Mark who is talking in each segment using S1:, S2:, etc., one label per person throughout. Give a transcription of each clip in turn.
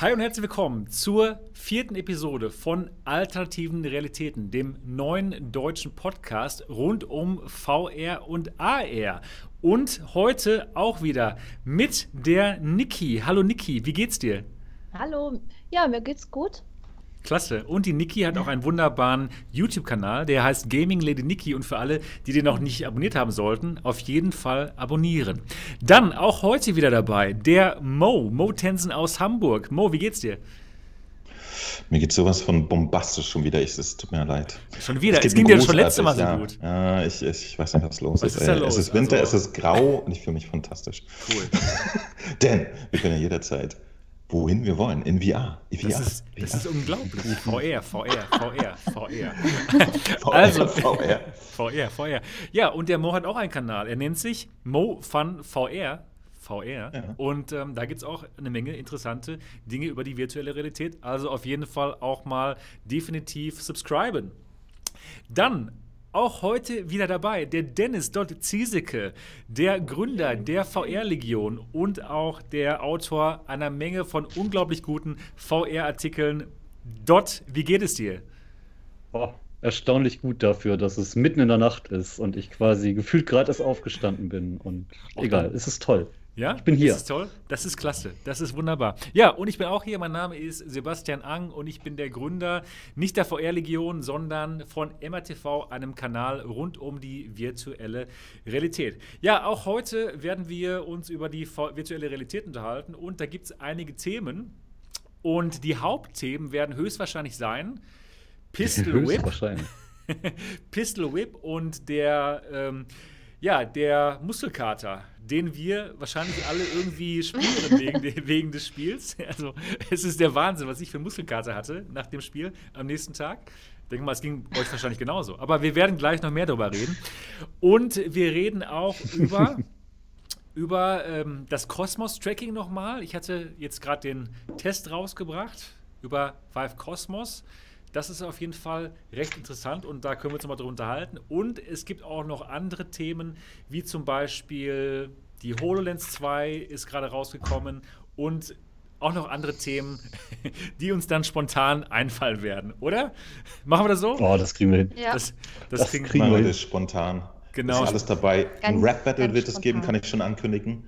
S1: Hi und herzlich willkommen zur vierten Episode von Alternativen Realitäten, dem neuen deutschen Podcast rund um VR und AR. Und heute auch wieder mit der Niki. Hallo Niki, wie geht's dir?
S2: Hallo, ja, mir geht's gut.
S1: Klasse. Und die Niki hat auch einen wunderbaren YouTube-Kanal, der heißt Gaming Lady Niki. Und für alle, die den noch nicht abonniert haben sollten, auf jeden Fall abonnieren. Dann auch heute wieder dabei der Mo, Mo Tensen aus Hamburg. Mo, wie geht's dir?
S3: Mir geht sowas von bombastisch schon wieder. Ich, es tut mir leid.
S1: Schon wieder? Es, es ging dir schon letztes Mal so
S3: ja.
S1: gut.
S3: Ja, ich, ich, weiß nicht, was los
S1: was
S3: ist.
S1: ist los?
S3: Es ist Winter,
S1: also,
S3: es ist grau und ich fühle mich fantastisch.
S1: Cool.
S3: Denn wir können ja jederzeit wohin wir wollen, in VR.
S1: VR. Das, ist, das ist unglaublich. VR, VR, VR, VR.
S3: VR,
S1: also,
S3: VR.
S1: VR, VR. Ja, und der Mo hat auch einen Kanal. Er nennt sich Mo Fun VR. VR.
S3: Ja.
S1: Und ähm, da gibt es auch eine Menge interessante Dinge über die virtuelle Realität. Also auf jeden Fall auch mal definitiv subscriben. Dann auch heute wieder dabei der Dennis Dott Ziesecke, der Gründer der VR-Legion und auch der Autor einer Menge von unglaublich guten VR-Artikeln. Dott, wie geht es dir?
S4: Oh, erstaunlich gut dafür, dass es mitten in der Nacht ist und ich quasi gefühlt gerade erst aufgestanden bin. Und egal, es ist toll.
S1: Ja,
S4: ich bin hier.
S1: Das ist toll. Das ist klasse. Das ist wunderbar. Ja, und ich bin auch hier. Mein Name ist Sebastian Ang und ich bin der Gründer nicht der VR-Legion, sondern von MRTV, einem Kanal rund um die virtuelle Realität. Ja, auch heute werden wir uns über die virtuelle Realität unterhalten und da gibt es einige Themen. Und die Hauptthemen werden höchstwahrscheinlich sein Pistol Whip. Pistol Whip und der. Ähm, ja, der Muskelkater, den wir wahrscheinlich alle irgendwie spüren wegen, wegen, des Spiels. Also es ist der Wahnsinn, was ich für Muskelkater hatte nach dem Spiel am nächsten Tag. Ich denke mal, es ging euch wahrscheinlich genauso. Aber wir werden gleich noch mehr darüber reden. Und wir reden auch über, über ähm, das Cosmos-Tracking nochmal. Ich hatte jetzt gerade den Test rausgebracht über Vive Cosmos. Das ist auf jeden Fall recht interessant und da können wir uns mal drüber unterhalten. Und es gibt auch noch andere Themen, wie zum Beispiel die HoloLens 2 ist gerade rausgekommen und auch noch andere Themen, die uns dann spontan einfallen werden, oder? Machen wir das so?
S4: Oh, das kriegen wir hin.
S2: Ja.
S1: Das, das,
S3: Das
S1: kriegen
S3: kriegen wir das spontan.
S1: Genau.
S3: Ist alles dabei. Ein Rap-Battle wird es geben, kann ich schon ankündigen.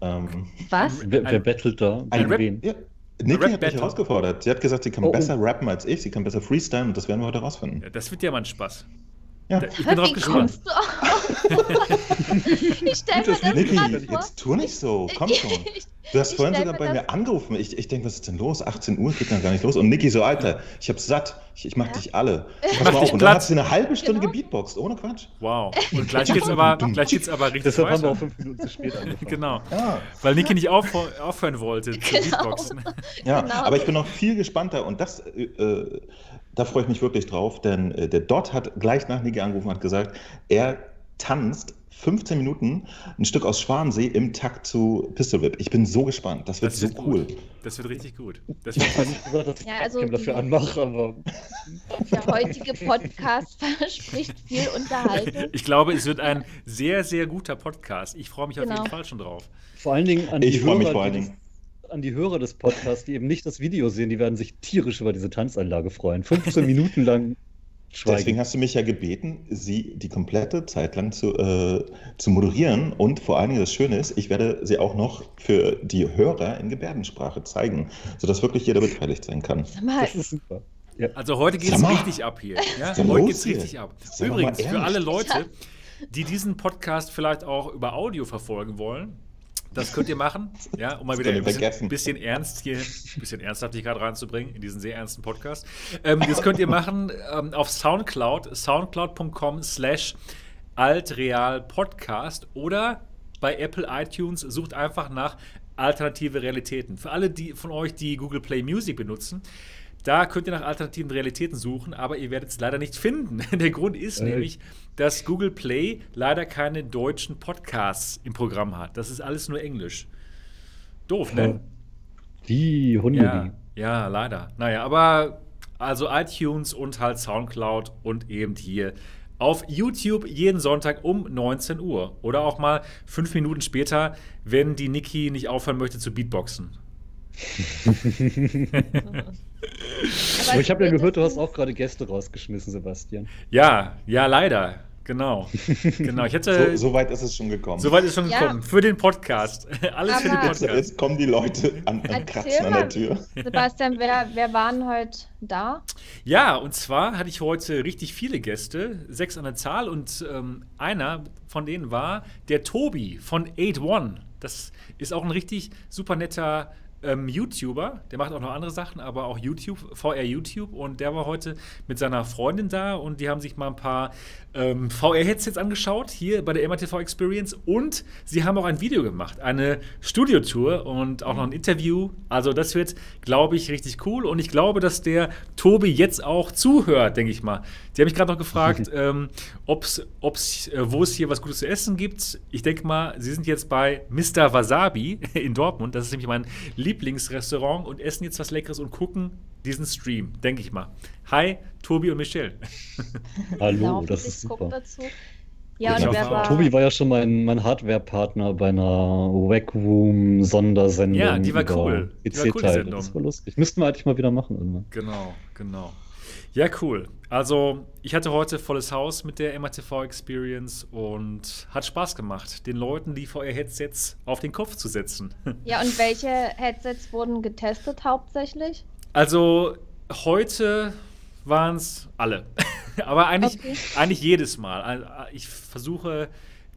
S3: Ähm,
S2: Was?
S4: Wer, wer
S1: Ein-
S4: battelt da?
S3: ein Rap,
S4: wen?
S3: ja. Niki hat mich herausgefordert. Sie hat gesagt, sie kann
S4: Oh, oh.
S3: besser rappen als ich, sie kann besser freestylen und das werden wir heute rausfinden.
S1: Ja, das wird ja mal ein Spaß.
S3: Ja.
S1: Ich bin drauf
S2: Wie
S1: gespannt.
S2: du auf? ich stelle mir das
S3: Niki,
S2: gerade vor.
S3: jetzt tu nicht so, komm schon. Du hast
S2: ich
S3: vorhin sogar
S2: mir
S3: bei mir angerufen. Ich, ich denke, was ist denn los? 18 Uhr geht dann gar nicht los. Und Niki so, Alter, ich hab's satt. Ich, ich mach
S2: Ja.
S3: dich alle. Pass
S1: mach
S3: mal
S1: dich
S3: auf. Und dann hat sie eine halbe Stunde
S2: Genau.
S3: gebeatboxt, ohne Quatsch.
S1: Wow. Und gleich geht's aber, gleich geht's aber richtig
S4: Deshalb haben wir auch
S1: weiter.
S4: fünf Minuten zu spät angefangen.
S1: Genau.
S3: Ja,
S1: Weil Niki nicht aufhö- aufhören wollte zu
S2: Genau.
S1: Beatboxen.
S3: ja.
S2: Genau.
S3: aber ich bin noch viel gespannter und das, äh, äh, da freue ich mich wirklich drauf, denn äh, der Dot hat gleich nach Niki angerufen und hat gesagt, er tanzt 15 Minuten ein Stück aus Schwanensee im Takt zu Pistol Whip. Ich bin so gespannt. Das wird
S1: Das
S3: so
S1: wird
S3: cool.
S1: gut. Das wird richtig gut. Das
S4: Ich
S1: wird
S4: habe nicht gesagt, dass ich
S2: Ja, also
S4: dafür
S2: die-
S4: anmache, aber
S2: Der heutige Podcast verspricht viel Unterhaltung.
S1: Ich glaube, es wird ein sehr, sehr guter Podcast. Ich freue mich auf
S2: Genau.
S1: jeden Fall schon drauf.
S4: vor allen Dingen an
S3: Ich
S4: die,
S3: mich
S4: Hörer,
S3: vor allen
S4: die
S3: Dingen.
S4: An die Hörer des Podcasts, die eben nicht das Video sehen, die werden sich tierisch über diese Tanzanlage freuen. 15 Minuten lang
S3: Deswegen
S4: schweigen.
S3: hast du mich ja gebeten, sie die komplette Zeit lang zu, äh, zu moderieren. Und vor allen Dingen das Schöne ist, ich werde sie auch noch für die Hörer in Gebärdensprache zeigen, sodass wirklich jeder beteiligt sein kann.
S4: Das ist super. Ja.
S1: Also heute geht es richtig ab hier. Ja? Heute geht es richtig ab. Übrigens, für alle Leute, die diesen Podcast vielleicht auch über Audio verfolgen wollen, das könnt ihr machen, ja, um mal wieder ein bisschen, bisschen ernst hier, ein bisschen Ernsthaftigkeit reinzubringen in diesen sehr ernsten Podcast. Ähm, das könnt ihr machen ähm, auf Soundcloud, soundcloud.com slash altrealpodcast oder bei Apple iTunes sucht einfach nach alternative Realitäten. Für alle die von euch, die Google Play Music benutzen, da könnt ihr nach alternativen Realitäten suchen, aber ihr werdet es leider nicht finden. Der Grund ist
S4: Äh.
S1: nämlich, dass Google Play leider keine deutschen Podcasts im Programm hat. Das ist alles nur Englisch. Doof, ne?
S4: Die Hunde.
S1: Ja, ja, leider. Naja, aber also iTunes und halt Soundcloud und eben hier auf YouTube jeden Sonntag um 19 Uhr. Oder auch mal fünf Minuten später, wenn die Niki nicht aufhören möchte zu Beatboxen.
S4: Aber ich habe ja gehört, du hast auch gerade Gäste rausgeschmissen, Sebastian.
S1: Ja, ja, leider. Genau. genau. Ich hätte,
S3: so, so weit ist es schon gekommen.
S1: So weit ist schon
S2: Ja.
S1: gekommen. Für den Podcast. Alles für den
S2: Aber-
S3: Jetzt,
S1: Podcast.
S3: jetzt kommen die Leute an, an Kratzen an der Tür.
S2: Sebastian, wer, wer waren heute da?
S1: Ja, und zwar hatte ich heute richtig viele Gäste, sechs an der Zahl, und ähm, einer von denen war der Tobi von 8one. Das ist auch ein richtig super netter ähm, YouTuber. Der macht auch noch andere Sachen, aber auch YouTube, VR YouTube. Und der war heute mit seiner Freundin da und die haben sich mal ein paar ähm, VR-Headsets angeschaut, hier bei der MRTV Experience. Und sie haben auch ein Video gemacht, eine Studiotour und auch noch ein Interview. Also das wird, glaube ich, richtig cool. Und ich glaube, dass der Tobi jetzt auch zuhört, denke ich mal. Die haben mich gerade noch gefragt, ähm, ob's, ob's, äh, wo es hier was Gutes zu essen gibt. Ich denke mal, sie sind jetzt bei Mr. Wasabi in Dortmund. Das ist nämlich mein Lieblingsrestaurant und essen jetzt was Leckeres und gucken diesen Stream, denke ich mal. Hi, Tobi und Michelle.
S4: Hallo,
S2: Laufen
S4: das ist super.
S2: Dazu. Ja, wer war,
S4: Tobi war ja schon mein, mein Hardware-Partner bei einer Wackroom-Sondersendung.
S1: Ja, die war cool. Die war cool, die. Sendung.
S4: das war lustig. Müssten wir eigentlich mal wieder machen irgendwann.
S1: Genau, genau. Ja, cool. Also, ich hatte heute volles Haus mit der MATV Experience und hat Spaß gemacht, den Leuten die VR-Headsets auf den Kopf zu setzen.
S2: ja, und welche Headsets wurden getestet hauptsächlich?
S1: Also, heute waren es alle. Aber eigentlich,
S2: Okay.
S1: eigentlich jedes Mal. Ich versuche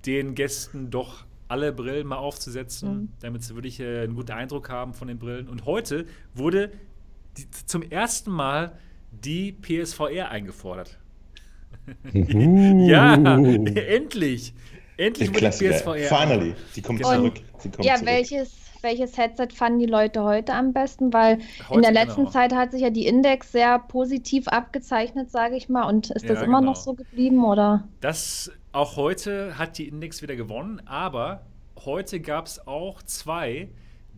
S1: den Gästen doch alle Brillen mal aufzusetzen,
S2: Mhm.
S1: damit sie wirklich äh, einen guten Eindruck haben von den Brillen. Und heute wurde die, zum ersten Mal die PSVR eingefordert. Ja, endlich! Endlich wurde die. PSVR.
S3: Finally. Sie kommt
S1: Genau.
S3: zurück. Sie kommt
S2: Ja,
S3: zurück.
S2: welches, welches Headset fanden die Leute heute am besten? Weil in
S1: Heute,
S2: der letzten
S1: genau.
S2: Zeit hat sich ja die Index sehr positiv abgezeichnet, sage ich mal. Und ist das
S1: Ja,
S2: immer
S1: genau.
S2: noch so geblieben, oder?
S1: Das auch heute hat die Index wieder gewonnen, aber heute gab es auch zwei,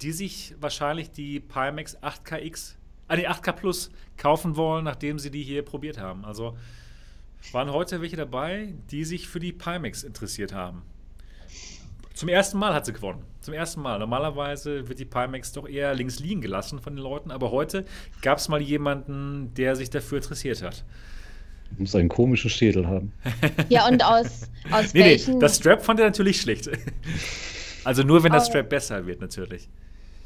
S1: die sich wahrscheinlich die Pimax 8KX, ah nee, 8K Plus kaufen wollen, nachdem sie die hier probiert haben. Also waren heute welche dabei, die sich für die Pimax interessiert haben. Zum ersten Mal hat sie gewonnen. Zum ersten Mal. Normalerweise wird die Pimax doch eher links liegen gelassen von den Leuten, aber heute gab es mal jemanden, der sich dafür interessiert hat.
S4: Muss einen komischen Schädel haben.
S2: Ja, und aus, aus
S1: Nee, nee,
S2: welchen,
S1: das Strap fand er natürlich schlecht. Also nur, wenn das Strap besser wird, natürlich.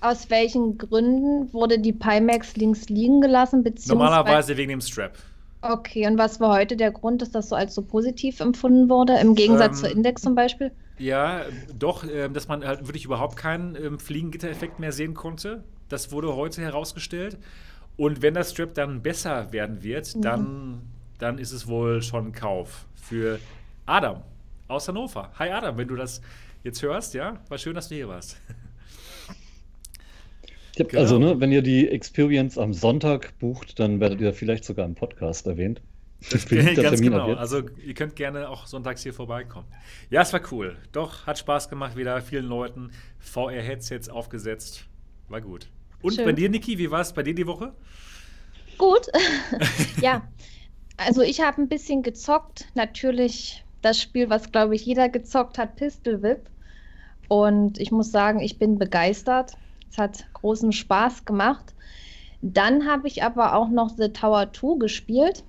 S2: aus welchen Gründen wurde die Pimax links liegen gelassen? Beziehungsweise
S1: Normalerweise wegen dem Strap.
S2: Okay, und was war heute der Grund, dass das so als so positiv empfunden wurde, im Gegensatz
S1: Ähm,
S2: zur Index zum Beispiel?
S1: Ja, doch, ähm, dass man halt wirklich überhaupt keinen ähm, Fliegengitter-Effekt mehr sehen konnte. Das wurde heute herausgestellt. Und wenn das Strap dann besser werden wird,
S2: Mhm.
S1: dann, dann ist es wohl schon ein Kauf für Adam aus Hannover. Hi Adam, wenn du das jetzt hörst, ja, war schön, dass du hier warst.
S4: Ja,
S1: Genau.
S4: Also, ne, wenn ihr die Experience am Sonntag bucht, dann werdet ihr vielleicht sogar im Podcast erwähnt. Beliebter
S1: Ganz
S4: Termin
S1: genau. Also ihr könnt gerne auch sonntags hier vorbeikommen. Ja, es war cool. Doch, hat Spaß gemacht, wieder vielen Leuten VR-Headsets aufgesetzt. War gut. Und
S2: Schön.
S1: bei dir, Niki, wie war es bei dir die Woche?
S2: Gut. ja, also ich habe ein bisschen gezockt. Natürlich das Spiel, was glaube ich jeder gezockt hat, Pistol Whip. Und ich muss sagen, ich bin begeistert. Es hat großen Spaß gemacht. Dann habe ich aber auch noch The Tower 2 gespielt.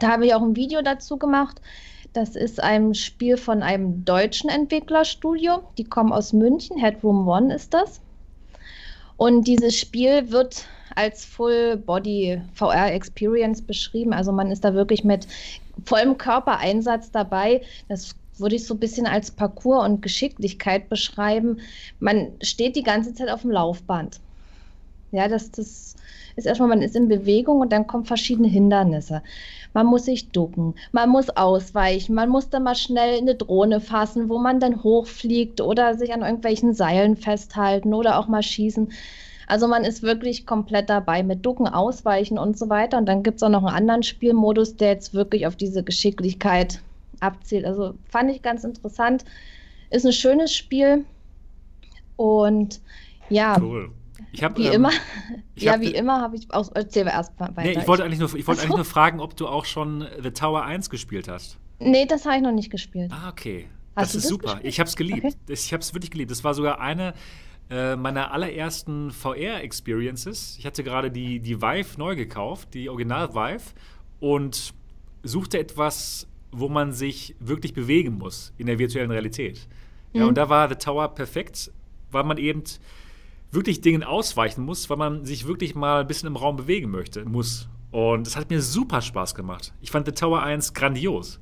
S2: Da habe ich auch ein Video dazu gemacht. Das ist ein Spiel von einem deutschen Entwicklerstudio. Die kommen aus München. Headroom One ist das. Und dieses Spiel wird als Full Body VR Experience beschrieben. Also man ist da wirklich mit vollem Körpereinsatz dabei. Das würde ich so ein bisschen als Parcours und Geschicklichkeit beschreiben. Man steht die ganze Zeit auf dem Laufband. Ja, das, das ist erstmal, man ist in Bewegung und dann kommen verschiedene Hindernisse. Man muss sich ducken, man muss ausweichen, man muss dann mal schnell eine Drohne fassen, wo man dann hochfliegt oder sich an irgendwelchen Seilen festhalten oder auch mal schießen. Also man ist wirklich komplett dabei mit Ducken, Ausweichen und so weiter. Und dann gibt es auch noch einen anderen Spielmodus, der jetzt wirklich auf diese Geschicklichkeit abzielt. Also fand ich ganz interessant. Ist ein schönes Spiel. Und ja,
S1: Cool. Hab,
S2: wie
S1: ähm,
S2: immer, ja,
S1: hab-
S2: wie immer habe ich auch, erzähl erst mal weiter.
S1: Nee, ich wollte eigentlich nur, ich wollte eigentlich nur fragen, ob du auch schon The Tower 1 gespielt hast.
S2: nee, das habe ich noch nicht gespielt.
S1: Ah, okay.
S2: Hast
S1: das ist
S2: das
S1: super.
S2: gespielt?
S1: Ich habe es geliebt.
S2: Okay.
S1: Ich habe es wirklich geliebt. Das war sogar eine äh, meiner allerersten VR-Experiences. Ich hatte gerade die, die Vive neu gekauft, die Original Vive, und suchte etwas, wo man sich wirklich bewegen muss in der virtuellen Realität. Ja,
S2: Mhm.
S1: und da war The Tower perfekt, weil man eben wirklich Dingen ausweichen muss, weil man sich wirklich mal ein bisschen im Raum bewegen möchte, muss. Und es hat mir super Spaß gemacht. Ich fand The Tower 1 grandios.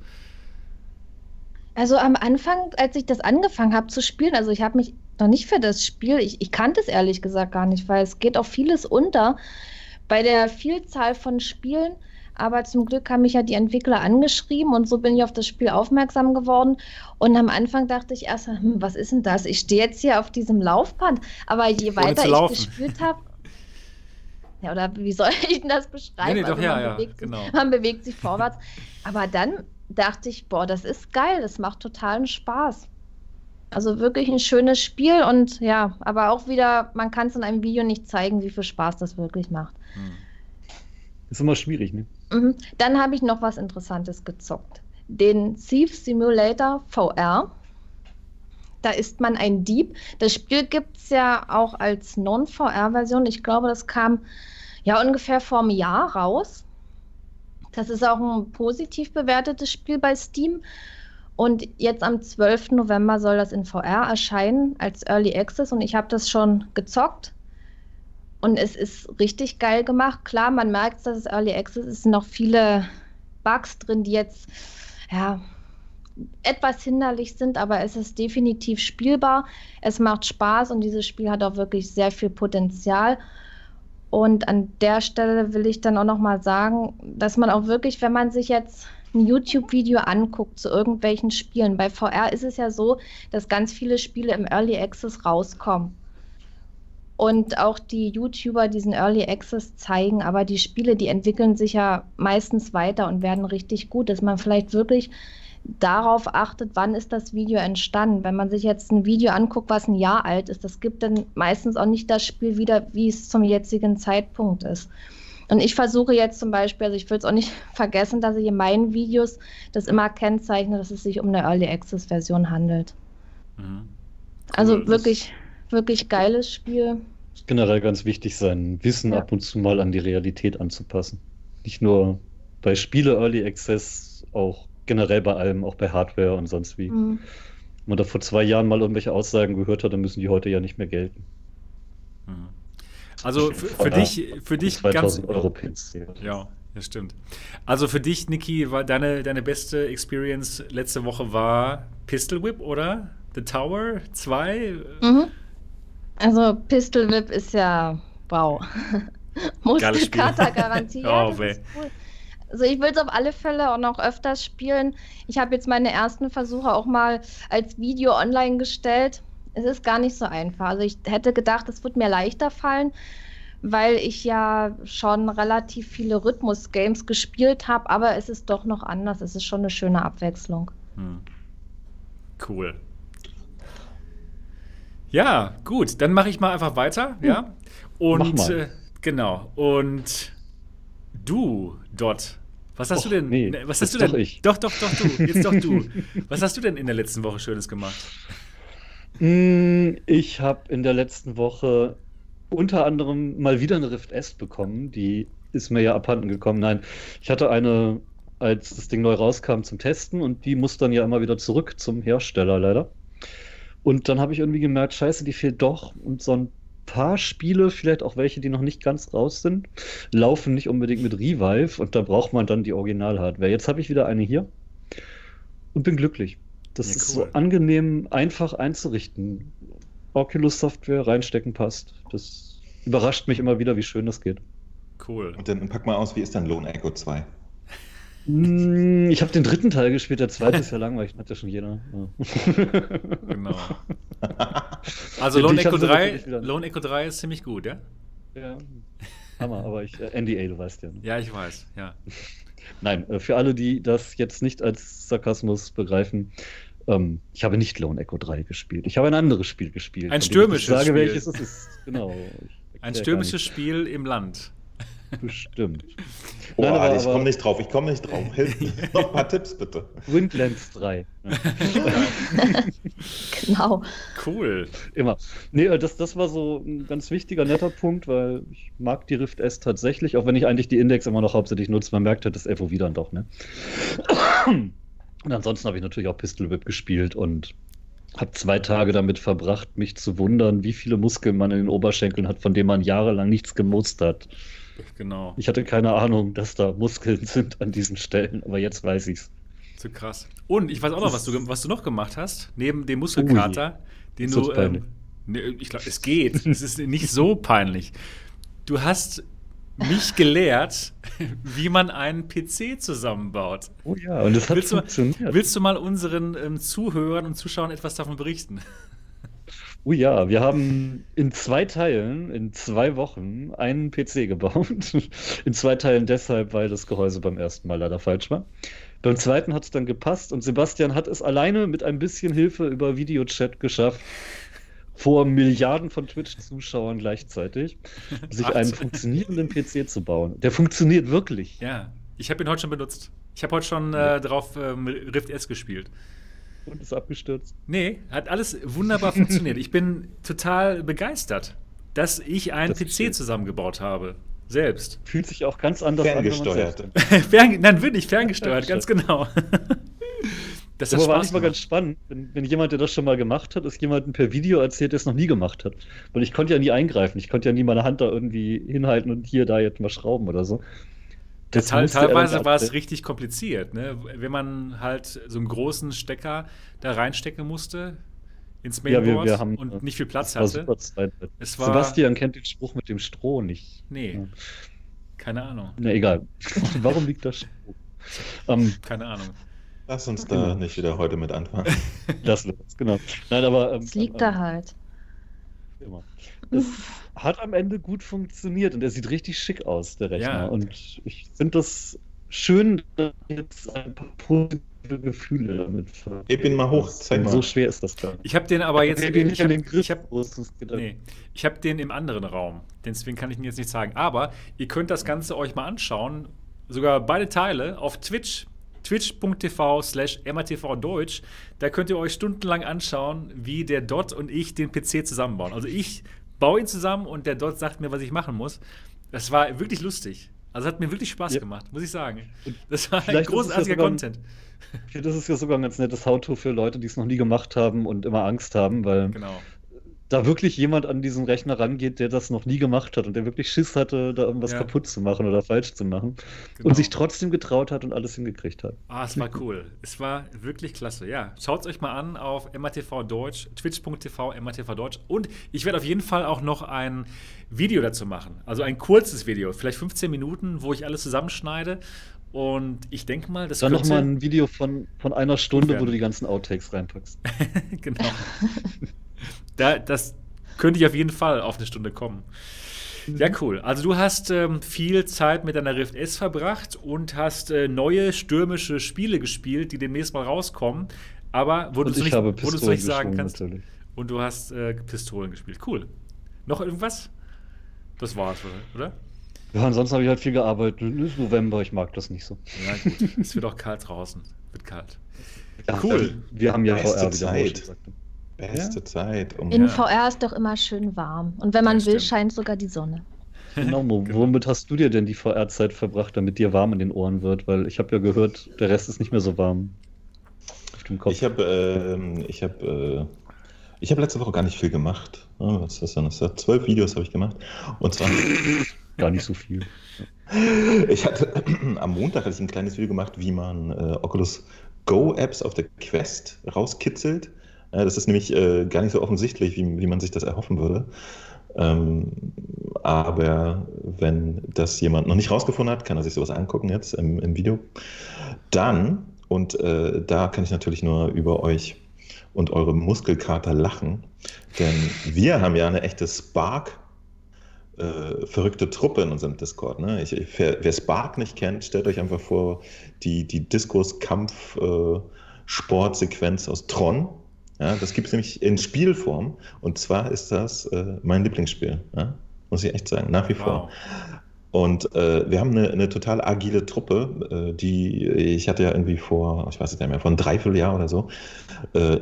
S2: Also am Anfang, als ich das angefangen habe zu spielen, also ich habe mich noch nicht für das Spiel, ich, ich kannte es ehrlich gesagt gar nicht, weil es geht auch vieles unter bei der Vielzahl von Spielen. Aber zum Glück haben mich ja die Entwickler angeschrieben und so bin ich auf das Spiel aufmerksam geworden. Und am Anfang dachte ich erst, hm, was ist denn das? Ich stehe jetzt hier auf diesem Laufband. Aber je weiter ich gespielt habe, ja, oder wie soll ich denn das beschreiben?
S1: Nee, nee, doch,
S2: Also
S1: ja,
S2: man
S1: ja,
S2: bewegt sich,
S1: genau.
S2: man bewegt sich vorwärts. Aber dann dachte ich, boah, das ist geil, das macht totalen Spaß. Also wirklich ein schönes Spiel und ja, aber auch wieder, man kann es in einem Video nicht zeigen, wie viel Spaß das wirklich macht.
S1: Hm.
S4: Ist immer schwierig, ne?
S2: Mhm. Dann habe ich noch was Interessantes gezockt. Den Thief Simulator VR. Da ist man ein Dieb. Das Spiel gibt es ja auch als Non-VR-Version. Ich glaube, das kam ja ungefähr vor einem Jahr raus. Das ist auch ein positiv bewertetes Spiel bei Steam. Und jetzt am 12. November soll das in VR erscheinen als Early Access. Und ich habe das schon gezockt. Und es ist richtig geil gemacht. Klar, man merkt, dass es Early Access ist, sind noch viele Bugs drin, die jetzt ja etwas hinderlich sind, aber es ist definitiv spielbar. Es macht Spaß und dieses Spiel hat auch wirklich sehr viel Potenzial. Und an der Stelle will ich dann auch noch mal sagen, dass man auch wirklich, wenn man sich jetzt ein YouTube-Video anguckt zu irgendwelchen Spielen, bei VR ist es ja so, dass ganz viele Spiele im Early Access rauskommen und auch die YouTuber diesen Early Access zeigen, aber die Spiele, die entwickeln sich ja meistens weiter und werden richtig gut, dass man vielleicht wirklich darauf achtet, wann ist das Video entstanden. Wenn man sich jetzt ein Video anguckt, was ein Jahr alt ist, das gibt dann meistens auch nicht das Spiel wieder, wie es zum jetzigen Zeitpunkt ist. Und ich versuche jetzt zum Beispiel, also ich will es auch nicht vergessen, dass ich in meinen Videos das immer kennzeichne, dass es sich um eine Early Access Version handelt.
S1: Mhm.
S2: Also
S1: Cool.
S2: wirklich, wirklich geiles Spiel.
S4: Ist generell ganz wichtig, sein Wissen
S2: Ja.
S4: ab und zu mal an die Realität anzupassen. Nicht nur bei Spiele Early Access, auch generell bei allem, auch bei Hardware und sonst wie.
S2: Mhm.
S4: Wenn man da vor zwei Jahren mal irgendwelche Aussagen gehört hat, dann müssen die heute ja nicht mehr gelten.
S1: Mhm. Also für, für dich, für dich ganz.
S4: 2000 Euro Pins.
S1: Ja, das stimmt. Also für dich, Niki, war deine, deine beste Experience letzte Woche war Pistol Whip, oder? The Tower 2?
S2: Mhm. Also Pistol Whip ist ja wow.
S1: Geiles Spiel.
S2: Muskelkater-Garantie.
S1: Oh, weh.
S2: cool. Also ich will es auf alle Fälle auch noch öfters spielen. Ich habe jetzt meine ersten Versuche auch mal als Video online gestellt. Es ist gar nicht so einfach. Also ich hätte gedacht, es wird mir leichter fallen, weil ich ja schon relativ viele Rhythmus-Games gespielt habe, aber es ist doch noch anders. Es ist schon eine schöne Abwechslung.
S1: Hm. Cool. Ja, gut, dann mache ich mal einfach weiter, ja? Und äh, genau. Und du, Dot, was hast
S4: Och,
S1: du denn?
S4: nee,
S1: ne, was hast du denn?
S4: doch ich.
S1: Doch, doch, doch, du. Jetzt doch du. was hast du denn in der letzten Woche Schönes gemacht?
S4: Mm, Ich habe in der letzten Woche unter anderem mal wieder eine Rift S bekommen. Die ist mir ja abhanden gekommen. Nein, ich hatte eine, als das Ding neu rauskam, zum Testen und die muss dann ja immer wieder zurück zum Hersteller leider. Und dann habe ich irgendwie gemerkt, scheiße, die fehlt doch. Und so ein paar Spiele, vielleicht auch welche, die noch nicht ganz raus sind, laufen nicht unbedingt mit Revive und da braucht man dann die Original-Hardware. Jetzt habe ich wieder eine hier und bin glücklich. Das
S1: Ja,
S4: ist
S1: cool.
S4: so angenehm einfach einzurichten. Oculus-Software reinstecken passt. Das überrascht mich immer wieder, wie schön das geht.
S1: Cool.
S3: Und dann pack mal aus, wie ist denn Lone Echo 2?
S4: Mm, Ich habe den dritten Teil gespielt, der zweite ist ja langweilig, hat ja schon jeder. Ja.
S1: Genau. Also Lone Echo,
S4: haben sie
S1: 3,
S4: wirklich wieder-
S1: Lone Echo 3 ist ziemlich gut, ja?
S4: ja. Hammer, aber ich, äh, NDA, du weißt ja. Ne?
S1: Ja, ich weiß, ja.
S4: Nein, äh, für alle, die das jetzt nicht als Sarkasmus begreifen, ähm, ich habe nicht Lone Echo 3 gespielt. Ich habe ein anderes Spiel gespielt.
S1: Ein
S4: ich
S1: stürmisches
S4: nicht sage,
S1: Spiel.
S4: welches es ist. Genau. Ich
S1: Ein stürmisches. Spiel im Land.
S4: Bestimmt.
S3: Oh,
S4: Nein, aber-
S3: ich komme nicht drauf, ich komme nicht drauf. Hilf mir. Noch ein paar Tipps bitte.
S4: Windlands 3. Ja.
S2: Genau.
S1: Cool.
S4: Immer. Nee, äh, das, das war so ein ganz wichtiger, netter Punkt, weil ich mag die Rift S tatsächlich, auch wenn ich eigentlich die Index immer noch hauptsächlich nutze. Man merkt halt das FOV dann doch, ne? Und ansonsten habe ich natürlich auch Pistol Whip gespielt und habe zwei Tage damit verbracht, mich zu wundern, wie viele Muskeln man in den Oberschenkeln hat, von denen man jahrelang nichts gemust hat.
S1: Genau.
S4: Ich hatte keine Ahnung, dass da Muskeln sind an diesen Stellen, aber jetzt weiß ich's.
S1: Zu krass. Und ich weiß auch noch, was du, was du noch gemacht hast, neben dem Muskelkater, den
S4: Ist
S1: du.
S4: das peinlich?
S1: Ähm, ne, ich glaube, es geht. es ist nicht so peinlich. Du hast mich gelehrt, wie man einen PC zusammenbaut.
S4: Oh ja, und es hat
S1: Willst du,
S4: funktioniert.
S1: willst du mal unseren ähm, Zuhörern und Zuschauern etwas davon berichten?
S4: Oh ja, wir haben in zwei Teilen, in zwei Wochen, einen PC gebaut. In zwei Teilen deshalb, weil das Gehäuse beim ersten Mal leider falsch war. Beim zweiten hat es dann gepasst und Sebastian hat es alleine mit ein bisschen Hilfe über Videochat geschafft, vor Milliarden von Twitch-Zuschauern gleichzeitig, sich einen funktionierenden PC zu bauen. Der funktioniert wirklich.
S1: Ja, ich habe ihn heute schon benutzt. Ich habe heute schon äh, drauf ähm, Rift S gespielt.
S4: Und ist abgestürzt.
S1: Nee, hat alles wunderbar funktioniert. Ich bin total begeistert, dass ich einen
S4: Das.
S1: PC zusammengebaut habe. Selbst.
S4: Fühlt sich auch ganz anders an.
S3: Ferngesteuert.
S4: selbst
S1: Fern, nein, wirklich ferngesteuert, ganz genau. Das
S4: Aber war
S1: Spaß
S4: mal ganz spannend, wenn, wenn jemand, der das schon mal gemacht hat, es jemandem per Video erzählt, der es noch nie gemacht hat. Weil ich konnte ja nie eingreifen. Ich konnte ja nie meine Hand da irgendwie hinhalten und hier, da jetzt mal schrauben oder so. Das
S1: Teil, teilweise war es richtig kompliziert, ne? wenn man halt so einen großen Stecker da reinstecken musste ins
S4: Ja,
S1: Mainboard
S4: wir, wir haben,
S1: und nicht viel Platz
S4: das war
S1: hatte.
S4: super Zeit.
S1: Es war-
S4: Sebastian kennt den Spruch mit dem Stroh nicht.
S1: Nee,
S4: Ja.
S1: keine Ahnung.
S4: Na egal. Warum liegt da Stroh? Ähm,
S1: Keine Ahnung.
S3: Lass uns da
S4: Genau.
S3: nicht wieder heute mit anfangen.
S4: das wird's, genau. Nein, aber. Ähm,
S2: Es liegt
S4: ähm,
S2: da halt.
S4: Immer. Es hat am Ende gut funktioniert und er sieht richtig schick aus, der Rechner.
S1: Ja.
S4: Und ich finde das schön, dass jetzt ein paar positive Gefühle damit
S3: Heb ihn mal hoch, zeig
S4: So
S3: mal.
S4: schwer ist das nicht.
S1: Ich habe den aber jetzt. Ich
S4: nicht an
S1: habe
S4: den Griff,
S1: ich hab, nee, ich hab den im anderen Raum. Deswegen kann ich ihn jetzt nicht sagen. Aber ihr könnt das Ganze euch mal anschauen. Sogar beide Teile auf Twitch. Twitch.tv slash MRTV Deutsch. Da könnt ihr euch stundenlang anschauen, wie der Dot und ich den PC zusammenbauen. Also ich baue ihn zusammen und der Dot sagt mir, was ich machen muss. Das war wirklich lustig. Also hat mir wirklich Spaß
S4: Ja.
S1: gemacht, muss ich sagen. Das war ein
S4: vielleicht ja
S1: großartiger
S4: ein-
S1: Content.
S4: Finde, Das ist ja sogar ein ganz nettes How-To für Leute, die es noch nie gemacht haben und immer Angst haben, weil
S1: Genau.
S4: Da wirklich jemand an diesen Rechner rangeht, der das noch nie gemacht hat und der wirklich Schiss hatte, da irgendwas
S1: Ja.
S4: kaputt zu machen oder falsch zu machen
S1: Genau.
S4: und sich trotzdem getraut hat und alles hingekriegt hat.
S1: Ah, es war cool. Es war wirklich klasse. Ja, schaut es euch mal an auf MATV Deutsch, twitch.tv MATV Deutsch. Und ich werde auf jeden Fall auch noch ein Video dazu machen. Also ein kurzes Video, vielleicht 15 Minuten, wo ich alles zusammenschneide. Und ich denke mal, das
S4: Dann nochmal ein Video von, von einer Stunde, wo du die ganzen Outtakes reinpackst.
S1: genau. da, das könnte ich auf jeden Fall auf eine Stunde kommen. Ja, cool. Also du hast ähm, viel Zeit mit deiner Rift S verbracht und hast äh, neue stürmische Spiele gespielt, die demnächst mal rauskommen. Aber wo du
S4: Und
S1: es
S4: ich
S1: nicht,
S4: habe
S1: wo du es nicht sagen kannst.
S4: natürlich.
S1: Und du hast äh, Pistolen gespielt. Cool. Noch irgendwas? Das war's, oder? oder?
S4: Ja, ansonsten habe ich halt viel gearbeitet. Es ist November, ich mag das nicht so.
S1: Ja, gut. es wird auch kalt draußen. Wird kalt.
S4: Ja,
S1: Cool.
S4: Wir haben ja VR, wie der Mo schon
S3: Zeit.
S4: sagte.
S3: Beste Zeit. Um
S2: In
S1: Ja.
S2: VR ist doch immer schön warm. Und wenn man
S1: Ja,
S2: will,
S1: stimmt.
S2: scheint sogar die Sonne.
S4: Genau, Mo, womit hast du dir denn die VR-Zeit verbracht, damit dir warm in den Ohren wird? Weil ich habe ja gehört, der Rest ist nicht mehr so warm. Auf dem Kopf.
S3: Ich habe ähm, ich hab, äh, ich hab letzte Woche gar nicht viel gemacht. Ja, Was ist denn das? Zwölf Videos habe ich gemacht. Und zwar,
S4: Gar nicht so viel.
S3: ich hatte am Montag hatte ich ein kleines Video gemacht, wie man äh, Oculus Go Apps auf der Quest rauskitzelt. Äh, das ist nämlich äh, gar nicht so offensichtlich, wie, wie man sich das erhoffen würde. Ähm, aber wenn das jemand noch nicht rausgefunden hat, kann er sich sowas angucken jetzt im, im Video. Dann, und äh, da kann ich natürlich nur über euch und eure Muskelkater lachen, denn wir haben ja eine echte Spark. Äh, verrückte Truppe in unserem Discord. Ne? Ich, ich, wer, wer Spark nicht kennt, stellt euch einfach vor die, die Diskus-Kampf-Sportsequenz aus Tron. Ja, das gibt es nämlich in Spielform. Und zwar ist das äh, mein Lieblingsspiel. Ja? Muss ich echt sagen, nach wie vor.
S1: Wow.
S3: Und äh, wir haben eine, eine, total agile Truppe, äh, die ich hatte ja irgendwie vor, ich weiß nicht mehr, vor einem Dreivierteljahr oder so, äh,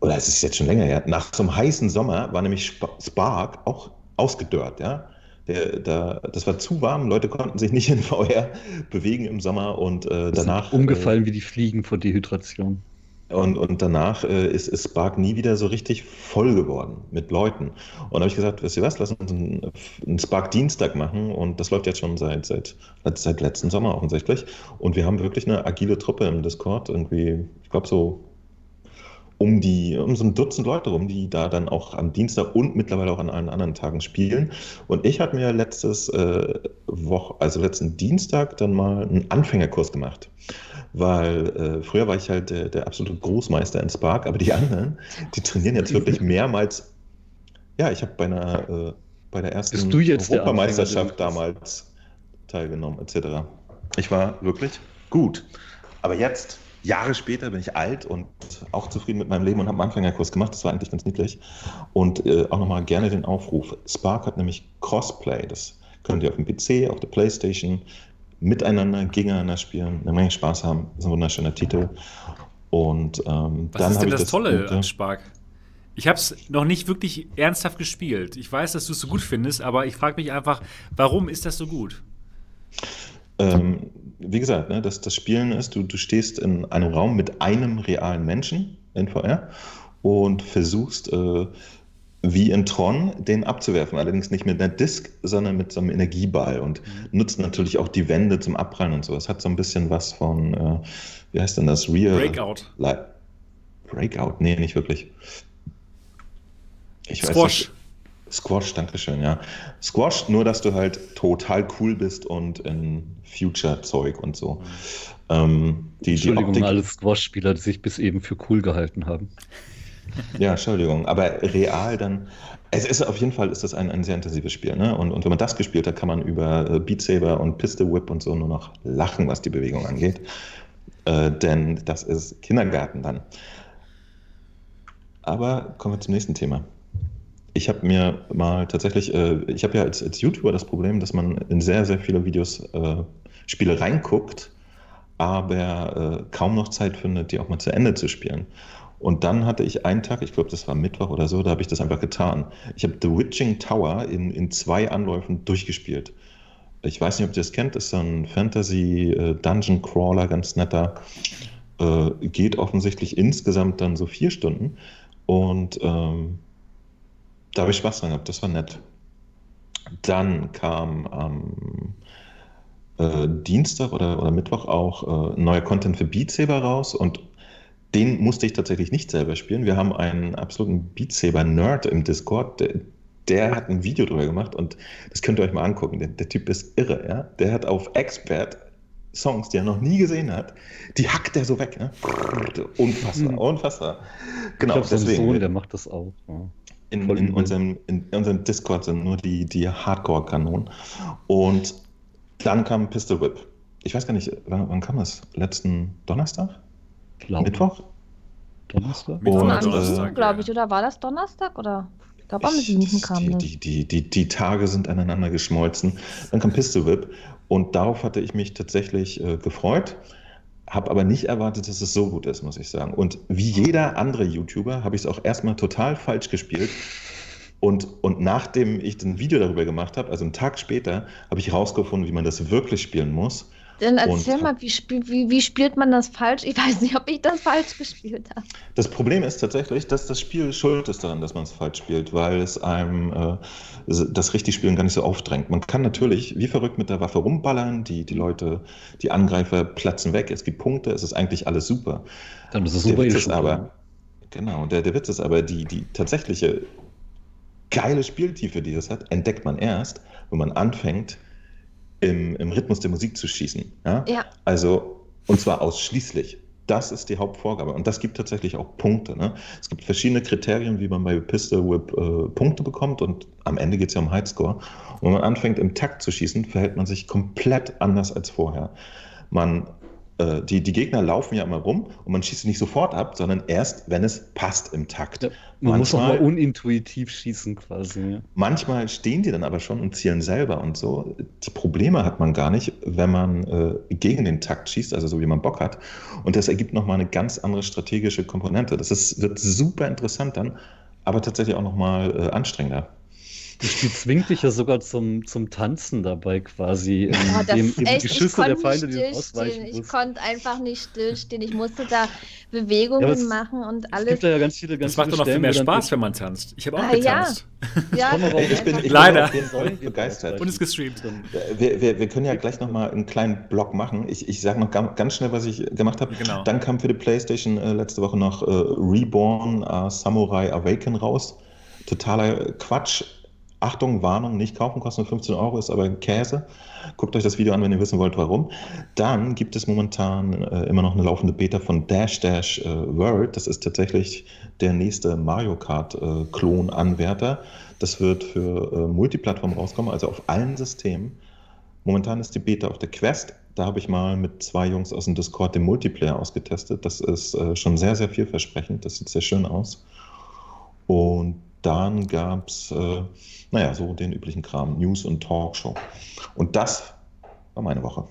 S3: oder es ist jetzt schon länger her, nach so einem heißen Sommer war nämlich Spark auch ausgedörrt, ja. Der, der, das war zu warm, Leute konnten sich nicht in VR bewegen im Sommer und äh, danach.
S4: Umgefallen äh, wie die Fliegen vor Dehydration.
S3: Und, und danach äh, ist, ist Spark nie wieder so richtig voll geworden mit Leuten. Und da habe ich gesagt, wisst ihr was, lass uns einen, einen Spark-Dienstag machen. Und das läuft jetzt schon seit, seit, seit letzten Sommer offensichtlich. Und wir haben wirklich eine agile Truppe im Discord. Irgendwie, ich glaube so um die, um so ein Dutzend Leute rum, die da dann auch am Dienstag und mittlerweile auch an allen anderen Tagen spielen. Und ich habe mir letztes äh, Woche, also letzten Dienstag dann mal einen Anfängerkurs gemacht. Weil äh, früher war ich halt der, der absolute Großmeister in Spark, aber die anderen, die trainieren jetzt wirklich mehrmals. Ja, ich habe bei einer äh, bei der ersten Europameisterschaft damals teilgenommen, etc. Ich war wirklich gut. Aber jetzt Jahre später bin ich alt und auch zufrieden mit meinem Leben und habe einen Anfängerkurs gemacht. Das war eigentlich ganz niedlich. Und äh, auch nochmal gerne den Aufruf. Spark hat nämlich Crossplay. Das könnt ihr auf dem PC, auf der Playstation miteinander, gegeneinander spielen, eine Menge Spaß haben. Das ist ein wunderschöner Titel. Und ähm,
S1: Was dann ist denn das, das Tolle Gute, an Spark? Ich habe es noch nicht wirklich ernsthaft gespielt. Ich weiß, dass du es so gut findest, aber ich frage mich einfach, warum ist das so gut?
S3: Ähm, wie gesagt, ne, das, das Spielen ist, du, du stehst in einem Raum mit einem realen Menschen in VR und versuchst, äh, wie in Tron, den abzuwerfen. Allerdings nicht mit einer Disk, sondern mit so einem Energieball und mhm. nutzt natürlich auch die Wände zum Abprallen und so. Es hat so ein bisschen was von, äh, wie heißt denn das? Real.
S1: Breakout.
S3: Li Breakout? Nee, nicht wirklich.
S1: Ich Squash. Weiß
S3: Squash, Dankeschön, ja. Squash, nur dass du halt total cool bist und in Future-Zeug und so.
S4: Ähm, die, Entschuldigung, die alle Squash-Spieler, die sich bis eben für cool gehalten haben.
S3: Ja, Entschuldigung, aber real dann. Es ist auf jeden Fall ist das ein, ein sehr intensives Spiel, ne? Und, und wenn man das gespielt hat, kann man über äh, Beat Saber und Pistol Whip und so nur noch lachen, was die Bewegung angeht. Äh, denn das ist Kindergarten dann. Aber kommen wir zum nächsten Thema ich habe mir mal tatsächlich, äh, ich habe ja als, als YouTuber das Problem, dass man in sehr, sehr viele Videos äh, Spiele reinguckt, aber äh, kaum noch Zeit findet, die auch mal zu Ende zu spielen. Und dann hatte ich einen Tag, ich glaube, das war Mittwoch oder so, da habe ich das einfach getan. Ich habe The Witching Tower in, in zwei Anläufen durchgespielt. Ich weiß nicht, ob ihr das kennt, ist so ein Fantasy-Dungeon-Crawler, äh, ganz netter. Äh, geht offensichtlich insgesamt dann so vier Stunden. Und ähm, da habe ich Spaß dran gehabt, das war nett. Dann kam am äh, Dienstag oder, oder Mittwoch auch äh, neuer Content für Beat Saber raus und den musste ich tatsächlich nicht selber spielen. Wir haben einen absoluten Beat Saber Nerd im Discord, der, der hat ein Video drüber gemacht und das könnt ihr euch mal angucken. Der, der Typ ist irre, ja. Der hat auf Expert Songs, die er noch nie gesehen hat, die hackt er so weg. Ne? Unfassbar, hm. unfassbar.
S4: Genau, ich deswegen. Sohn, der macht das auch. Ja.
S3: In, in, unserem, in unserem Discord sind nur die, die Hardcore-Kanonen. Und dann kam Pistol Whip. Ich weiß gar nicht, wann, wann kam es? Letzten Donnerstag?
S4: Glaube.
S3: Mittwoch?
S2: Donnerstag? Und, äh, glaube ich, oder war das Donnerstag? Oder? Ich glaube, am 7. kam
S3: die, die, die, die, die Tage sind aneinander geschmolzen. Dann kam Pistol Whip und darauf hatte ich mich tatsächlich äh, gefreut habe aber nicht erwartet, dass es so gut ist, muss ich sagen. Und wie jeder andere YouTuber habe ich es auch erstmal total falsch gespielt. Und, und nachdem ich ein Video darüber gemacht habe, also einen Tag später, habe ich herausgefunden, wie man das wirklich spielen muss.
S2: Dann erzähl und, mal, wie, wie, wie, spielt man das falsch? Ich weiß nicht, ob ich das falsch gespielt habe.
S3: Das Problem ist tatsächlich, dass das Spiel schuld ist daran, dass man es falsch spielt, weil es einem äh, das richtig Spielen gar nicht so aufdrängt. Man kann natürlich wie verrückt mit der Waffe rumballern, die, die Leute, die Angreifer platzen weg, es gibt Punkte, es ist eigentlich alles super.
S4: Dann ist es super. Der
S3: Witz ist aber, genau, der, der Witz ist aber, die, die tatsächliche geile Spieltiefe, die es hat, entdeckt man erst, wenn man anfängt, im, im Rhythmus der Musik zu schießen. Ja?
S2: ja.
S3: Also, und zwar ausschließlich. Das ist die Hauptvorgabe. Und das gibt tatsächlich auch Punkte. Ne? Es gibt verschiedene Kriterien, wie man bei Pistol Whip äh, Punkte bekommt. Und am Ende geht es ja um Highscore. Und wenn man anfängt, im Takt zu schießen, verhält man sich komplett anders als vorher. Man äh, die, die Gegner laufen ja immer rum und man schießt nicht sofort ab, sondern erst, wenn es passt im Takt. Ja,
S4: man manchmal, muss auch mal unintuitiv schießen quasi. Ja.
S3: Manchmal stehen die dann aber schon und zielen selber und so. Die Probleme hat man gar nicht, wenn man äh, gegen den Takt schießt, also so wie man Bock hat. Und das ergibt nochmal eine ganz andere strategische Komponente. Das ist, wird super interessant dann, aber tatsächlich auch nochmal äh, anstrengender.
S4: Das Spiel zwingt dich ja sogar zum, zum Tanzen dabei quasi. In
S2: oh, dem, im echt, Geschüsse der Feinde, die ausweichen Ich konnte einfach nicht stillstehen. Ich musste da Bewegungen ja, machen und alles. Es
S1: gibt ja ganz viele, ganz das macht doch noch viel mehr Spaß, wenn man tanzt. Ich habe auch ah, getanzt.
S3: Ja, ja ich bin, ich
S1: leider
S3: bin begeistert.
S1: Und es gestreamt.
S3: Wir, wir, wir, können ja gleich noch mal einen kleinen Blog machen. Ich, ich sage noch ganz schnell, was ich gemacht habe. Genau. Dann kam für die PlayStation äh, letzte Woche noch äh, Reborn uh, Samurai Awaken raus. Totaler Quatsch Achtung, Warnung, nicht kaufen, kostet nur 15 Euro, ist aber Käse. Guckt euch das Video an, wenn ihr wissen wollt, warum. Dann gibt es momentan äh, immer noch eine laufende Beta von Dash Dash äh, World. Das ist tatsächlich der nächste Mario Kart-Klon-Anwärter. Äh, das wird für äh, Multiplattform rauskommen, also auf allen Systemen. Momentan ist die Beta auf der Quest. Da habe ich mal mit zwei Jungs aus dem Discord den Multiplayer ausgetestet. Das ist äh, schon sehr, sehr vielversprechend. Das sieht sehr schön aus. Und dann gab es, äh, naja, so den üblichen Kram, News und Talkshow. Und das war meine Woche.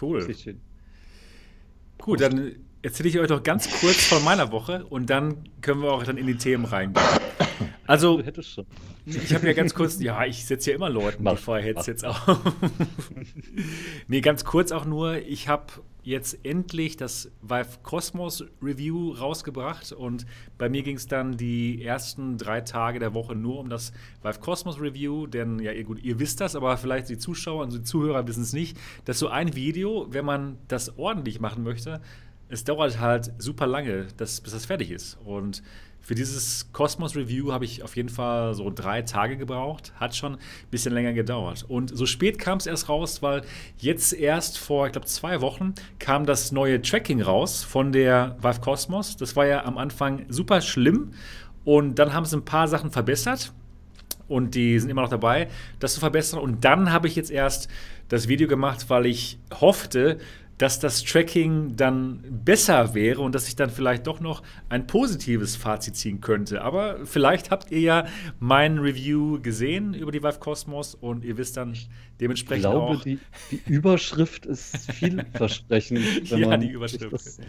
S1: Cool. Gut, dann erzähle ich euch doch ganz kurz von meiner Woche und dann können wir auch dann in die Themen reingehen. Also, ich habe ja ganz kurz, ja, ich setze ja immer Leuten die Feuerheadsets auf. nee, ganz kurz auch nur, ich habe jetzt endlich das Vive Cosmos Review rausgebracht. Und bei mir ging es dann die ersten drei Tage der Woche nur um das Vive Cosmos Review, denn ja, ihr, gut, ihr wisst das, aber vielleicht die Zuschauer und die Zuhörer wissen es nicht, dass so ein Video, wenn man das ordentlich machen möchte, es dauert halt super lange, dass, bis das fertig ist. Und für dieses Cosmos Review habe ich auf jeden Fall so drei Tage gebraucht. Hat schon ein bisschen länger gedauert. Und so spät kam es erst raus, weil jetzt erst vor, ich glaube, zwei Wochen kam das neue Tracking raus von der Vive Cosmos. Das war ja am Anfang super schlimm. Und dann haben sie ein paar Sachen verbessert. Und die sind immer noch dabei, das zu verbessern. Und dann habe ich jetzt erst das Video gemacht, weil ich hoffte, dass das Tracking dann besser wäre und dass ich dann vielleicht doch noch ein positives Fazit ziehen könnte. Aber vielleicht habt ihr ja mein Review gesehen über die Vive Cosmos und ihr wisst dann dementsprechend
S4: auch. Ich glaube,
S1: auch,
S4: die, die Überschrift ist vielversprechend.
S1: ja, die Überschrift.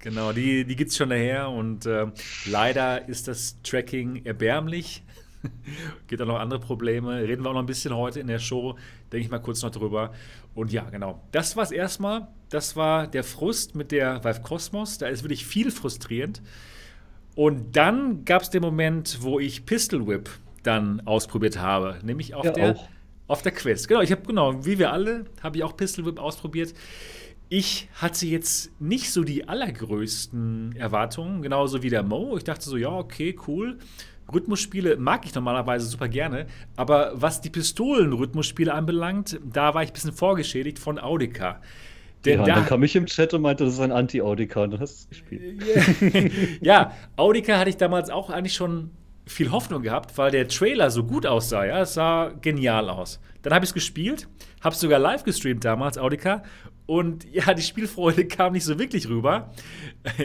S1: Genau, die, die gibt es schon daher und äh, leider ist das Tracking erbärmlich. Gibt auch noch andere Probleme. Reden wir auch noch ein bisschen heute in der Show, denke ich mal kurz noch drüber. Und ja, genau. Das war es erstmal. Das war der Frust mit der Vive Cosmos. Da ist wirklich viel frustrierend. Und dann gab es den Moment, wo ich Pistol Whip dann ausprobiert habe. Nämlich auf, ja, der, auf der Quest. Genau, ich habe, genau, wie wir alle, habe ich auch Pistol Whip ausprobiert. Ich hatte jetzt nicht so die allergrößten Erwartungen, genauso wie der Mo. Ich dachte so, ja, okay, cool. Rhythmusspiele mag ich normalerweise super gerne, aber was die Pistolen-Rhythmusspiele anbelangt, da war ich ein bisschen vorgeschädigt von Audica.
S4: Denn ja, da, dann kam ich im Chat und meinte, das ist ein Anti-Audica und dann hast du es
S1: gespielt. ja, Audica hatte ich damals auch eigentlich schon viel Hoffnung gehabt, weil der Trailer so gut aussah. Ja, es sah genial aus. Dann habe ich es gespielt, habe es sogar live gestreamt damals, Audica. Und ja, die Spielfreude kam nicht so wirklich rüber.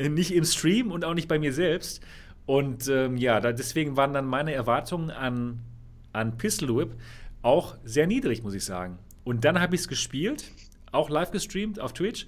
S1: nicht im Stream und auch nicht bei mir selbst. Und ähm, ja, da, deswegen waren dann meine Erwartungen an, an Pistol Whip auch sehr niedrig, muss ich sagen. Und dann habe ich es gespielt, auch live gestreamt auf Twitch.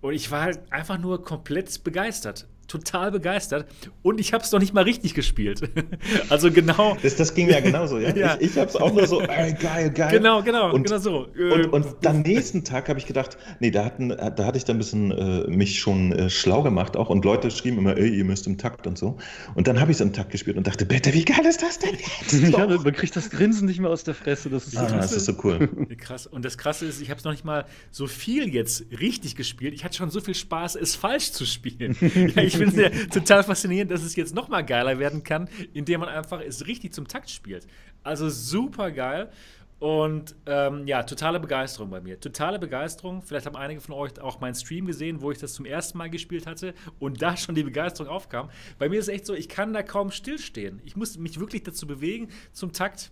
S1: Und ich war halt einfach nur komplett begeistert total begeistert und ich habe es noch nicht mal richtig gespielt. also genau.
S3: Das, das ging ja genauso, ja. ja. Ich, ich habe es auch nur so, ey, geil, geil.
S1: Genau, genau,
S3: und,
S1: genau so.
S3: Und, und am nächsten Tag habe ich gedacht, nee, da, hatten, da hatte ich dann ein bisschen äh, mich schon äh, schlau gemacht auch und Leute schrieben immer, ey, ihr müsst im Takt und so. Und dann habe ich es im Takt gespielt und dachte, bitte, wie geil ist das denn jetzt?
S4: ja, man kriegt das Grinsen nicht mehr aus der Fresse. Das ist,
S3: ah, das ist so cool.
S1: Krass. Und das Krasse ist, ich habe es noch nicht mal so viel jetzt richtig gespielt. Ich hatte schon so viel Spaß, es falsch zu spielen. ja, ich bin sehr, total total faszinierend, dass es jetzt noch mal geiler werden kann, indem man einfach es richtig zum Takt spielt. Also super geil. Und ähm, ja, totale Begeisterung bei mir. Totale Begeisterung. Vielleicht haben einige von euch auch meinen Stream gesehen, wo ich das zum ersten Mal gespielt hatte und da schon die Begeisterung aufkam. Bei mir ist es echt so, ich kann da kaum stillstehen. Ich muss mich wirklich dazu bewegen zum Takt.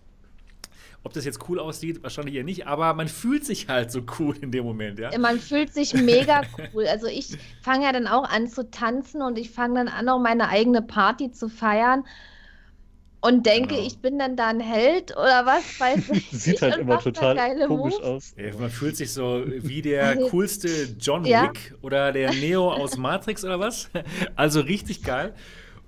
S1: Ob das jetzt cool aussieht, wahrscheinlich eher nicht, aber man fühlt sich halt so cool in dem Moment, ja.
S2: Man fühlt sich mega cool. Also ich fange ja dann auch an zu tanzen und ich fange dann an, auch meine eigene Party zu feiern und denke,
S1: Genau.
S2: ich bin dann da ein Held oder was, weiß ich.
S4: Sieht halt immer total
S2: geile
S4: komisch
S2: Moves.
S4: aus.
S1: Ja, Man fühlt sich so wie der coolste John
S2: ja.
S1: Wick oder der Neo aus Matrix oder was. Also richtig geil.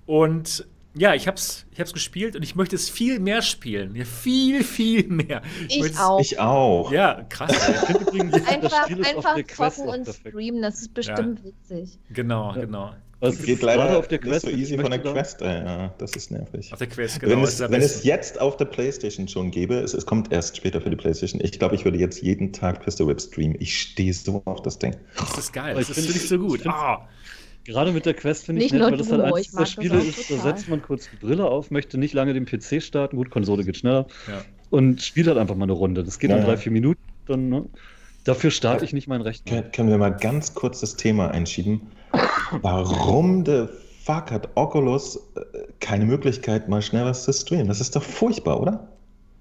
S1: Und ja, ich hab's, ich hab's gespielt und ich möchte es viel mehr spielen. Ja, viel, viel mehr.
S2: Ich
S1: es-
S2: auch.
S3: Ich auch.
S1: Ja, krass.
S4: Ich finde übrigens, das
S2: Einfach,
S4: Spiel ist auf
S2: einfach
S4: der Quest
S2: zocken und streamen, das ist bestimmt witzig.
S1: Genau,
S4: Ja.
S1: genau.
S4: Also
S3: Geht leider
S4: auf der
S3: nicht
S4: Quest.
S3: so
S4: ich
S3: easy von der Quest. Ey, ja, das ist nervig.
S1: Auf der Quest, genau.
S3: wenn es, wenn es jetzt auf der PlayStation schon gäbe, es, es kommt erst später für die PlayStation. Ich glaube, ich würde jetzt jeden Tag Pistol Whip streamen. Ich stehe so auf das Ding.
S1: Das ist geil. Das
S4: ich
S1: ist
S4: find-
S1: wirklich so gut.
S4: ich
S1: Ah,
S4: Gerade mit der Quest finde ich
S2: Nicht
S4: nett,
S2: nur
S4: weil das halt dieser
S2: das
S4: Spiele ist, da
S2: total.
S4: setzt man kurz die Brille auf, möchte nicht lange den PC starten, gut, Konsole geht schneller
S1: ja.
S4: und spielt halt einfach mal eine Runde. Das geht
S3: Ja,
S4: in drei, vier Minuten, dann, ne? Dafür starte ich nicht meinen Rechner.
S3: Können, können wir mal ganz kurz das Thema einschieben? Warum der Fuck hat Oculus äh, keine Möglichkeit, mal schnell was zu streamen? Das ist doch furchtbar, oder?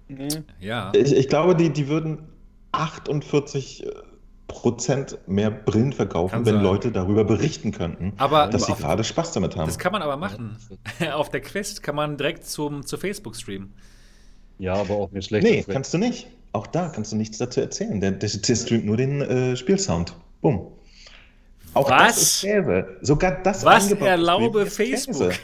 S4: Nee.
S1: ja.
S3: Ich, ich glaube, die, die würden 48 Prozent mehr Brillen verkaufen,
S1: Kann
S3: wenn
S1: sein.
S3: Leute darüber berichten könnten,
S1: Aber
S3: dass sie gerade Spaß damit haben.
S1: das kann man aber machen. Auf der Quest kann man direkt zum, zu Facebook streamen.
S4: Ja, aber auch mir schlecht.
S3: Nee, kannst du nicht. Auch da kannst du nichts dazu erzählen. Der, der, der streamt nur den äh, Spielsound. Bumm. Auch
S1: Was?
S3: das ist Käse. Sogar das
S1: Was erlaube Facebook?
S3: Käse.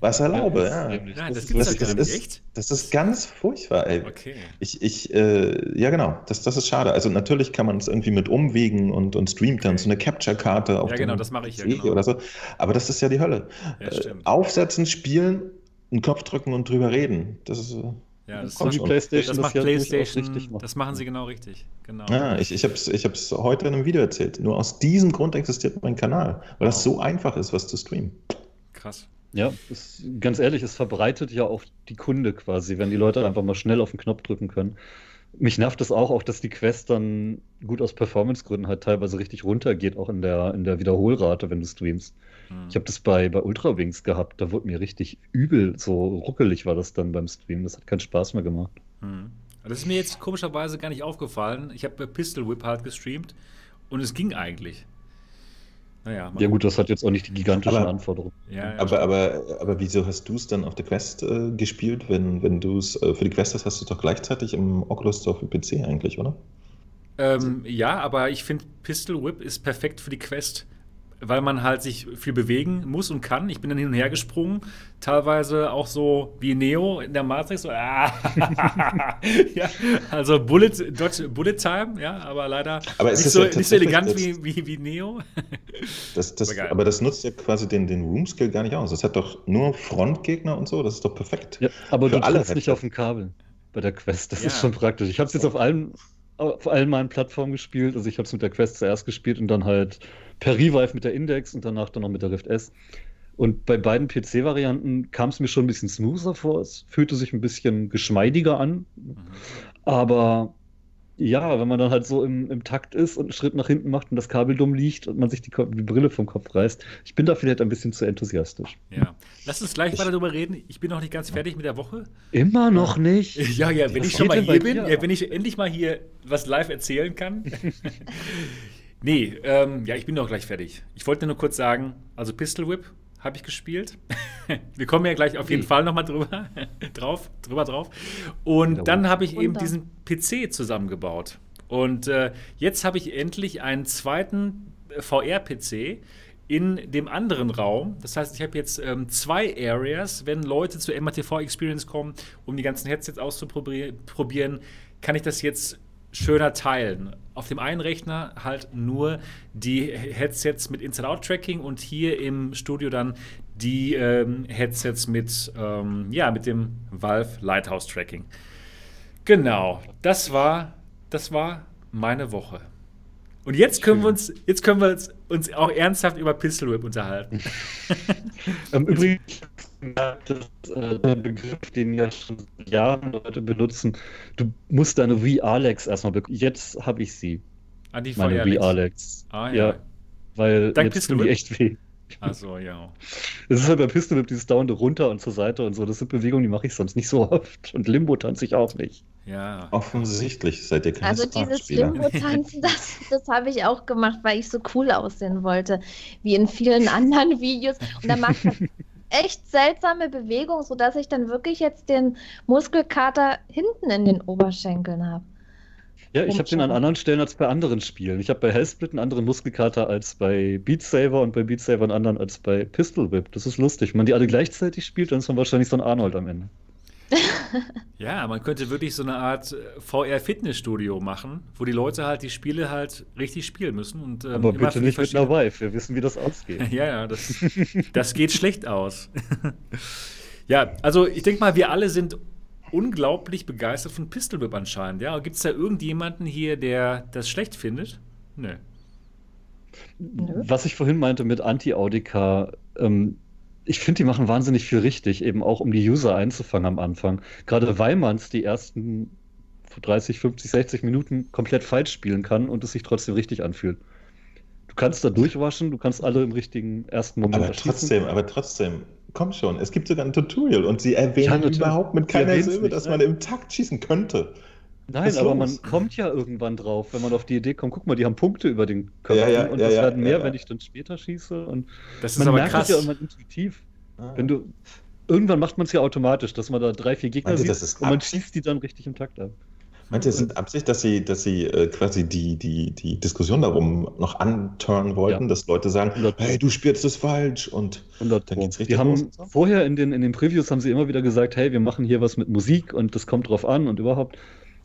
S3: Was erlaube, ja.
S1: Nein, das
S4: ist
S3: Das, ist,
S1: Echt?
S3: das ist ganz furchtbar, ey.
S1: Okay.
S3: Ich, ich, äh, ja genau, das, das ist schade. Also natürlich kann man es irgendwie mit Umwegen und, und streamt dann so eine Capture-Karte auf
S1: Ja,
S3: dem
S1: genau, das mache ich ja, genau.
S3: oder so. Aber das ist ja die Hölle.
S1: Ja,
S3: Äh, aufsetzen, spielen, einen Knopf drücken und drüber reden. Das ist.
S1: Ja, das,
S3: Kommt
S4: die
S3: schon.
S4: PlayStation
S1: das macht
S4: durchaus
S1: PlayStation.
S4: richtig macht.
S1: Das machen sie genau richtig. Genau.
S3: Ja, ich, ich habe es ich hab's heute in einem Video erzählt. Nur aus diesem Grund existiert mein Kanal, weil das so einfach ist, was zu streamen.
S1: Krass.
S4: Ja, es, ganz ehrlich, es verbreitet ja auch die Kunde quasi, wenn die Leute einfach mal schnell auf den Knopf drücken können. Mich nervt es auch, auch, dass die Quest dann gut aus Performance-Gründen halt teilweise richtig runtergeht, auch in der, in der Wiederholrate, wenn du streamst.
S1: Hm.
S4: Ich habe das bei, bei Ultra Wings gehabt, da wurde mir richtig übel, so ruckelig war das dann beim Stream. Das hat keinen Spaß mehr gemacht.
S1: Hm. Das ist mir jetzt komischerweise gar nicht aufgefallen. Ich habe Pistol Whip halt gestreamt und es ging eigentlich. Naja,
S4: Ja gut, das hat jetzt auch nicht die gigantischen
S3: Aber-
S4: Anforderungen.
S1: Ja, ja,
S3: Aber, aber, aber wieso hast du es dann auf der Quest äh, gespielt? Wenn, wenn du es äh, für die Quest hast, hast du es doch gleichzeitig im Oculus Store für PC eigentlich, oder?
S1: Ähm, ja, aber ich finde, Pistol Whip ist perfekt für die Quest, weil man halt sich viel bewegen muss und kann. Ich bin dann hin und her gesprungen, teilweise auch so wie Neo in der Matrix. So, ah, ja, also Bullet, Dodge, Bullet Time, ja, aber leider
S3: Aber es
S1: nicht,
S3: ist
S1: so,
S3: ja
S1: nicht so elegant
S3: jetzt-
S1: wie, wie, wie Neo.
S3: Das, das,
S1: Aber
S3: aber das nutzt ja quasi den, den Room Skill gar nicht aus. Das hat doch nur Frontgegner und so. Das ist doch perfekt.
S4: Ja, aber
S3: Für
S4: du
S3: alle
S4: trittst nicht auf dem Kabel bei der Quest. Das
S1: Ja.
S4: ist schon praktisch. Ich habe es jetzt auf allen, auf allen meinen Plattformen gespielt. Also ich habe es mit der Quest zuerst gespielt und dann halt per Revive mit der Index und danach dann noch mit der Rift S. Und bei beiden PC-Varianten kam es mir schon ein bisschen smoother vor. Es fühlte sich ein bisschen geschmeidiger an. Aber ja, wenn man dann halt so im, im Takt ist und einen Schritt nach hinten macht und das Kabel dumm liegt und man sich die, die Brille vom Kopf reißt, ich bin da vielleicht ein bisschen zu enthusiastisch.
S1: Ja. Lass uns gleich weiter darüber reden. Ich bin noch nicht ganz fertig mit der Woche.
S4: Immer noch nicht.
S1: Ja, ja, wenn
S4: Was
S1: ich schon mal hier bin, ja, wenn ich endlich mal hier was live erzählen kann. nee, ähm, ja, ich bin doch gleich fertig. Ich wollte nur kurz sagen, also Pistol Whip habe ich gespielt. Wir kommen ja gleich auf jeden
S4: Wie?
S1: Fall nochmal drüber drauf, drüber drauf. Und dann habe ich eben diesen PC zusammengebaut. Und äh, jetzt habe ich endlich einen zweiten äh, VR-PC in dem anderen Raum. Das heißt, ich habe jetzt ähm, zwei Areas. Wenn Leute zur MATV Experience kommen, um die ganzen Headsets auszuprobieren, kann ich das jetzt schöner teilen. Auf dem einen Rechner halt nur die Headsets mit Inside-Out-Tracking und hier im Studio dann die ähm, Headsets mit, ähm, ja, mit dem Valve Lighthouse-Tracking. Genau, das war, das war meine Woche. Und jetzt können wir uns, jetzt können wir uns, uns auch ernsthaft über Pistol Whip unterhalten.
S4: Ähm, übrigens, das, äh, der Begriff, den ja schon seit Jahren Leute benutzen, du musst deine VR-Legs erstmal bekommen. Jetzt habe ich sie,
S1: An die
S4: meine.
S1: VR-Legs. Ah, ja.
S4: weil
S1: Dank
S4: jetzt tun die echt weh.
S1: Also, ja.
S4: Es ist halt bei Pistol Whip dieses dauernde runter und zur Seite und so. Das sind Bewegungen, die mache ich sonst nicht so oft. Und Limbo tanze ich auch nicht.
S1: Ja.
S3: Offensichtlich seid ihr keine
S2: Also dieses. Limbo-Tanzen, das, das habe ich auch gemacht, weil ich so cool aussehen wollte, wie in vielen anderen Videos. Und da macht man echt seltsame Bewegungen, sodass ich dann wirklich jetzt den Muskelkater hinten in den Oberschenkeln habe.
S4: Ja, ich habe den an anderen Stellen als bei anderen Spielen. Ich habe bei Hellsplit einen anderen Muskelkater als bei Beat Saber und bei Beat Saber einen anderen als bei Pistol Whip. Das ist lustig. Wenn man die alle gleichzeitig spielt, dann ist man wahrscheinlich so ein Arnold am Ende.
S1: Ja, man könnte wirklich so eine Art äh, VR-Fitnessstudio machen, wo die Leute halt die Spiele halt richtig spielen müssen. Und, ähm,
S4: Aber bitte nicht mit einer Wife. Wir wissen, wie das ausgeht.
S1: Ja, ja, das, das geht schlecht aus. ja, also ich denke mal, wir alle sind unglaublich begeistert von Pistol Whip anscheinend. Ja, gibt es da irgendjemanden hier, der das schlecht findet? Nö.
S4: Was ich vorhin meinte mit Anti-Audica, ähm, ich finde, die machen wahnsinnig viel richtig, eben auch um die User einzufangen am Anfang. Gerade weil man es die ersten 30, 50, 60 Minuten komplett falsch spielen kann und es sich trotzdem richtig anfühlt. Du kannst da durchwaschen, du kannst alle im richtigen ersten Moment
S3: Aber
S4: erschießen.
S3: trotzdem, aber trotzdem, komm schon, es gibt sogar ein Tutorial und sie erwähnen
S4: Ja,
S3: überhaupt mit keiner Silbe, dass
S4: ne?
S3: man im Takt schießen könnte.
S4: Nein, aber
S3: los?
S4: man kommt ja irgendwann drauf, wenn man auf die Idee kommt, guck mal, die haben Punkte über den Köpfen
S3: Ja, ja,
S4: und
S3: ja,
S4: das
S3: ja,
S4: werden mehr,
S3: ja, ja.
S4: wenn ich dann später schieße. Und
S1: Das ist
S4: man
S1: aber
S4: merkt
S1: krass.
S4: es ja irgendwann intuitiv. Wenn du irgendwann macht man es ja automatisch, dass man da drei, vier Gegner
S3: Meint
S4: sieht
S3: das ist
S4: und man schießt die dann richtig im Takt ab.
S3: Meint ihr, es ist Absicht, dass sie, dass sie äh, quasi die, die, die Diskussion darum noch anturnen wollten,
S4: Ja.
S3: dass Leute sagen,
S4: 100
S3: hey, du spielst es falsch und
S4: 100
S3: Dann geht's richtig
S4: Die haben
S3: los und so?
S4: vorher in den, in den Previews haben sie immer wieder gesagt, hey, wir machen hier was mit Musik und das kommt drauf an und überhaupt.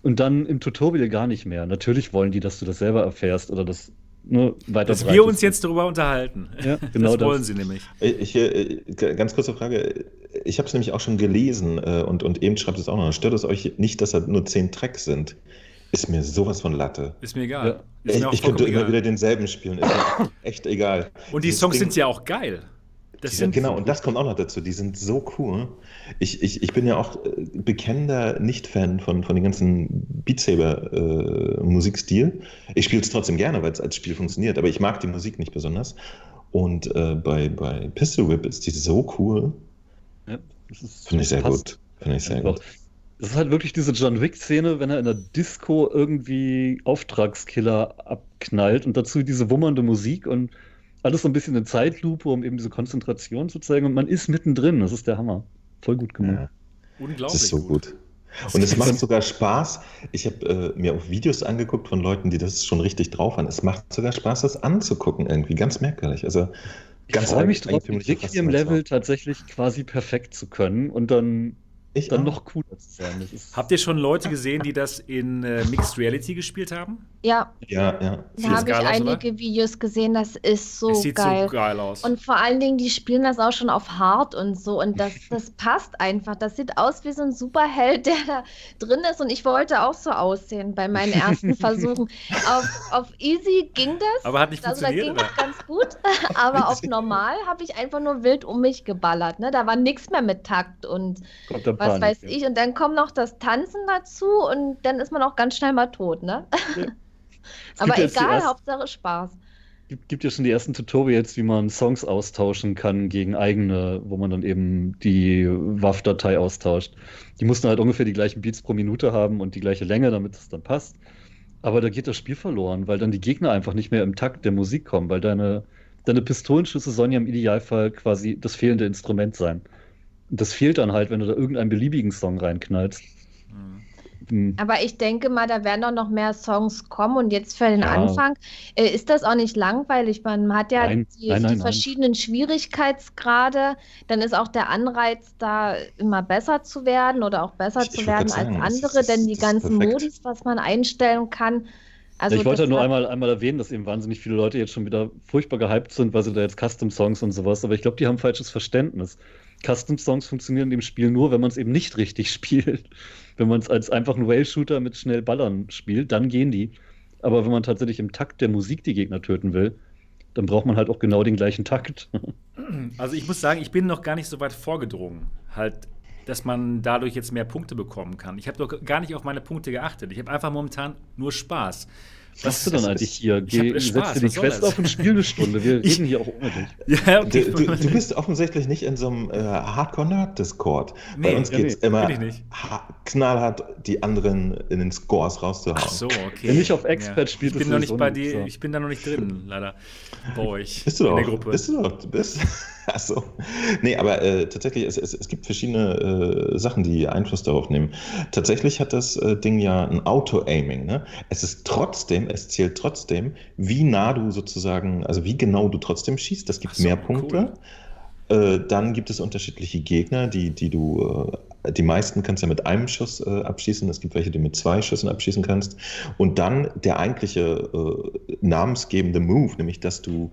S4: Und dann im Tutorial gar nicht mehr. Natürlich wollen die, dass du das selber erfährst oder das ne, weiter
S1: Dass wir uns jetzt darüber unterhalten.
S4: Ja, genau
S1: das wollen
S4: das.
S1: sie nämlich.
S3: Ich, äh, g- ganz kurze Frage. Ich habe es nämlich auch schon gelesen äh, und, und eben schreibt es auch noch. Stört es euch nicht, dass da nur zehn Tracks sind? Ist mir sowas von Latte.
S1: Ist mir egal.
S4: Ja.
S1: Ist
S3: Ich,
S1: mir
S3: ich könnte immer wieder denselben spielen. Ist mir echt egal.
S1: Und die
S3: Dieses
S1: Songs
S3: Ding-
S1: sind ja auch geil. Das sind
S3: genau, und das kommt auch noch dazu. Die sind so cool. Ich, ich, ich bin ja auch äh, bekennender Nicht-Fan von, von den ganzen Beat Saber-Musikstil. ich spiele es trotzdem gerne, weil es als Spiel funktioniert, aber ich mag die Musik nicht besonders. Und äh, bei, bei Pistol Whip ist die so cool.
S4: Ja,
S3: Finde ich sehr
S4: passt
S3: gut. Finde ich sehr
S4: einfach.
S3: gut.
S4: Das ist halt wirklich diese John Wick-Szene, wenn er in der Disco irgendwie Auftragskiller abknallt und dazu diese wummernde Musik und alles so ein bisschen in Zeitlupe, um eben diese Konzentration zu zeigen. Und man ist mittendrin. Das ist der Hammer. Voll gut gemacht.
S3: Ja,
S1: unglaublich
S3: das ist so gut. Und es macht sogar Spaß. Ich habe äh, mir auch Videos angeguckt von Leuten, die das schon richtig drauf haben. Es macht sogar Spaß, das anzugucken irgendwie. Ganz merkwürdig. Also
S4: Ich
S3: ganz
S4: freue mich drauf, mit
S3: eigentümliche
S4: Requiem-Level tatsächlich quasi perfekt zu können und dann,
S3: Ich
S4: dann
S3: auch.
S4: noch cooler zu sein. Das ist,
S1: Habt ihr schon Leute gesehen, die das in äh, Mixed Reality gespielt haben?
S2: Ja,
S3: Ja, ja.
S2: Da habe ich
S1: aus, oder?
S2: einige Videos gesehen, das ist so
S1: es sieht
S2: geil.
S1: so geil aus.
S2: Und vor allen Dingen, die spielen das auch schon auf hart und so. Und das, das passt einfach. Das sieht aus wie so ein Superheld, der da drin ist. Und ich wollte auch so aussehen bei meinen ersten Versuchen. Auf, auf Easy ging das.
S1: Aber hat nicht
S2: also da
S1: funktioniert,
S2: ging
S1: oder?
S2: das ganz gut. Aber auf normal habe ich einfach nur wild um mich geballert. Ne? Da war nichts mehr mit Takt und
S4: kommt
S2: was
S4: Panik,
S2: weiß
S4: ja.
S2: ich. Und dann kommt noch das Tanzen dazu und dann ist man auch ganz schnell mal tot. Ne?
S4: Es
S2: Aber egal,
S4: ersten-
S2: Hauptsache Spaß.
S4: gibt, gibt ja schon die ersten Tutorials, wie man Songs austauschen kann gegen eigene, wo man dann eben die WAV-Datei austauscht. Die mussten halt ungefähr die gleichen Beats pro Minute haben und die gleiche Länge, damit es dann passt. Aber da geht das Spiel verloren, weil dann die Gegner einfach nicht mehr im Takt der Musik kommen, weil deine, deine Pistolenschüsse sollen ja im Idealfall quasi das fehlende Instrument sein. Das fehlt dann halt, wenn du da irgendeinen beliebigen Song reinknallst.
S1: Mhm.
S4: Hm.
S2: Aber ich denke mal, da werden auch noch mehr Songs kommen. Und jetzt für den
S4: Ja.
S2: Anfang, äh, ist das auch nicht langweilig? Man hat ja
S4: Nein,
S2: die,
S4: nein, nein,
S2: die
S4: nein.
S2: verschiedenen Schwierigkeitsgrade. Dann ist auch der Anreiz, da immer besser zu werden oder auch besser
S3: Ich-
S2: zu
S3: ich
S2: werden als
S3: sagen,
S2: andere.
S3: ist-
S2: denn die ganzen. Modis, was man einstellen kann. Also
S4: Ja, ich wollte nur einmal, einmal erwähnen, dass eben wahnsinnig viele Leute jetzt schon wieder furchtbar gehypt sind, weil sie da jetzt Custom-Songs und sowas, aber ich glaube, die haben falsches Verständnis. Custom-Songs funktionieren dem Spiel nur, wenn man es eben nicht richtig spielt. Wenn man es als einfach ein Rail-Shooter mit schnell Ballern spielt, dann gehen die. Aber wenn man tatsächlich im Takt der Musik die Gegner töten will, dann braucht man halt auch genau den gleichen Takt.
S1: Also ich muss sagen, ich bin noch gar nicht so weit vorgedrungen, halt, dass man dadurch jetzt mehr Punkte bekommen kann. Ich habe doch gar nicht auf meine Punkte geachtet. Ich habe einfach momentan nur Spaß.
S4: Was machst du dann eigentlich hier? Geh, setz dir die Quest auf und spiel eine Stunde. Wir
S3: ich,
S4: reden hier auch ohne dich.
S3: Ja, okay. du, du, du, bist offensichtlich nicht in so einem äh, Hardcore-Nerd-Discord. Nee, Bei uns geht es nee, immer knallhart, die anderen in den Scores rauszuhauen. Ach
S1: so, okay.
S4: Wenn nicht auf Expert ja. spielt,
S1: ich bin noch nicht bei dir. So. Ich bin da noch nicht drin, leider. Bei euch.
S3: Bist du doch? In der Gruppe. Bist du doch? Du bist. Achso. Nee, aber äh, tatsächlich, es, es, es, gibt verschiedene äh, Sachen, die Einfluss darauf nehmen. Tatsächlich hat das äh, Ding ja ein Auto-Aiming. Ne? Es ist trotzdem, es zählt trotzdem, wie nah du sozusagen, also wie genau du trotzdem schießt. Das gibt so, mehr Punkte. Cool. Äh, dann gibt es unterschiedliche Gegner, die, die du äh, die meisten kannst du ja mit einem Schuss äh, abschießen. Es gibt welche, die du mit zwei Schüssen abschießen kannst. Und dann der eigentliche äh, namensgebende Move, nämlich dass du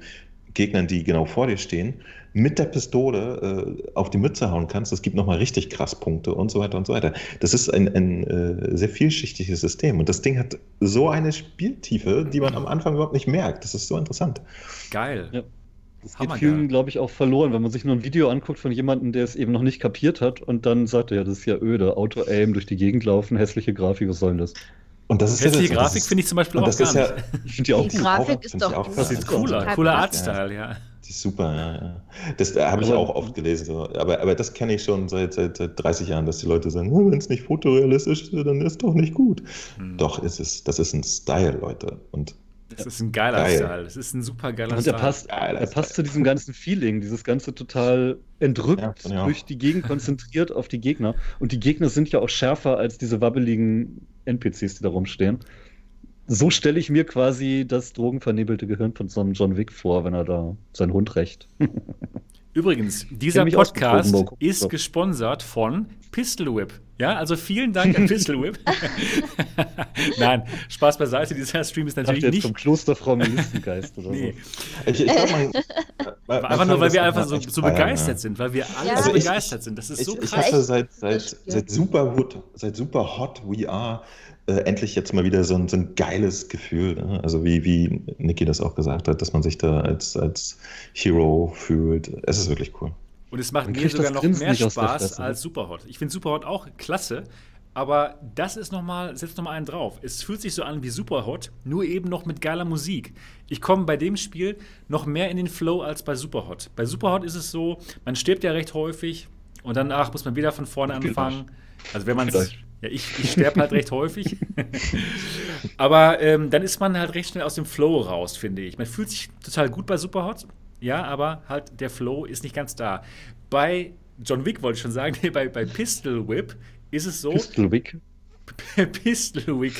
S3: Gegnern, die genau vor dir stehen, mit der Pistole äh, auf die Mütze hauen kannst. Das gibt nochmal richtig krass Punkte und so weiter und so weiter. Das ist ein, ein äh, sehr vielschichtiges System und das Ding hat so eine Spieltiefe, die man am Anfang überhaupt nicht merkt. Das ist so interessant.
S1: Geil.
S4: Ja. Das geht vielen, glaube ich, auch verloren, wenn man sich nur ein Video anguckt von jemandem, der es eben noch nicht kapiert hat und dann sagt er, ja, das ist ja öde, Auto-Aim, durch die Gegend laufen, hässliche Grafik, was soll denn das?
S1: Und das ist
S3: Hässliche
S1: ja, Grafik finde ich zum Beispiel auch gar
S3: ja, Ich finde die auch
S2: Die Grafik ist doch
S1: auch, Das ist cooler, cooler Artstyle, ja.
S3: Die ist super, ja, ja. Das habe ich auch oft gelesen. So. Aber, aber das kenne ich schon seit, seit, seit 30 Jahren, dass die Leute sagen, oh, wenn es nicht fotorealistisch ist, dann ist es doch nicht gut. Hm. Doch, ist es. Das ist ein Style, Leute. Und
S1: das ist ein geiler Geil. Style. Das ist ein super geiler
S4: und
S1: Style.
S4: Und passt, er passt zu diesem ganzen Feeling, dieses ganze total entrückt, ja, durch die Gegend konzentriert auf die Gegner. Und die Gegner sind ja auch schärfer als diese wabbeligen NPCs, die da rumstehen so stelle ich mir quasi das drogenvernebelte Gehirn von so einem John Wick vor, wenn er da seinen Hund rächt.
S1: Übrigens, dieser Podcast ist gesponsert von Pistol Whip. Ja, also vielen Dank an Pistol Whip. Nein, Spaß beiseite. Dieser Stream ist natürlich
S4: jetzt
S1: nicht.
S4: vom Klosterfrau Melistengeist oder nee.
S3: so. Ich, ich sag mal,
S1: man, einfach nur, weil wir einfach so, so begeistert ja. sind, weil wir alle ja. so also begeistert sind. Das ist
S3: ich,
S1: so krass.
S3: Ich hatte seit, seit, seit Superwood, seit Super Hot We Are äh, endlich jetzt mal wieder so ein, so ein geiles Gefühl. Ne? Also wie, wie Niki das auch gesagt hat, dass man sich da als, als Hero fühlt. Es ist wirklich cool.
S1: Und es macht mir sogar noch mehr Spaß als Superhot. Ich finde Superhot auch klasse, aber das ist nochmal, setzt nochmal einen drauf. Es fühlt sich so an wie Superhot, nur eben noch mit geiler Musik. Ich komme bei dem Spiel noch mehr in den Flow als bei Superhot. Bei Superhot ist es so, man stirbt ja recht häufig und danach muss man wieder von vorne anfangen. Also wenn man es ja, ich, ich sterbe halt recht häufig. aber ähm, dann ist man halt recht schnell aus dem Flow raus, finde ich. Man fühlt sich total gut bei Superhot, ja, aber halt der Flow ist nicht ganz da. Bei John Wick wollte ich schon sagen, nee, bei, bei Pistol Whip ist es so.
S4: Pistol Wick?
S1: Pistol Whip.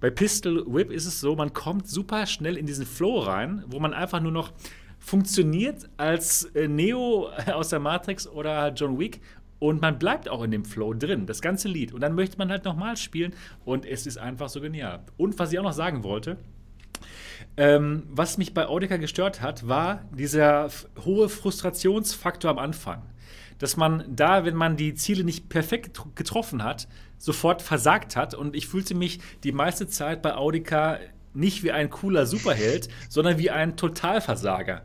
S1: bei Pistol Whip ist es so, man kommt super schnell in diesen Flow rein, wo man einfach nur noch funktioniert als äh, Neo aus der Matrix oder John Wick und man bleibt auch in dem Flow drin, das ganze Lied. Und dann möchte man halt nochmal spielen und es ist einfach so genial. Und was ich auch noch sagen wollte, ähm, was mich bei Audica gestört hat, war dieser hohe Frustrationsfaktor am Anfang. Dass man da, wenn man die Ziele nicht perfekt getroffen hat, sofort versagt hat. Und ich fühlte mich die meiste Zeit bei Audica nicht wie ein cooler Superheld, sondern wie ein Totalversager.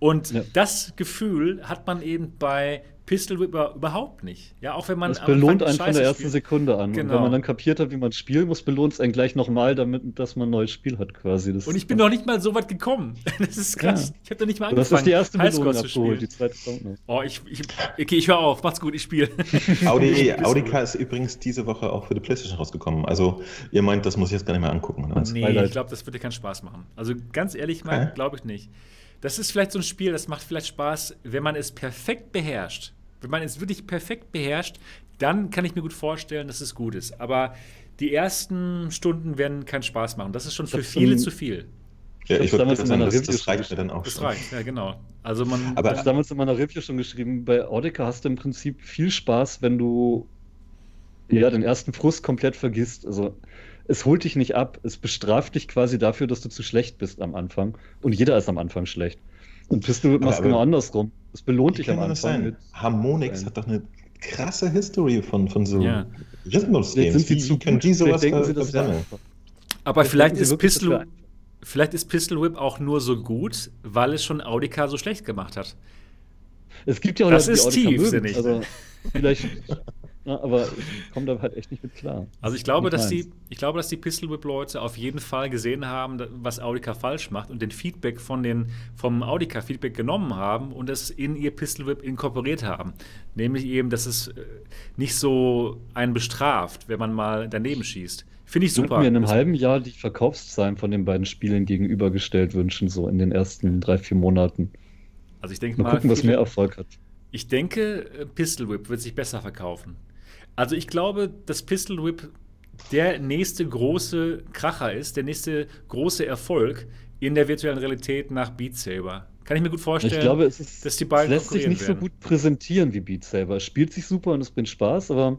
S1: Und ja. das Gefühl hat man eben bei Pistol Whip überhaupt nicht. Ja, auch wenn man.
S4: Das belohnt einen von der ersten spielt. Sekunde an. Genau. Und wenn man dann kapiert hat, wie man spielen muss, belohnt es einen gleich nochmal, damit dass man ein neues Spiel hat quasi.
S1: Das und ich bin noch nicht mal so weit gekommen. Das ist krass. Ja. Ich habe doch nicht mal
S4: angefangen. Das ist die erste Belohnung abgeholt, die zweite kommt noch.
S1: Oh, ich, ich, okay, ich höre auf. Macht's gut, ich spiele.
S3: Audi, Audica ist übrigens diese Woche auch für die PlayStation rausgekommen. Also, ihr meint, das muss ich jetzt gar nicht mehr angucken.
S1: Oder? Nee, ich glaube, das würde keinen Spaß machen. Also, ganz ehrlich mal, glaube ich nicht. Das ist vielleicht so ein Spiel, das macht vielleicht Spaß, wenn man es perfekt beherrscht wenn man es wirklich perfekt beherrscht, dann kann ich mir gut vorstellen, dass es gut ist. Aber die ersten Stunden werden keinen Spaß machen. Das ist schon für viele zu viel.
S4: Ja, ich, würde sagen, das, das reicht mir dann auch
S1: das schon. reicht, ja genau. Also man
S4: Aber ich habe damals in meiner Review schon geschrieben, bei Audica hast du im Prinzip viel Spaß, wenn du ja, den ersten Frust komplett vergisst. Also es holt dich nicht ab, es bestraft dich quasi dafür, dass du zu schlecht bist am Anfang. Und jeder ist am Anfang schlecht. Und bist du machst genau andersrum. Es belohnt dich am Anfang.
S3: Mit Harmonix hat doch eine krasse History von, von so
S1: ja.
S3: Rhythmus-Games.
S4: Sind sie zu können die sowas
S1: denken sie das Aber vielleicht ist Pistol Vielleicht ist Pistol Whip auch nur so gut, weil es schon Audica so schlecht gemacht hat.
S4: Es gibt ja auch
S1: das Leute, ist tief,
S4: also vielleicht Ja, aber ich komme da halt echt nicht mit klar.
S1: Also ich glaube, dass die, ich glaube, dass die Pistol Whip Leute auf jeden Fall gesehen haben, was Audica falsch macht und den Feedback von den vom Audica Feedback genommen haben und es in ihr Pistol Whip inkorporiert haben. Nämlich eben, dass es äh, nicht so einen bestraft, wenn man mal daneben schießt. Finde ich
S4: Ich würde
S1: super.
S4: mir in einem
S1: Das-
S4: halben Jahr die Verkaufszahlen von den beiden Spielen gegenübergestellt wünschen, so in den ersten drei, vier Monaten.
S1: Also ich denke
S4: Mal
S1: mal,
S4: gucken, was mehr Erfolg hat.
S1: Ich denke, äh, Pistol Whip wird sich besser verkaufen. Also ich glaube, dass Pistol Whip der nächste große Kracher ist, der nächste große Erfolg in der virtuellen Realität nach Beat Saber. Kann ich mir gut vorstellen.
S4: Ich glaube, es, ist,
S1: dass die beiden
S4: es lässt sich nicht so
S1: werden.
S4: gut präsentieren wie Beat Saber. Es spielt sich super und es bringt Spaß, aber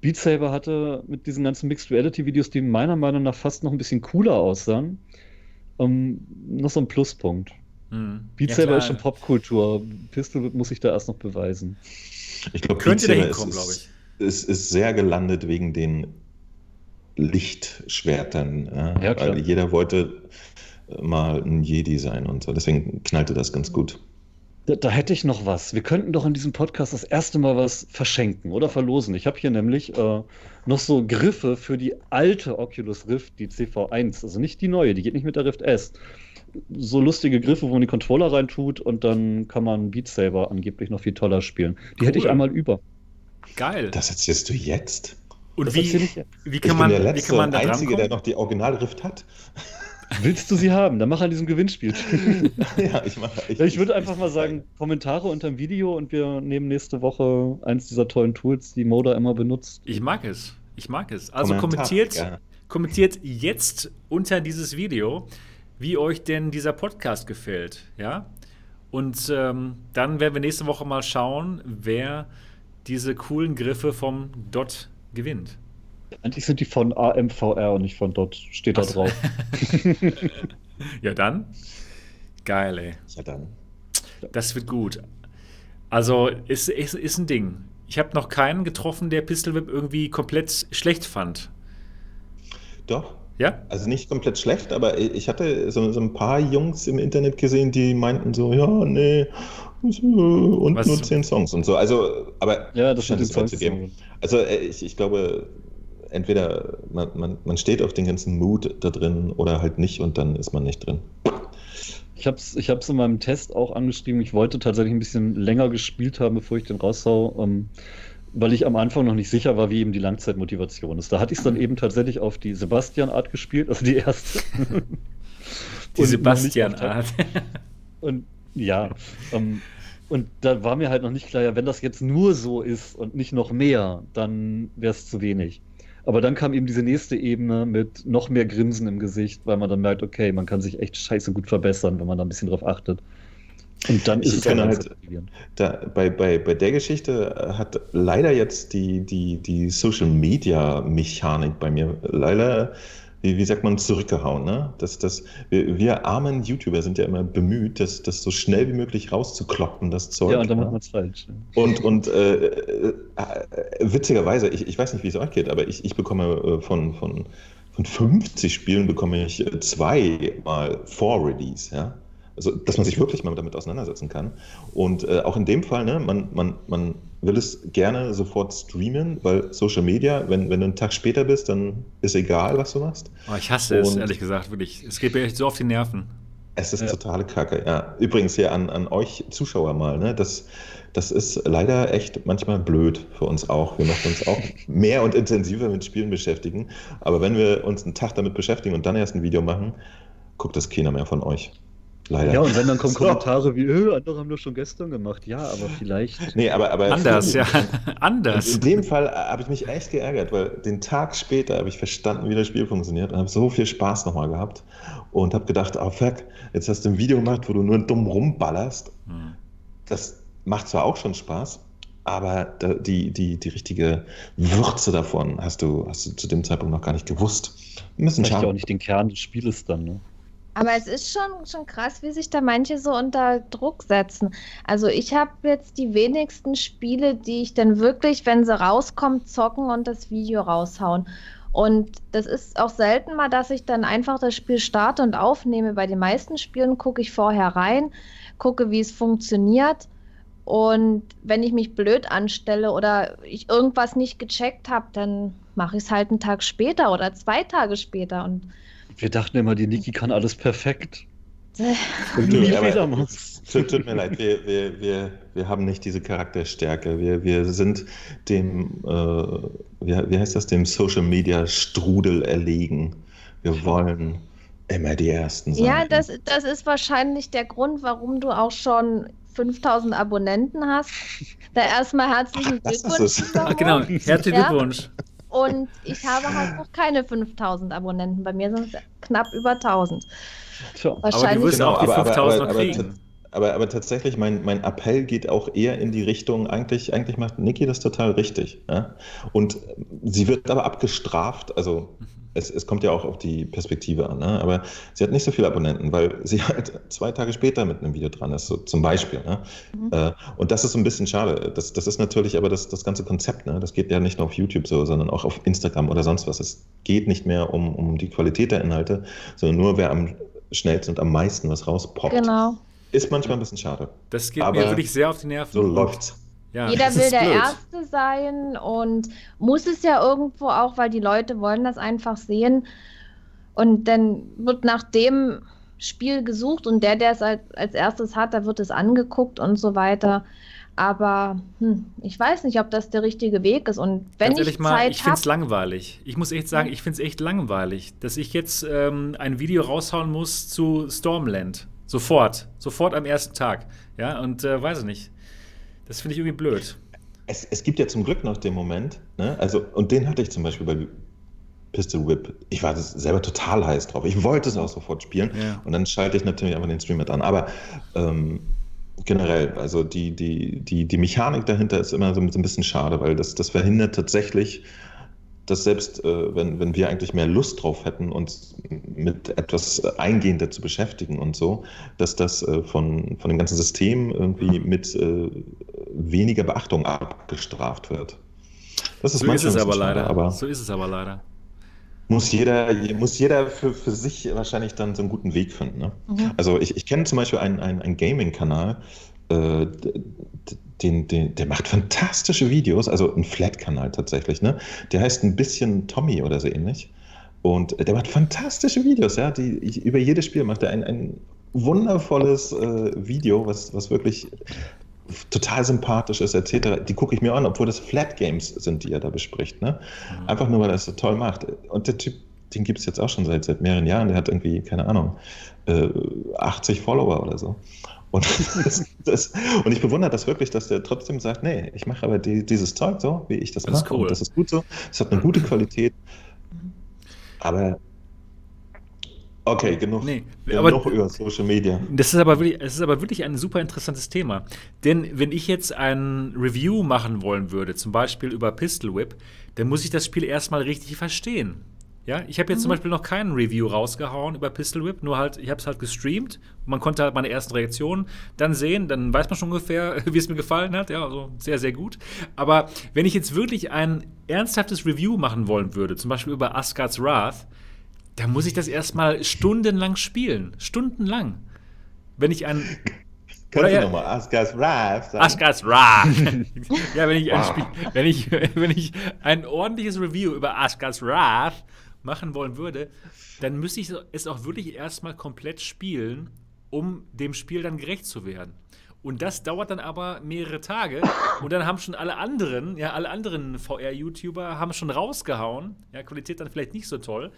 S4: Beat Saber hatte mit diesen ganzen Mixed Reality Videos, die meiner Meinung nach fast noch ein bisschen cooler aussahen, ähm, noch so ein Pluspunkt.
S1: Hm.
S4: Beat
S1: Ja,
S4: Saber
S1: klar.
S4: ist schon Popkultur. Pistol Whip muss ich da erst noch beweisen.
S3: Ich glaube,
S1: Könnte
S3: Beat
S1: da
S3: Saber
S1: hinkommen,
S3: ist-
S1: glaube ich.
S3: Es ist sehr gelandet wegen den Lichtschwertern. Ja?
S4: Ja, klar.
S3: Weil jeder wollte mal ein Jedi sein und so. Deswegen knallte das ganz gut.
S4: Da, da hätte ich noch was. Wir könnten doch in diesem Podcast das erste Mal was verschenken oder verlosen. Ich habe hier nämlich äh, noch so Griffe für die alte Oculus Rift, die CV1, also nicht die neue, die geht nicht mit der Rift S. So lustige Griffe, wo man die Controller reintut und dann kann man Beat Saber angeblich noch viel toller spielen. Die hätte ich
S1: Cool.
S4: einmal über.
S1: Geil.
S3: Das erzählst du jetzt?
S1: und
S4: Das
S1: wie,
S4: ich
S1: wie
S3: Ich
S1: kann
S3: bin
S1: man,
S3: der
S1: wie
S3: Letzte
S1: kann man
S3: und
S1: da
S3: Einzige, der noch die Originalrift hat.
S4: Willst du sie haben? Dann mach an diesem Gewinnspiel.
S3: ja, ich mache.
S4: Ja, ich würde einfach mal sagen, Kommentare unter dem Video und wir nehmen nächste Woche eins dieser tollen Tools, die Moda immer benutzt.
S1: Ich mag es. Ich mag es. Also
S3: Kommentar,
S1: kommentiert,
S3: ja.
S1: kommentiert jetzt unter dieses Video, wie euch denn dieser Podcast gefällt. Ja? Und ähm, dann werden wir nächste Woche mal schauen, wer diese coolen Griffe vom Dot gewinnt.
S4: Eigentlich sind die von AMVR und nicht von dort, steht da
S1: so.
S4: drauf.
S1: Ja, dann. Geil, ey.
S3: Ja, dann.
S1: Das wird gut. Also, ist, ist, ist ein Ding. Ich habe noch keinen getroffen, der Pistol Whip irgendwie komplett schlecht fand.
S3: Doch.
S1: Ja?
S3: Also nicht komplett schlecht, aber ich hatte so, so ein paar Jungs im Internet gesehen, die meinten so, ja, nee, und
S1: Was-
S3: nur zehn Songs und so. Also, aber
S4: Ja, das
S3: scheint es
S4: Songs
S3: zu geben. Also äh, ich, ich glaube, entweder man, man, man steht auf den ganzen Mood da drin oder halt nicht und dann ist man nicht drin.
S4: Ich habe es ich hab's in meinem Test auch angeschrieben. Ich wollte tatsächlich ein bisschen länger gespielt haben, bevor ich den raushau, ähm, weil ich am Anfang noch nicht sicher war, wie eben die Langzeitmotivation ist. Da hatte ich es dann eben tatsächlich auf die Sebastian-Art gespielt, also die erste.
S1: Die Sebastian-Art.
S4: Und ja, ähm, und da war mir halt noch nicht klar, ja, wenn das jetzt nur so ist und nicht noch mehr, dann wäre es zu wenig. Aber dann kam eben diese nächste Ebene mit noch mehr Grinsen im Gesicht, weil man dann merkt, okay, man kann sich echt scheiße gut verbessern, wenn man da ein bisschen drauf achtet. Und dann
S3: Ich
S4: ist es
S3: kann
S4: dann
S3: halt-. Da, bei, bei, bei der Geschichte hat leider jetzt die, die, die Social Media Mechanik bei mir leider, wie, wie sagt man, zurückgehauen. Ne? Das, das, wir, wir armen YouTuber sind ja immer bemüht, das, das so schnell wie möglich rauszukloppen, das Zeug.
S4: Ja, und dann
S3: ne?
S4: macht man es falsch.
S3: Und, und äh, äh, witzigerweise, ich, ich weiß nicht, wie es euch geht, aber ich, ich bekomme äh, von, von, von 50 Spielen bekomme ich äh, zweimal Vor-Release, ja. Also, dass man sich wirklich mal damit auseinandersetzen kann. Und äh, auch in dem Fall, ne, man, man, man will es gerne sofort streamen, weil Social Media, wenn, wenn du einen Tag später bist, dann ist egal, was du machst.
S1: Oh, ich hasse es,
S3: Und-
S1: ehrlich gesagt, wirklich. Es geht mir echt so auf die Nerven.
S3: Es ist
S4: Ja.
S3: totale Kacke, ja. Übrigens hier an, an euch Zuschauer mal, ne? Das, das ist leider echt manchmal blöd für uns auch. Wir möchten uns auch mehr und intensiver mit Spielen beschäftigen. Aber wenn wir uns einen Tag damit beschäftigen und dann erst ein Video machen, guckt das keiner mehr von euch. Leider.
S4: Ja, und wenn dann kommen
S3: So.
S4: Kommentare wie, äh, andere haben das schon gestern gemacht. Ja, aber vielleicht.
S3: Nee, aber, aber
S1: Anders, ja. Anders.
S3: in dem Fall äh, habe ich mich echt geärgert, weil den Tag später habe ich verstanden, wie das Spiel funktioniert und habe so viel Spaß nochmal gehabt und habe gedacht, oh fuck, jetzt hast du ein Video gemacht, wo du nur dumm rumballerst.
S1: Hm.
S3: Das macht zwar auch schon Spaß, aber die, die, die richtige Würze davon hast du, hast du zu dem Zeitpunkt noch gar nicht gewusst. Ein bisschen
S4: Vielleicht auch
S3: schade.
S4: nicht den Kern des Spieles dann, ne?
S2: Aber es ist schon, schon krass, wie sich da manche so unter Druck setzen. Also ich habe jetzt die wenigsten Spiele, die ich dann wirklich, wenn sie rauskommen, zocken und das Video raushauen. Und das ist auch selten mal, dass ich dann einfach das Spiel starte und aufnehme. Bei den meisten Spielen gucke ich vorher rein, gucke, wie es funktioniert. Und wenn ich mich blöd anstelle oder ich irgendwas nicht gecheckt habe, dann mache ich es halt einen Tag später oder zwei Tage später. Und
S4: Wir dachten immer, die Niki kann alles perfekt. Und
S3: Du,
S4: nie Fehler macht.
S3: Tut, tut mir leid, wir, wir, wir, wir haben nicht diese Charakterstärke. Wir, wir sind dem, äh, wie, wie heißt das, dem Social Media Strudel erlegen. Wir wollen immer die Ersten sein.
S2: ja, das, das ist wahrscheinlich der Grund, warum du auch schon 5000 Abonnenten hast. Da erstmal herzlichen Glückwunsch.
S1: Ah, genau, herzlichen
S2: Ja.
S1: Glückwunsch.
S2: Und ich habe halt noch keine 5000 Abonnenten. Bei mir sind es knapp über 1000.
S4: Tja.
S1: Aber du
S2: Wahrscheinlich.
S1: wirst
S3: Genau,
S1: auch die
S3: aber- aber-
S1: 5000
S3: aber- aber-
S1: kriegen.
S3: Aber, aber tatsächlich, mein, mein Appell geht auch eher in die Richtung, eigentlich, eigentlich macht Niki das total richtig. Ja? Und sie wird aber abgestraft, also es, es kommt ja auch auf die Perspektive an, ne? aber sie hat nicht so viele Abonnenten, weil sie halt zwei Tage später mit einem Video dran ist, so zum Beispiel. Ne?
S2: Mhm.
S3: Äh, und das ist so ein bisschen schade. Das, das ist natürlich aber das, das ganze Konzept. Ne? Das geht ja nicht nur auf YouTube so, sondern auch auf Instagram oder sonst was. Es geht nicht mehr um, um die Qualität der Inhalte, sondern nur wer am schnellsten und am meisten was rauspoppt.
S2: Genau.
S3: Ist manchmal ein bisschen schade.
S1: Das geht
S3: Aber
S1: mir wirklich sehr auf die Nerven.
S3: So läuft's.
S1: Ja,
S2: Jeder will der
S1: blöd.
S2: Erste sein und muss es ja irgendwo auch, weil die Leute wollen das einfach sehen. Und dann wird nach dem Spiel gesucht und der, der es als, als erstes hat, da wird es angeguckt und so weiter. Aber hm, ich weiß nicht, ob das der richtige Weg ist. Und wenn
S1: Ganz
S2: ich
S1: ehrlich mal,
S2: Zeit
S1: ich finde es langweilig. Ich muss echt sagen, ich finde es echt langweilig, dass ich jetzt ähm, ein Video raushauen muss zu Stormland. Sofort. Sofort am ersten Tag. Ja, und äh, weiß ich nicht. Das finde ich irgendwie blöd.
S3: Es, es gibt ja zum Glück noch den Moment, ne? also, und den hatte ich zum Beispiel bei Pistol Whip. Ich war das selber total heiß drauf. Ich wollte es auch sofort spielen.
S1: Ja.
S3: Und dann schalte ich natürlich einfach den Stream mit an. Aber ähm, generell, also die, die, die, die Mechanik dahinter ist immer so ein bisschen schade, weil das, das verhindert tatsächlich, dass selbst äh, wenn, wenn wir eigentlich mehr Lust drauf hätten, uns mit etwas eingehender zu beschäftigen und so, dass das äh, von, von dem ganzen System irgendwie mit äh, weniger Beachtung abgestraft wird. Das ist
S1: So ist es aber
S3: schade,
S1: leider.
S3: aber
S1: so ist es aber leider.
S3: muss jeder, muss jeder für, für sich wahrscheinlich dann so einen guten Weg finden. Ne?
S2: Mhm.
S3: Also ich, ich kenne zum Beispiel einen, einen, einen Gaming-Kanal, äh, den, den, der macht fantastische Videos, also ein Flat-Kanal tatsächlich, ne? Der heißt ein bisschen Tommy oder so ähnlich. Und der macht fantastische Videos, ja. Die, ich, über jedes Spiel macht er ein, ein wundervolles äh, Video, was, was wirklich total sympathisch ist, etc. Die gucke ich mir an, obwohl das Flat Games sind, die er da bespricht. Ne? Einfach nur, weil er es so toll macht. Und der Typ, den gibt es jetzt auch schon seit, seit mehreren Jahren. Der hat irgendwie, keine Ahnung, äh, 80 Follower oder so. Und, das, das, und ich bewundere das wirklich, dass der trotzdem sagt, nee, ich mache aber die, dieses Zeug so, wie ich das,
S1: Das ist
S3: mache.
S1: cool.
S3: Und das ist gut so. Es hat eine gute Qualität. Aber okay, genug,
S1: Nee, aber-
S3: genug über Social Media.
S1: Das ist aber wirklich, es ist aber wirklich ein super interessantes Thema. Denn wenn ich jetzt ein Review machen wollen würde, zum Beispiel über Pistol Whip, dann muss ich das Spiel erstmal richtig verstehen. Ja, ich habe jetzt zum Beispiel noch kein Review rausgehauen über Pistol Whip, nur halt, ich habe es halt gestreamt und man konnte halt meine ersten Reaktionen dann sehen, dann weiß man schon ungefähr, wie es mir gefallen hat. Ja, also sehr, sehr gut. Aber wenn ich jetzt wirklich ein ernsthaftes Review machen wollen würde, zum Beispiel über Asgard's Wrath, dann muss ich das erstmal stundenlang spielen. Stundenlang. Wenn ich ein
S3: Kannst
S1: ja.
S3: du nochmal Asgard's Wrath sagen?
S1: Asgard's Wrath. ja, wenn ich, ein. Spiel, wenn, ich, wenn ich ein ordentliches Review über Asgard's Wrath machen wollen würde, dann müsste ich es auch wirklich erstmal komplett spielen, um dem Spiel dann gerecht zu werden. Und das dauert dann aber mehrere Tage. Und dann haben schon alle anderen, ja, alle anderen VR-YouTuber haben schon rausgehauen. Ja, Qualität dann vielleicht nicht so toll.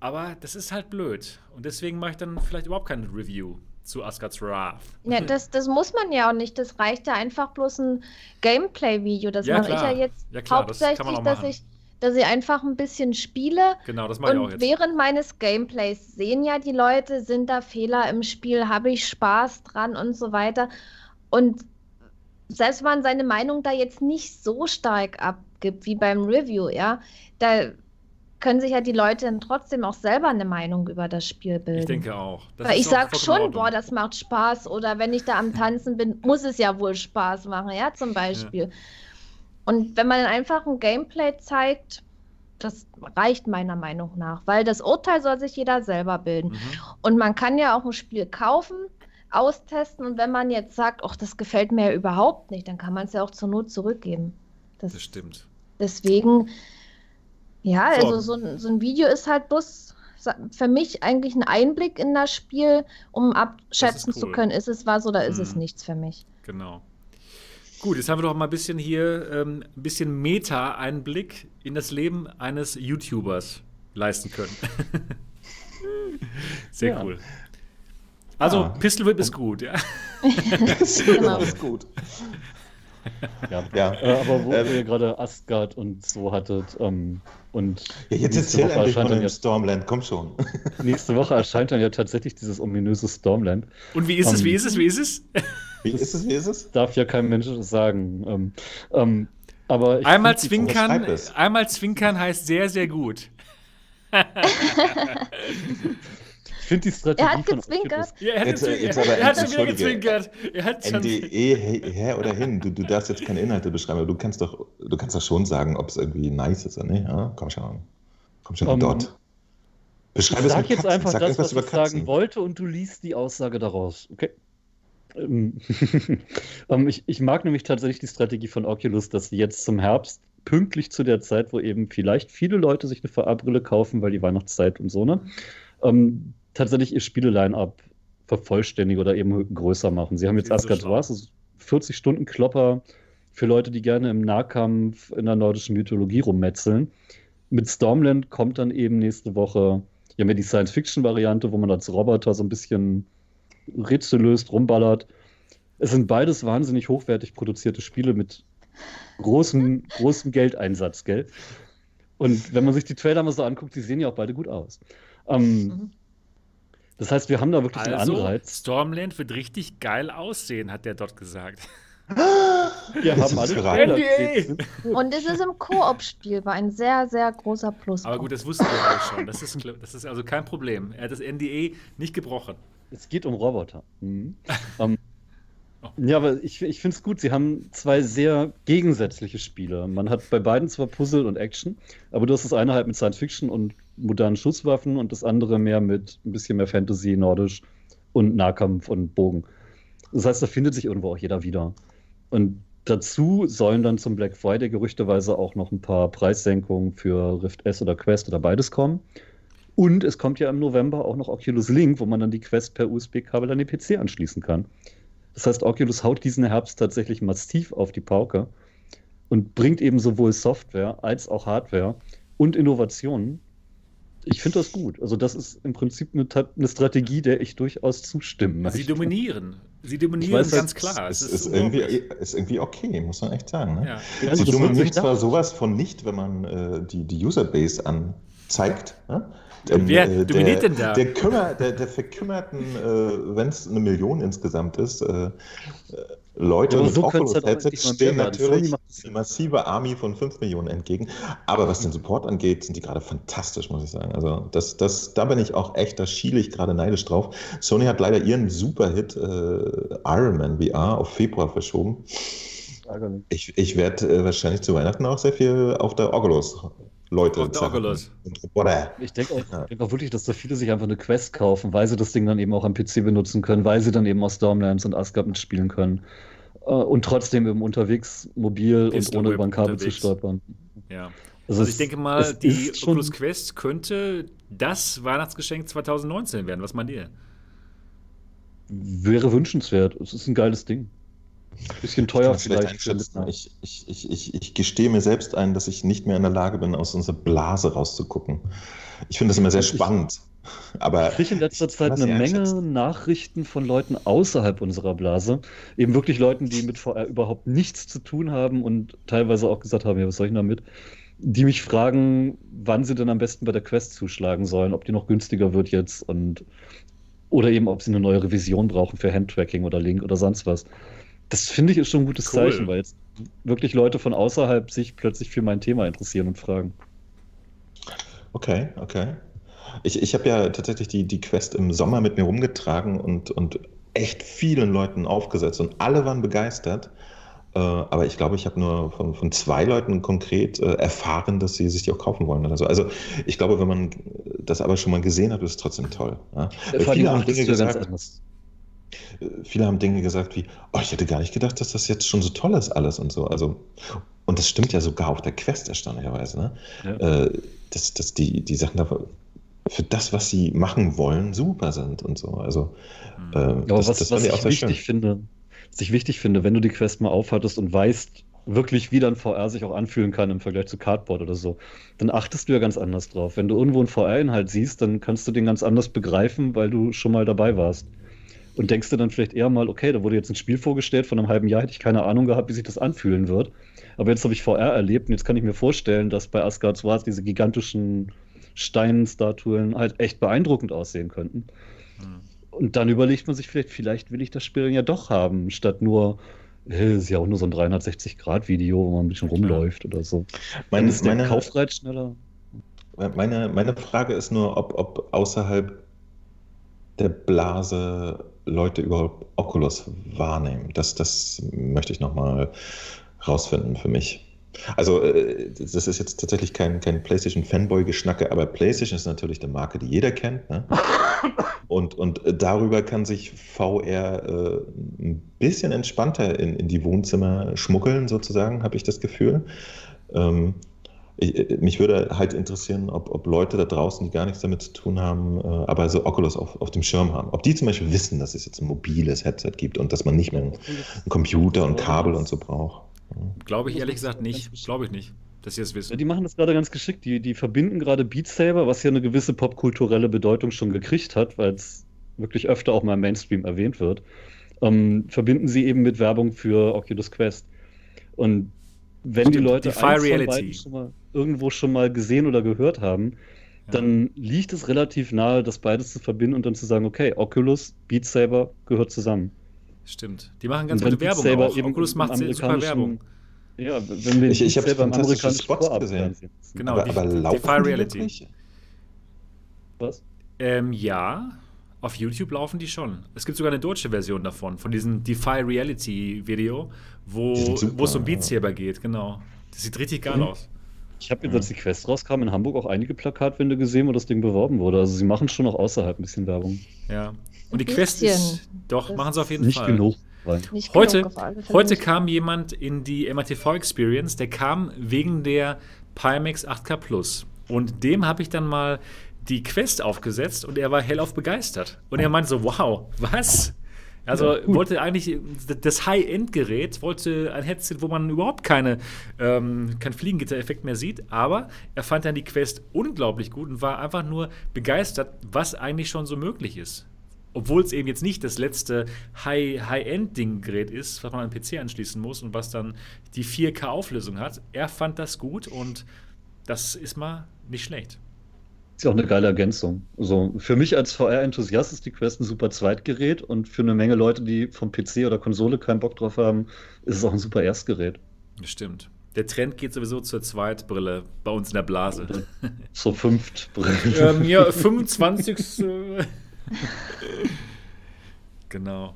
S1: Aber das ist halt blöd. Und deswegen mache ich dann vielleicht überhaupt kein Review zu Asgard's Wrath.
S2: Ja, das, das muss man ja auch nicht. Das reicht ja einfach bloß ein Gameplay-Video. Das
S1: Ja,
S2: mache ich
S1: klar.
S2: ja jetzt
S1: Ja, klar, das
S2: hauptsächlich,
S1: auch
S2: dass ich, dass ich einfach ein bisschen spiele.
S1: Genau, das mache ich auch
S2: Und
S1: jetzt.
S2: während meines Gameplays sehen ja die Leute, sind da Fehler im Spiel, habe ich Spaß dran und so weiter. Und selbst wenn man seine Meinung da jetzt nicht so stark abgibt wie beim Review, ja, da können sich ja die Leute dann trotzdem auch selber eine Meinung über das Spiel bilden.
S1: Ich denke auch. Das
S2: Weil ich
S1: auch
S2: sag
S1: vollkommen in
S2: schon, boah, das macht Spaß. Oder wenn ich da am Tanzen bin, muss es ja wohl Spaß machen, ja, zum Beispiel. Und wenn man einfach ein Gameplay zeigt, das reicht meiner Meinung nach, weil das Urteil soll sich jeder selber bilden.
S1: Mhm.
S2: Und man kann ja auch ein Spiel kaufen, austesten und wenn man jetzt sagt, ach, das gefällt mir ja überhaupt nicht, dann kann man es ja auch zur Not zurückgeben. Das,
S1: Das stimmt.
S2: Deswegen, ja,
S1: So.
S2: also so ein, so ein Video ist halt bloß für mich eigentlich ein Einblick in das Spiel, um abschätzen zu
S1: cool.
S2: können, ist es was oder ist es
S1: Mhm.
S2: nichts für mich.
S1: Genau. Gut, jetzt haben wir doch mal ein bisschen hier ähm, ein bisschen Meta-Einblick in das Leben eines YouTubers leisten können. Sehr
S4: Ja.
S1: cool. Also,
S3: Ja.
S1: Pistol Whip ist gut, ja.
S2: Genau.
S3: Das ist gut.
S4: Ja.
S3: Ja.
S4: Äh, aber wo
S3: Ähm,
S4: ihr gerade Asgard und so hattet ähm, und
S3: Ja, jetzt
S4: nächste
S3: erzähl
S4: Woche
S3: endlich von
S4: erscheint dann
S3: dem
S4: ja,
S3: Stormland, komm schon.
S4: nächste Woche erscheint dann ja tatsächlich dieses ominöse Stormland.
S1: Und wie ist es,
S4: Ähm,
S1: wie ist es, wie ist es?
S3: Wie ist es, wie ist es?
S4: Darf ja kein Mensch sagen. Ähm, ähm, aber ich
S1: Einmal zwinkern, einmal zwinkern heißt sehr, sehr gut.
S4: Finde die Strategie
S2: Er hat
S4: von
S2: gezwinkert.
S1: Ja, er hat,
S3: Jetzt,
S1: jetzt,
S3: jetzt
S1: er,
S3: aber
S1: er hat schon wieder gezwinkert. Er hat schon,
S3: NDE he- her oder hin, du, du darfst jetzt keine Inhalte beschreiben, aber du kannst doch, du kannst doch schon sagen, ob es irgendwie nice ist oder nicht. Ja? Komm schon. Komm schon,
S4: Ähm,
S3: dort. Beschreib
S4: Ich sag jetzt
S3: Katzen.
S4: einfach
S3: Sag
S4: das, was ich sagen wollte und du liest die Aussage daraus. Okay. Ähm, ähm, ich, ich mag nämlich tatsächlich die Strategie von Oculus, dass sie jetzt zum Herbst, pünktlich zu der Zeit, wo eben vielleicht viele Leute sich eine VR-Brille kaufen, weil die Weihnachtszeit und so, ne? Ähm, tatsächlich ihr Spiele-Line-Up vervollständigen oder eben größer machen. Sie haben jetzt Asgard ist 40 Stunden Klopper für Leute, die gerne im Nahkampf in der nordischen Mythologie rummetzeln. Mit Stormland kommt dann eben nächste Woche ja mehr die Science-Fiction-Variante, wo man als Roboter so ein bisschen Rätsel löst, rumballert. Es sind beides wahnsinnig hochwertig produzierte Spiele mit großem, großem Geldeinsatz, gell? Und wenn man sich die Trailer mal so anguckt, die sehen ja auch beide gut aus. Ähm,
S2: Mhm.
S4: Das heißt, wir haben da wirklich einen
S1: also,
S4: Anreiz.
S1: Stormland wird richtig geil aussehen, hat der dort gesagt.
S4: Wir haben alle Trailer gesehen.
S2: Und es ist im Koop spielbar, ein sehr, sehr großer Pluspunkt.
S1: Aber gut, das wussten wir ja schon. Das ist, das ist also kein Problem. Er hat das NDA nicht gebrochen.
S4: Es geht um Roboter. Mhm. ähm, ja, aber ich, ich finde es gut. Sie haben zwei sehr gegensätzliche Spiele. Man hat bei beiden zwar Puzzle und Action, aber du hast das eine halt mit Science Fiction und modernen Schusswaffen und das andere mehr mit ein bisschen mehr Fantasy, Nordisch und Nahkampf und Bogen. Das heißt, da findet sich irgendwo auch jeder wieder. Und dazu sollen dann zum Black Friday gerüchteweise auch noch ein paar Preissenkungen für Rift S oder Quest oder beides kommen. Und es kommt ja im November auch noch Oculus Link, wo man dann die Quest per USB-Kabel an den PC anschließen kann. Das heißt, Oculus haut diesen Herbst tatsächlich massiv auf die Pauke und bringt eben sowohl Software als auch Hardware und Innovationen. Ich finde das gut. Also, das ist im Prinzip eine, eine Strategie, der ich durchaus zustimmen möchte.
S1: Sie dominieren. Sie dominieren
S4: weiß,
S1: ganz klar.
S3: Es
S1: Es
S3: ist,
S1: unglaublich.
S3: irgendwie, ist irgendwie okay, muss man echt sagen. Ne?
S1: Ja.
S4: Ja,
S3: Sie
S4: also
S3: dominieren zwar sowas von nicht, wenn man äh, die, die Userbase anzeigt. Ne? Denn,
S1: Wer
S3: äh,
S1: dominiert
S3: der,
S1: denn da?
S3: Der, Kümmer, der, der verkümmerten, äh, wenn es eine Million insgesamt ist, äh, Leute
S4: Ja,
S3: mit
S4: so
S3: Oculus Headsets stehen natürlich eine massive Army von 5 Millionen entgegen. Aber was den Support angeht, sind die gerade fantastisch, muss ich sagen. Also das, das, da bin ich auch echt, da schiele ich gerade neidisch drauf. Sony hat leider ihren Superhit äh, Iron Man VR auf Februar verschoben. Ich, ich werde äh, wahrscheinlich zu Weihnachten auch sehr viel auf der Oculus Leute. Und Roboter.
S4: Ich denke auch,
S3: Ja.
S4: ich denk auch wirklich, dass da viele sich einfach eine Quest kaufen, weil sie das Ding dann eben auch am PC benutzen können, weil sie dann eben aus Stormlands und Asgard mitspielen können. Äh, Und trotzdem eben unterwegs mobil und
S1: Pistol
S4: ohne
S1: Whip
S4: über ein Kabel zu
S1: unterwegs.
S4: stolpern.
S1: Ja.
S4: Also
S1: Also ich denke mal, die Oculus Quest könnte das Weihnachtsgeschenk 2019 werden. Was meint ihr?
S4: Wäre wünschenswert. Es ist ein geiles Ding. Bisschen teuer
S3: vielleicht
S4: vielleicht.
S3: Ich, ich, ich, ich, ich gestehe mir selbst ein, dass ich nicht mehr in der Lage bin, aus unserer Blase rauszugucken. Ich finde das immer sehr spannend. Aber
S4: Ich kriege in letzter Zeit eine Menge. Nachrichten von Leuten außerhalb unserer Blase. Eben wirklich Leuten, die mit VR überhaupt nichts zu tun haben und teilweise auch gesagt haben, ja, was soll ich denn damit? Die mich fragen, wann sie denn am besten bei der Quest zuschlagen sollen, ob die noch günstiger wird jetzt und oder eben, ob sie eine neue Revision brauchen für Handtracking oder Link oder sonst was. Das finde ich ist schon ein gutes
S1: Cool.
S4: Zeichen, weil jetzt wirklich Leute von außerhalb sich plötzlich für mein Thema interessieren und fragen.
S3: Okay, okay. Ich, ich habe ja tatsächlich die, die Quest im Sommer mit mir rumgetragen und, und echt vielen Leuten aufgesetzt und alle waren begeistert. Äh, aber ich glaube, ich habe nur von, von zwei Leuten konkret äh, erfahren, dass sie sich die auch kaufen wollen oder so. Also ich glaube, wenn man das aber schon mal gesehen hat, ist es trotzdem toll. Ja? Weil viele haben Dinge
S4: ja ganz
S3: gesagt,
S4: anders.
S3: Viele haben Dinge gesagt wie, oh, ich hätte gar nicht gedacht, dass das jetzt schon so toll ist alles und so. Also, und das stimmt ja sogar auf der Quest erstaunlicherweise, ne? Ja. Äh, dass, dass die, die Sachen da für das, was sie machen wollen, super sind und so. Also,
S4: äh, Aber das, was, das was ich wichtig schön. finde, was ich wichtig finde, wenn du die Quest mal aufhattest und weißt, wirklich wie dann VR sich auch anfühlen kann im Vergleich zu Cardboard oder so, dann achtest du ja ganz anders drauf. Wenn du irgendwo einen VR-Inhalt siehst, dann kannst du den ganz anders begreifen, weil du schon mal dabei warst. Und denkst du dann vielleicht eher mal, okay, da wurde jetzt ein Spiel vorgestellt, von einem halben Jahr hätte ich keine Ahnung gehabt, wie sich das anfühlen wird. Aber jetzt habe ich VR erlebt und jetzt kann ich mir vorstellen, dass bei Asgard's Wars diese gigantischen Steinstatuen halt echt beeindruckend aussehen könnten. Hm. Und dann überlegt man sich vielleicht, vielleicht will ich das Spiel ja doch haben, statt nur äh, ist ja auch nur so ein 360-Grad-Video, wo man ein bisschen rumläuft oder so.
S3: Meine, ist der meine, Kaufreiz schneller? Meine, meine Frage ist nur, ob, ob außerhalb der Blase Leute überhaupt Oculus wahrnehmen. Das, das möchte ich nochmal rausfinden für mich. Also, äh, das ist jetzt tatsächlich kein, kein PlayStation-Fanboy-Geschnacke, aber PlayStation ist natürlich eine Marke, die jeder kennt. Ne? Und, und darüber kann sich VR äh, ein bisschen entspannter in, in die Wohnzimmer schmuggeln, sozusagen, habe ich das Gefühl. Ähm, ich, äh, mich würde halt interessieren, ob, ob Leute da draußen, die gar nichts damit zu tun haben, äh, aber so Oculus auf, auf dem Schirm haben. Ob die zum Beispiel wissen, dass es jetzt ein mobiles Headset gibt und dass man nicht mehr einen Computer und Kabel und so braucht.
S1: Glaube ich ehrlich gesagt nicht. Glaube ich nicht, dass sie es wissen.
S4: Ja, die machen das gerade ganz geschickt. Die, die verbinden gerade Beat Saber, was ja eine gewisse popkulturelle Bedeutung schon gekriegt hat, weil es wirklich öfter auch mal im Mainstream erwähnt wird, ähm, verbinden sie eben mit Werbung für Oculus Quest. Und wenn Stimmt, die Leute
S1: die Fire Reality.
S4: Schon mal, irgendwo schon mal gesehen oder gehört haben, ja. dann liegt es relativ nahe, das beides zu verbinden und dann zu sagen, okay, Oculus, Beat Saber gehört zusammen.
S1: Stimmt. Die machen ganz gute Werbung auch. Oculus macht super Werbung.
S3: Ja, wenn wir ich, ich habe fantastische Spots gesehen.
S1: Genau, aber, die, aber laufen die Fire Reality. Wirklich? Was? Ähm, ja, auf YouTube laufen die schon. Es gibt sogar eine deutsche Version davon, von diesem Defy Reality Video, wo, wo es um Beat Saber geht, genau. Das sieht richtig geil mhm. aus.
S4: Ich habe jetzt, als die Quest rauskam, in Hamburg auch einige Plakatwände gesehen, wo das Ding beworben wurde. Also sie machen schon auch außerhalb ein bisschen Werbung.
S1: Ja. Und die Quest ist. Doch, das machen sie auf jeden
S4: nicht
S1: Fall.
S4: Genug.
S1: Nicht heute genug heute kam jemand in die MATV Experience, der kam wegen der Pimax 8K Plus. Und dem habe ich dann mal die Quest aufgesetzt und er war hellauf begeistert. Und er meinte so, wow, was? Also ja, wollte eigentlich das High-End-Gerät, wollte ein Headset, wo man überhaupt keine, ähm, kein Fliegengitter-Effekt mehr sieht, aber er fand dann die Quest unglaublich gut und war einfach nur begeistert, was eigentlich schon so möglich ist. Obwohl es eben jetzt nicht das letzte High-End-Ding-Gerät ist, was man an den PC anschließen muss und was dann die 4K-Auflösung hat. Er fand das gut und das ist mal nicht schlecht.
S4: Ist ja auch eine geile Ergänzung. Also für mich als VR-Enthusiast ist die Quest ein super Zweitgerät und für eine Menge Leute, die vom PC oder Konsole keinen Bock drauf haben, ist es auch ein super Erstgerät.
S1: Stimmt. Der Trend geht sowieso zur Zweitbrille bei uns in der Blase.
S4: Zur Fünftbrille.
S1: ähm, ja, 25. genau.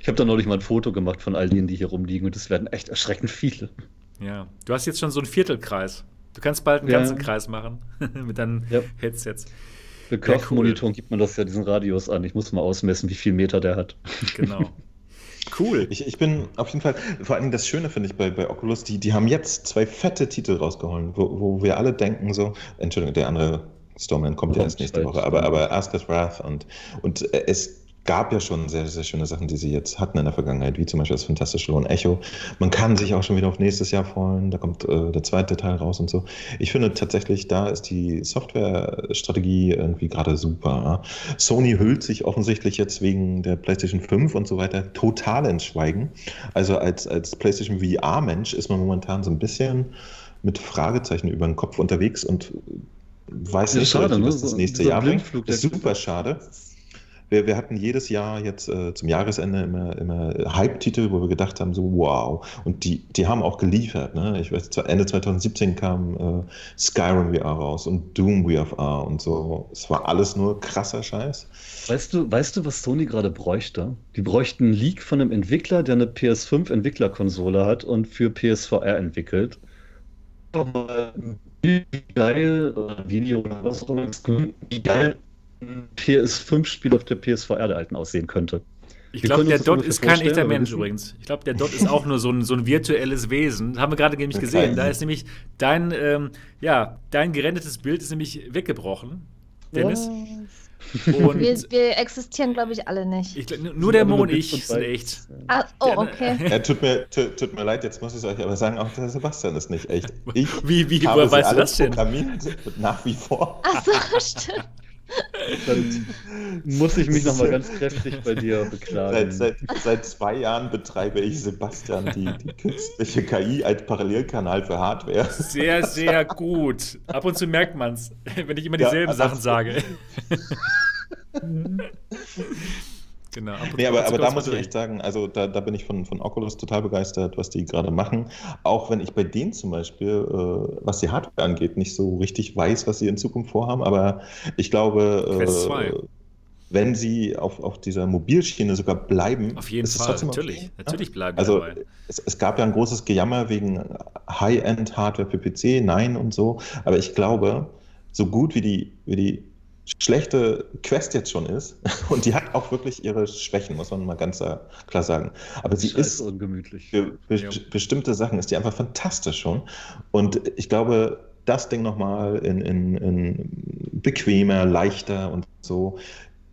S4: Ich habe da neulich mal ein Foto gemacht von all denen, die hier rumliegen und es werden echt erschreckend viele.
S1: Ja, du hast jetzt schon so einen Viertelkreis. Du kannst bald einen ja. ganzen Kreis machen mit deinen ja. Headsets.
S4: Für Kopfmonitoren cool. gibt man das ja diesen Radius an. Ich muss mal ausmessen, wie viel Meter der hat.
S1: Genau. Cool.
S3: Ich, ich bin auf jeden Fall, vor allem das Schöne finde ich bei, bei Oculus, die, die haben jetzt zwei fette Titel rausgeholt, wo, wo wir alle denken so, Entschuldigung, der andere Stormland kommt ja erst nächste Woche, aber, aber Asker's Wrath und, und es gab ja schon sehr, sehr schöne Sachen, die sie jetzt hatten in der Vergangenheit, wie zum Beispiel das fantastische Lohn Echo. Man kann sich auch schon wieder auf nächstes Jahr freuen, da kommt äh, der zweite Teil raus und so. Ich finde tatsächlich, da ist die Softwarestrategie irgendwie gerade super. Ja? Sony hüllt sich offensichtlich jetzt wegen der PlayStation 5 und so weiter total ins Schweigen. Also als, als PlayStation VR-Mensch ist man momentan so ein bisschen mit Fragezeichen über den Kopf unterwegs und weiß nicht, schade, was das ne? nächste so Jahr bringt. Das ist super schade wir, wir hatten jedes Jahr jetzt äh, zum Jahresende immer, immer Hype-Titel, wo wir gedacht haben, so wow. Und die, die haben auch geliefert. Ne? Ich weiß, Ende 2017 kam äh, Skyrim VR raus und Doom VR und so. Es war alles nur krasser Scheiß.
S4: Weißt du, weißt du, was Sony gerade bräuchte? Die bräuchten einen Leak von einem Entwickler, der eine PS5-Entwicklerkonsole hat und für PSVR entwickelt. Wie geil, oder Video oder was auch immer, wie geil PS5-Spiel auf der PSVR der alten aussehen könnte.
S1: Ich glaube, der Dot ist kein echter Mensch
S4: wissen-
S1: übrigens. Ich glaube, der Dot ist auch nur so ein, so ein virtuelles Wesen. Das haben wir gerade nämlich gesehen. Da ist nämlich dein, ähm, ja, dein gerendertes Bild ist nämlich weggebrochen, Dennis. Und
S2: Wir, wir existieren, glaube ich, alle nicht.
S1: ich, nur der Mo und ich sind echt.
S2: Ah, oh,
S1: Der-
S2: okay.
S3: Ja, tut, mir, tut, tut mir leid, jetzt muss ich es euch aber sagen, auch der Sebastian ist nicht echt. Ich
S1: Wie, wie, woher weißt du das denn?
S3: programmiert, nach wie vor.
S2: Ach so, stimmt.
S4: Dann muss ich mich nochmal ganz kräftig bei dir beklagen.
S3: Seit, seit, seit zwei Jahren betreibe ich Sebastian die, die künstliche KI als Parallelkanal für Hardware.
S1: Sehr, sehr gut. Ab und zu merkt man es, wenn ich immer
S3: Ja,
S1: dieselben
S3: ab und
S1: Sachen sage. genau.
S3: Nee,
S1: ab
S3: aber, aber da muss ich echt sagen, also da, da bin ich von, von Oculus total begeistert, was die gerade machen. Auch wenn ich bei denen zum Beispiel, äh, was die Hardware angeht, nicht so richtig weiß, was sie in Zukunft vorhaben. Aber ich glaube,
S1: Quest
S3: äh,
S1: 2.
S3: wenn sie auf, auf dieser Mobilschiene sogar bleiben,
S1: Auf jeden Fall, natürlich.
S3: okay.
S1: Natürlich bleiben wir
S3: Also
S1: dabei.
S3: es, es gab ja ein großes Gejammer wegen High-End-Hardware für PC, nein und so. Aber ich glaube, so gut wie die, wie die schlechte Quest jetzt schon ist, und die hat auch wirklich ihre Schwächen, muss man mal ganz klar sagen. Aber sie
S4: Scheiße
S3: ist
S4: ungemütlich.
S3: für be
S1: Ja.
S3: bestimmte Sachen ist die einfach fantastisch schon. Und ich glaube, das Ding nochmal in, in, in bequemer, leichter und so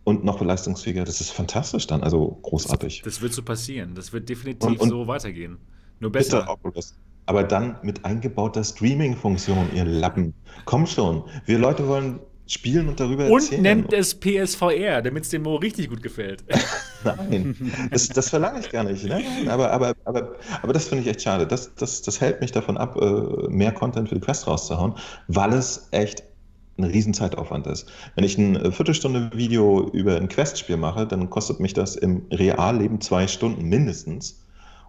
S3: und noch leistungsfähiger, das ist fantastisch dann, also großartig.
S1: Das wird so passieren. Das wird definitiv
S3: Und- und-
S1: so weitergehen. Nur besser.
S3: Oculus. Aber dann mit eingebauter Streaming-Funktion, ihr Lappen. Komm schon. Wir Leute wollen spielen und darüber
S1: Und
S3: erzählen.
S1: nennt es PSVR, damit es dem Mo richtig gut gefällt.
S3: Nein, das, das verlange ich gar nicht. Nein, aber, aber, aber, aber das finde ich echt schade. Das, das, das hält mich davon ab, äh, mehr Content für die Quest rauszuhauen, weil es echt ein riesen Zeitaufwand ist. Wenn ich ein äh, Viertelstunde Video über ein Quest-Spiel mache, dann kostet mich das im Realleben zwei Stunden mindestens.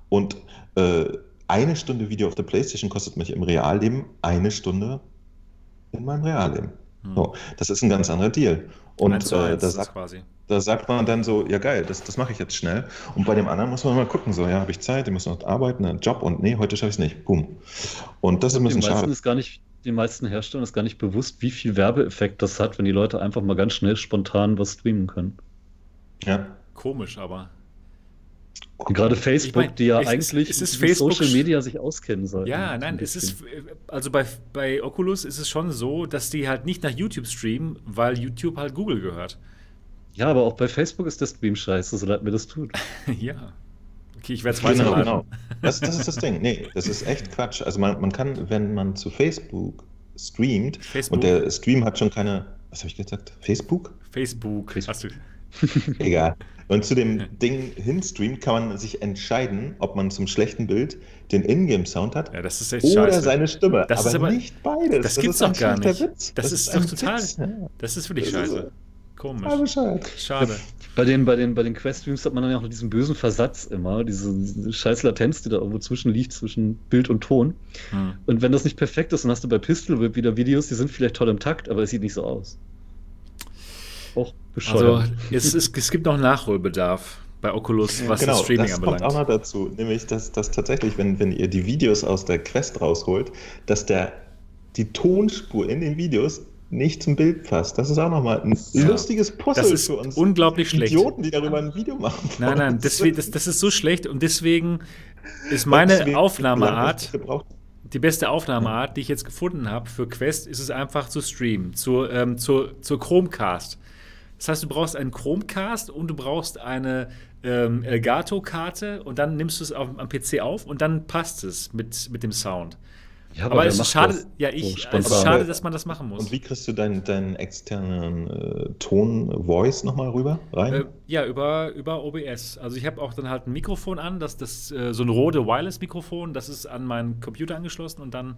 S3: Und äh, eine Stunde Video auf der Playstation kostet mich im Realleben eine Stunde in meinem Realleben.
S1: Hm.
S3: So, das ist ein ganz anderer Deal. Und
S1: Eins
S3: äh, da sagt
S1: quasi.
S3: da sagt man dann so, ja geil, das, das mache ich jetzt schnell. Und bei dem anderen muss man mal gucken, so, ja, habe ich Zeit, ich muss noch arbeiten, einen Job und nee, heute schaffe ich es nicht. Boom. Und das ist ein
S4: Den
S3: bisschen
S4: meisten
S3: schade.
S4: ist gar nicht, den meisten Herstellern ist gar nicht bewusst, wie viel Werbeeffekt das hat, wenn die Leute einfach mal ganz schnell spontan was streamen können.
S3: Ja.
S1: Komisch, aber.
S4: Und gerade Facebook,
S1: Ich mein,
S4: die ja
S1: es ist-
S4: eigentlich
S1: es ist
S4: mit
S1: Facebook-
S4: Social Media sich auskennen sollten.
S1: Ja, nein,
S4: ein
S1: es ist,
S4: bisschen.
S1: also bei, bei Oculus ist es schon so, dass die halt nicht nach YouTube streamen, weil YouTube halt Google gehört.
S4: Ja, aber auch bei Facebook ist der Stream scheiße, so leid mir das tut.
S1: ja. Okay, ich werde es
S3: Genau,
S1: weiterleiten.
S3: genau. Das, das ist das Ding. Nee, das ist echt Quatsch. Also man, man kann, wenn man zu Facebook streamt
S1: Facebook,
S3: und der Stream hat schon keine, was habe ich gesagt? Facebook?
S1: Facebook,
S4: Facebook.
S3: Egal. Und zu dem Ding hinstreamt, kann man sich entscheiden, ob man zum schlechten Bild den Ingame-Sound hat
S1: Ja, das ist echt
S3: oder
S1: scheiße.
S3: seine Stimme.
S1: Das
S3: aber,
S1: ist aber-
S3: nicht beides.
S1: das gibt's
S3: ist ein
S1: doch gar nicht.
S3: Witz.
S1: Das ist
S3: ein
S1: doch total-
S3: Witz.
S1: Das ist wirklich
S3: Das ist
S1: scheiße. Komisch. Schade.
S4: Bei den, bei den, bei den Quest-Streams hat man dann ja auch noch diesen bösen Versatz immer, diese, diese scheiß Latenz, die da irgendwo zwischen liegt, zwischen Bild und Ton.
S1: Hm.
S4: Und wenn das nicht perfekt ist, dann hast du bei Pistol Whip wieder Videos, die sind vielleicht toll im Takt, aber es sieht nicht so aus. Auch bescheuert.
S1: Also, es, ist, es gibt noch Nachholbedarf bei Oculus, was
S3: genau,
S1: das Streaming
S3: das
S1: anbelangt.
S3: kommt auch noch dazu, nämlich dass, dass tatsächlich, wenn, wenn ihr die Videos aus der Quest rausholt, dass der, die Tonspur in den Videos nicht zum Bild passt. Das ist auch nochmal ein
S1: Ja.
S3: lustiges Puzzle
S1: Das ist
S3: für uns
S1: unglaublich schlecht.
S3: Idioten, die darüber ein Video machen.
S1: Nein, nein, deswegen, das, das ist so schlecht und deswegen ist meine
S3: Deswegen-
S1: Aufnahmeart, die beste Aufnahmeart, die ich jetzt gefunden habe für Quest, ist es einfach zu streamen, zur, ähm, zur, zur Chromecast. Das heißt, du brauchst einen Chromecast und du brauchst eine ähm, Elgato-Karte und dann nimmst du es auf, am PC auf und dann passt es mit, mit dem Sound.
S4: ja,
S1: Aber,
S4: wer
S1: es ist schade, ja,
S4: so
S1: ich, es
S4: spontan?
S1: ist schade, dass man das machen muss.
S3: Und wie kriegst du deinen, deinen externen äh, Ton-Voice nochmal rüber rein?
S1: Äh, ja, über, über OBS. Also ich habe auch dann halt ein Mikrofon an, das, das äh, so ein Rode Wireless-Mikrofon, das ist an meinen Computer angeschlossen und dann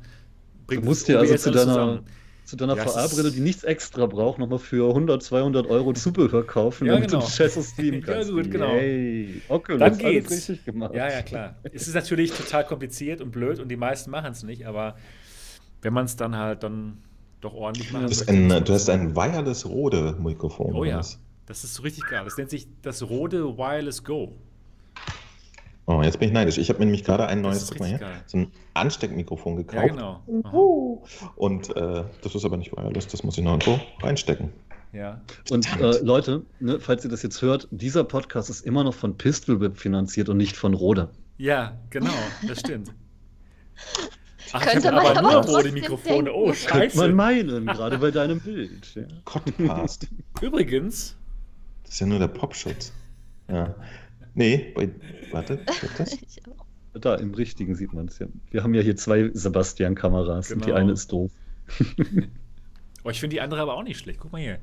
S4: Du
S1: bringt
S4: musst
S1: das
S4: dir also zu
S1: alles
S4: deiner,
S1: zusammen.
S4: Zu deiner
S1: Ja,
S4: VR-Brille, die nichts extra braucht, nochmal für 100, 200 Euro Zubehör kaufen,
S1: Ja,
S4: damit
S1: genau.
S4: du Scheiße streamen
S1: Ja,
S4: kannst.
S1: gut, genau.
S4: Yay. Okay,
S1: Dann
S4: das ist alles
S1: geht's.
S4: richtig gemacht.
S1: Ja, ja, klar. es ist natürlich total kompliziert und blöd und die meisten machen es nicht, aber wenn man es dann halt dann doch ordentlich machen
S3: hast
S1: möchte,
S3: ein, du hast ein wireless Rode-Mikrofon.
S1: Oh
S3: oder
S1: ja, das ist so richtig geil. Das nennt sich das Rode Wireless Go.
S3: Oh, jetzt bin ich neidisch. Ich habe mir nämlich gerade ein neues, guck mal
S1: geil.
S3: so ein Ansteckmikrofon gekauft.
S1: Ja, genau. Aha.
S3: Und äh, das ist aber nicht wireless, das muss ich noch irgendwo reinstecken.
S1: Ja.
S4: Und äh, Leute, ne, falls ihr das jetzt hört, dieser Podcast ist immer noch von Pistol Whip finanziert und nicht von Rode.
S1: Ja, genau, das stimmt. Ach, ich
S2: Könnte
S1: habe
S2: man
S1: aber
S2: aber
S1: nur rote Mikrofone.
S2: denken.
S1: Oh,
S4: Könnte man
S1: scheiße.
S4: meinen, gerade bei deinem Bild. Ja.
S3: Podcast.
S1: Übrigens,
S3: Das ist ja nur der Popschutz. Ja. Nee, bei, warte, das?
S4: Da, im Richtigen sieht man es ja. Wir haben ja hier zwei Sebastian-Kameras und die
S1: Genau.
S4: eine ist doof.
S1: oh, ich finde die andere aber auch nicht schlecht. Guck mal hier.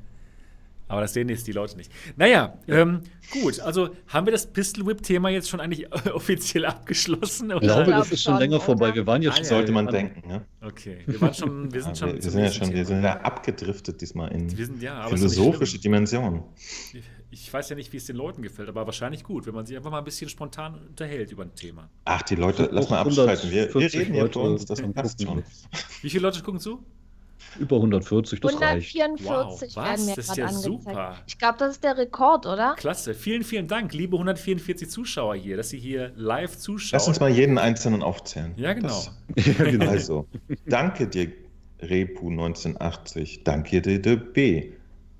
S1: Aber das sehen jetzt die Leute nicht. Naja, ähm, gut. Also haben wir das Pistol Whip-Thema jetzt schon eigentlich offiziell abgeschlossen?
S4: Ich
S1: Oder?
S4: glaube,
S2: glaub
S4: das ist schon länger vorbei. Wir waren ja
S1: Ah,
S4: schon.
S1: ja,
S3: Sollte man
S4: an-
S3: denken, ne?
S1: Okay, wir waren schon, wir sind
S3: Ja,
S1: schon.
S3: wir, wir
S1: zum
S3: sind ja schon, wir sind ja abgedriftet diesmal in
S1: Wir sind ja,
S3: philosophische. Dimensionen.
S1: Ich weiß ja nicht, wie es den Leuten gefällt, aber wahrscheinlich gut, wenn man sich einfach mal ein bisschen spontan unterhält über ein Thema.
S3: Ach, die Leute, lass mal
S4: 140
S3: abschalten. Wir, wir reden hier
S4: Leute
S3: für uns, das passt schon.
S1: Wie viele Leute gucken zu?
S4: Über 140, das reicht.
S2: 144
S1: Wow,
S2: werden
S1: was?
S2: mir
S1: Das ist
S2: gerade
S1: ja
S2: angezeigt.
S1: super.
S2: Ich glaube, das ist der Rekord, oder?
S1: Klasse. Vielen, vielen Dank, liebe 144 Zuschauer hier, dass Sie hier live zuschauen.
S3: Lass uns mal jeden einzelnen aufzählen.
S1: Ja, genau.
S3: Das,
S4: Ja, genau.
S3: also, danke dir, Repu 1980. Danke dir, de B.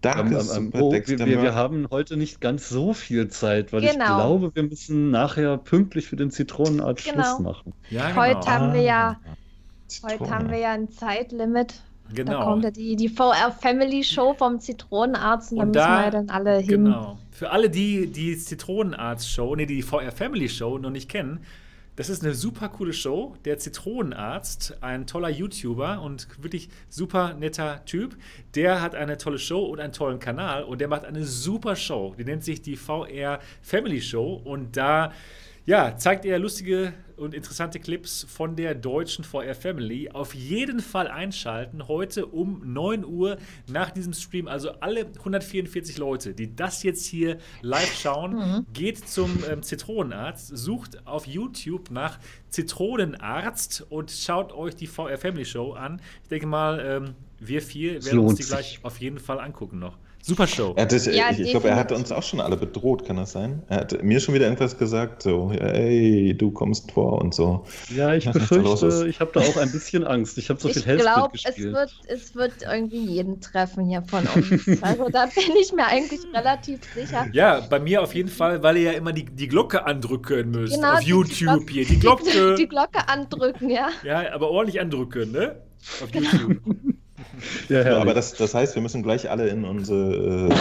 S3: Danke,
S4: Ähm, ähm, ähm,
S3: Super
S4: oh, wir, wir, wir haben heute nicht ganz so viel Zeit, weil ich
S2: Genau.
S4: glaube, wir müssen nachher pünktlich für den Zitronenart
S2: Genau.
S4: Schluss machen.
S1: Ja, genau.
S2: Heute haben wir ja-
S3: Ah,
S2: Heute haben wir ja ein Zeitlimit. Da
S1: genau.
S2: kommt ja die, die VR Family Show vom Zitronenarzt und,
S1: Und
S2: da müssen
S1: da-
S2: wir ja dann alle hin.
S1: Genau. Für alle, die die Zitronenarzt-Show, nee, die VR Family Show noch nicht kennen, das ist eine super coole Show. Der Zitronenarzt, ein toller YouTuber und wirklich super netter Typ, der hat eine tolle Show und einen tollen Kanal und der macht eine super Show. Die nennt sich die VR Family Show und da ja, zeigt er lustige und interessante Clips von der deutschen VR Family. Auf jeden Fall einschalten, heute um 9 Uhr nach diesem Stream. Also alle 144 Leute, die das jetzt hier live schauen, geht zum ähm, Zitronenarzt, sucht auf YouTube nach Zitronenarzt und schaut euch die VR Family Show an. Ich denke mal, ähm, wir vier werden uns die gleich auf jeden Fall angucken noch. Super Show.
S3: Er hat das,
S2: Ja,
S3: ich ich glaube, er hat uns auch schon alle bedroht, kann das sein? Er hat mir schon wieder irgendwas gesagt, so, ey, du kommst vor und so.
S4: Ja, ich
S3: Was
S4: befürchte, ich habe da auch ein bisschen Angst. Ich habe so viel
S2: ich
S4: Hellsplit
S2: glaube, es
S4: gespielt.
S2: wird, es wird irgendwie jeden treffen hier von uns. Also da bin ich mir eigentlich relativ sicher.
S1: Ja, bei mir auf jeden Fall, weil ihr ja immer die, die Glocke andrücken müsst.
S2: Genau,
S1: auf
S2: die-
S1: YouTube
S2: die
S1: hier. Die Glocke.
S2: Die Glocke andrücken, ja.
S1: ja, aber ordentlich andrücken, ne? Auf YouTube.
S4: Ja,
S3: Ja, aber das, das heißt, wir müssen gleich alle in unsere äh,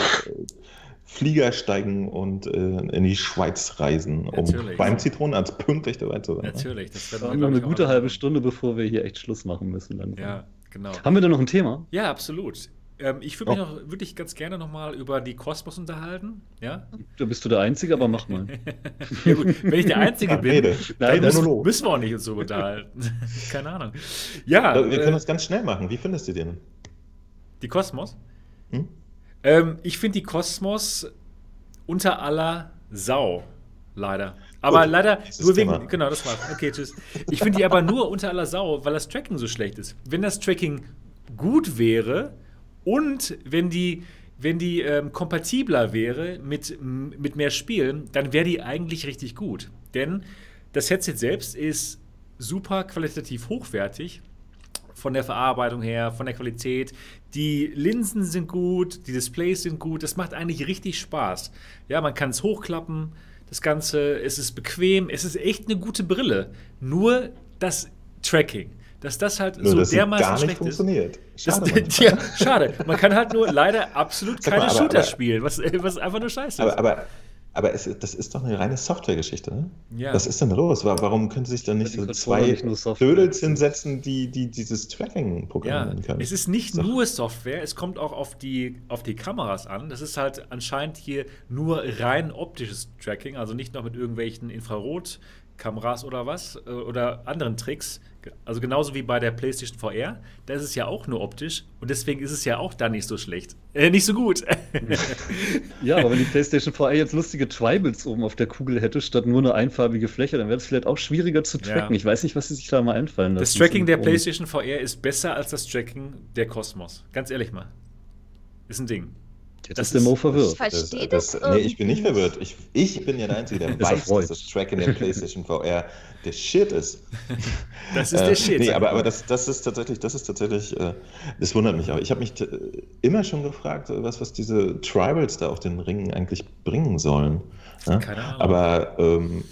S3: Flieger steigen und äh, in die Schweiz reisen, um
S1: Natürlich.
S3: beim Zitronenarzt pünktlich dabei zu sein.
S1: Natürlich. Das glaub
S4: noch eine gute halbe. Stunde, bevor wir hier echt Schluss machen müssen. Dann.
S1: Ja, genau.
S4: Haben wir denn noch ein Thema?
S1: Ja, absolut. Ähm, ich würde mich
S3: Oh.
S1: noch wirklich ganz gerne nochmal über die Kosmos unterhalten. Ja?
S4: Da bist du der Einzige, aber mach mal.
S1: ja gut, wenn ich der Einzige bin,
S3: rede.
S1: dann
S4: Nein,
S1: müssen, müssen wir auch nicht uns so unterhalten. Keine Ahnung. Ja,
S3: Wir können
S1: äh,
S3: das ganz schnell machen. Wie findest du den?
S1: die Kosmos.
S3: Hm?
S1: Ähm, ich finde die Kosmos unter aller Sau, leider. Aber
S3: Gut,
S1: leider nur wegen.
S3: Thema.
S1: Genau, das war's. Okay, tschüss. Ich finde die aber nur unter aller Sau, weil das Tracking so schlecht ist. Wenn das Tracking gut wäre und wenn die, wenn die ähm, kompatibler wäre mit, mit mehr Spielen, dann wäre die eigentlich richtig gut. Denn das Headset selbst ist super qualitativ hochwertig von der Verarbeitung her, von der Qualität. Die Linsen sind gut, die Displays sind gut. Das macht eigentlich richtig Spaß. Ja, man kann es hochklappen, das Ganze, es ist bequem, es ist echt eine gute Brille. Nur das Tracking, dass das halt
S3: Nur,
S1: so
S3: dass
S1: dermaßen
S3: gar nicht
S1: schlecht ist.
S3: funktioniert.
S1: Das,
S3: Schade, Mann.
S1: ja, schade. Man kann halt nur leider absolut
S3: Sag
S1: keine
S3: mal, aber-
S1: Shooter
S3: aber-
S1: spielen, was, was einfach nur scheiße ist.
S3: aber aber, aber es, das ist doch eine reine Softwaregeschichte, ne?
S1: Ja.
S3: Was ist denn da los? Wa- Warum können sich dann nicht so zwei Dödels hinsetzen, die, die dieses Tracking
S1: Ja,
S3: programmieren können?
S1: es ist nicht
S3: So.
S1: nur Software, es kommt auch auf die, auf die Kameras an. Das ist halt anscheinend hier nur rein optisches Tracking, also nicht noch mit irgendwelchen Infrarotkameras oder was äh, oder anderen Tricks. Also genauso wie bei der PlayStation VR, da ist es ja auch nur optisch und deswegen ist es ja auch da nicht so schlecht. Äh, nicht so gut.
S4: Ja, aber wenn die PlayStation VR jetzt lustige Tribals oben auf der Kugel hätte, statt nur eine einfarbige Fläche, dann wäre es vielleicht auch schwieriger zu tracken.
S1: Ja.
S4: Ich weiß nicht, was sie sich da mal einfallen lassen.
S1: Das Tracking der PlayStation VR ist besser als das Tracking der Cosmos. Ganz ehrlich mal. Ist ein Ding.
S4: Jetzt ist der Mo verwirrt.
S2: Ich verstehe
S3: das,
S2: das
S3: das, Nee, ich bin nicht verwirrt. Ich, ich bin ja der Einzige, der weiß, dass das Tracking der PlayStation VR der Shit ist.
S1: Das ist
S3: Äh,
S1: der Shit.
S3: Nee, aber, aber das, das ist tatsächlich, das ist tatsächlich, äh, das wundert mich auch. Ich habe mich äh, immer schon gefragt, äh, was, was diese Tribals da auf den Ringen eigentlich bringen sollen. Ja?
S1: Keine Ahnung.
S3: Aber, ähm,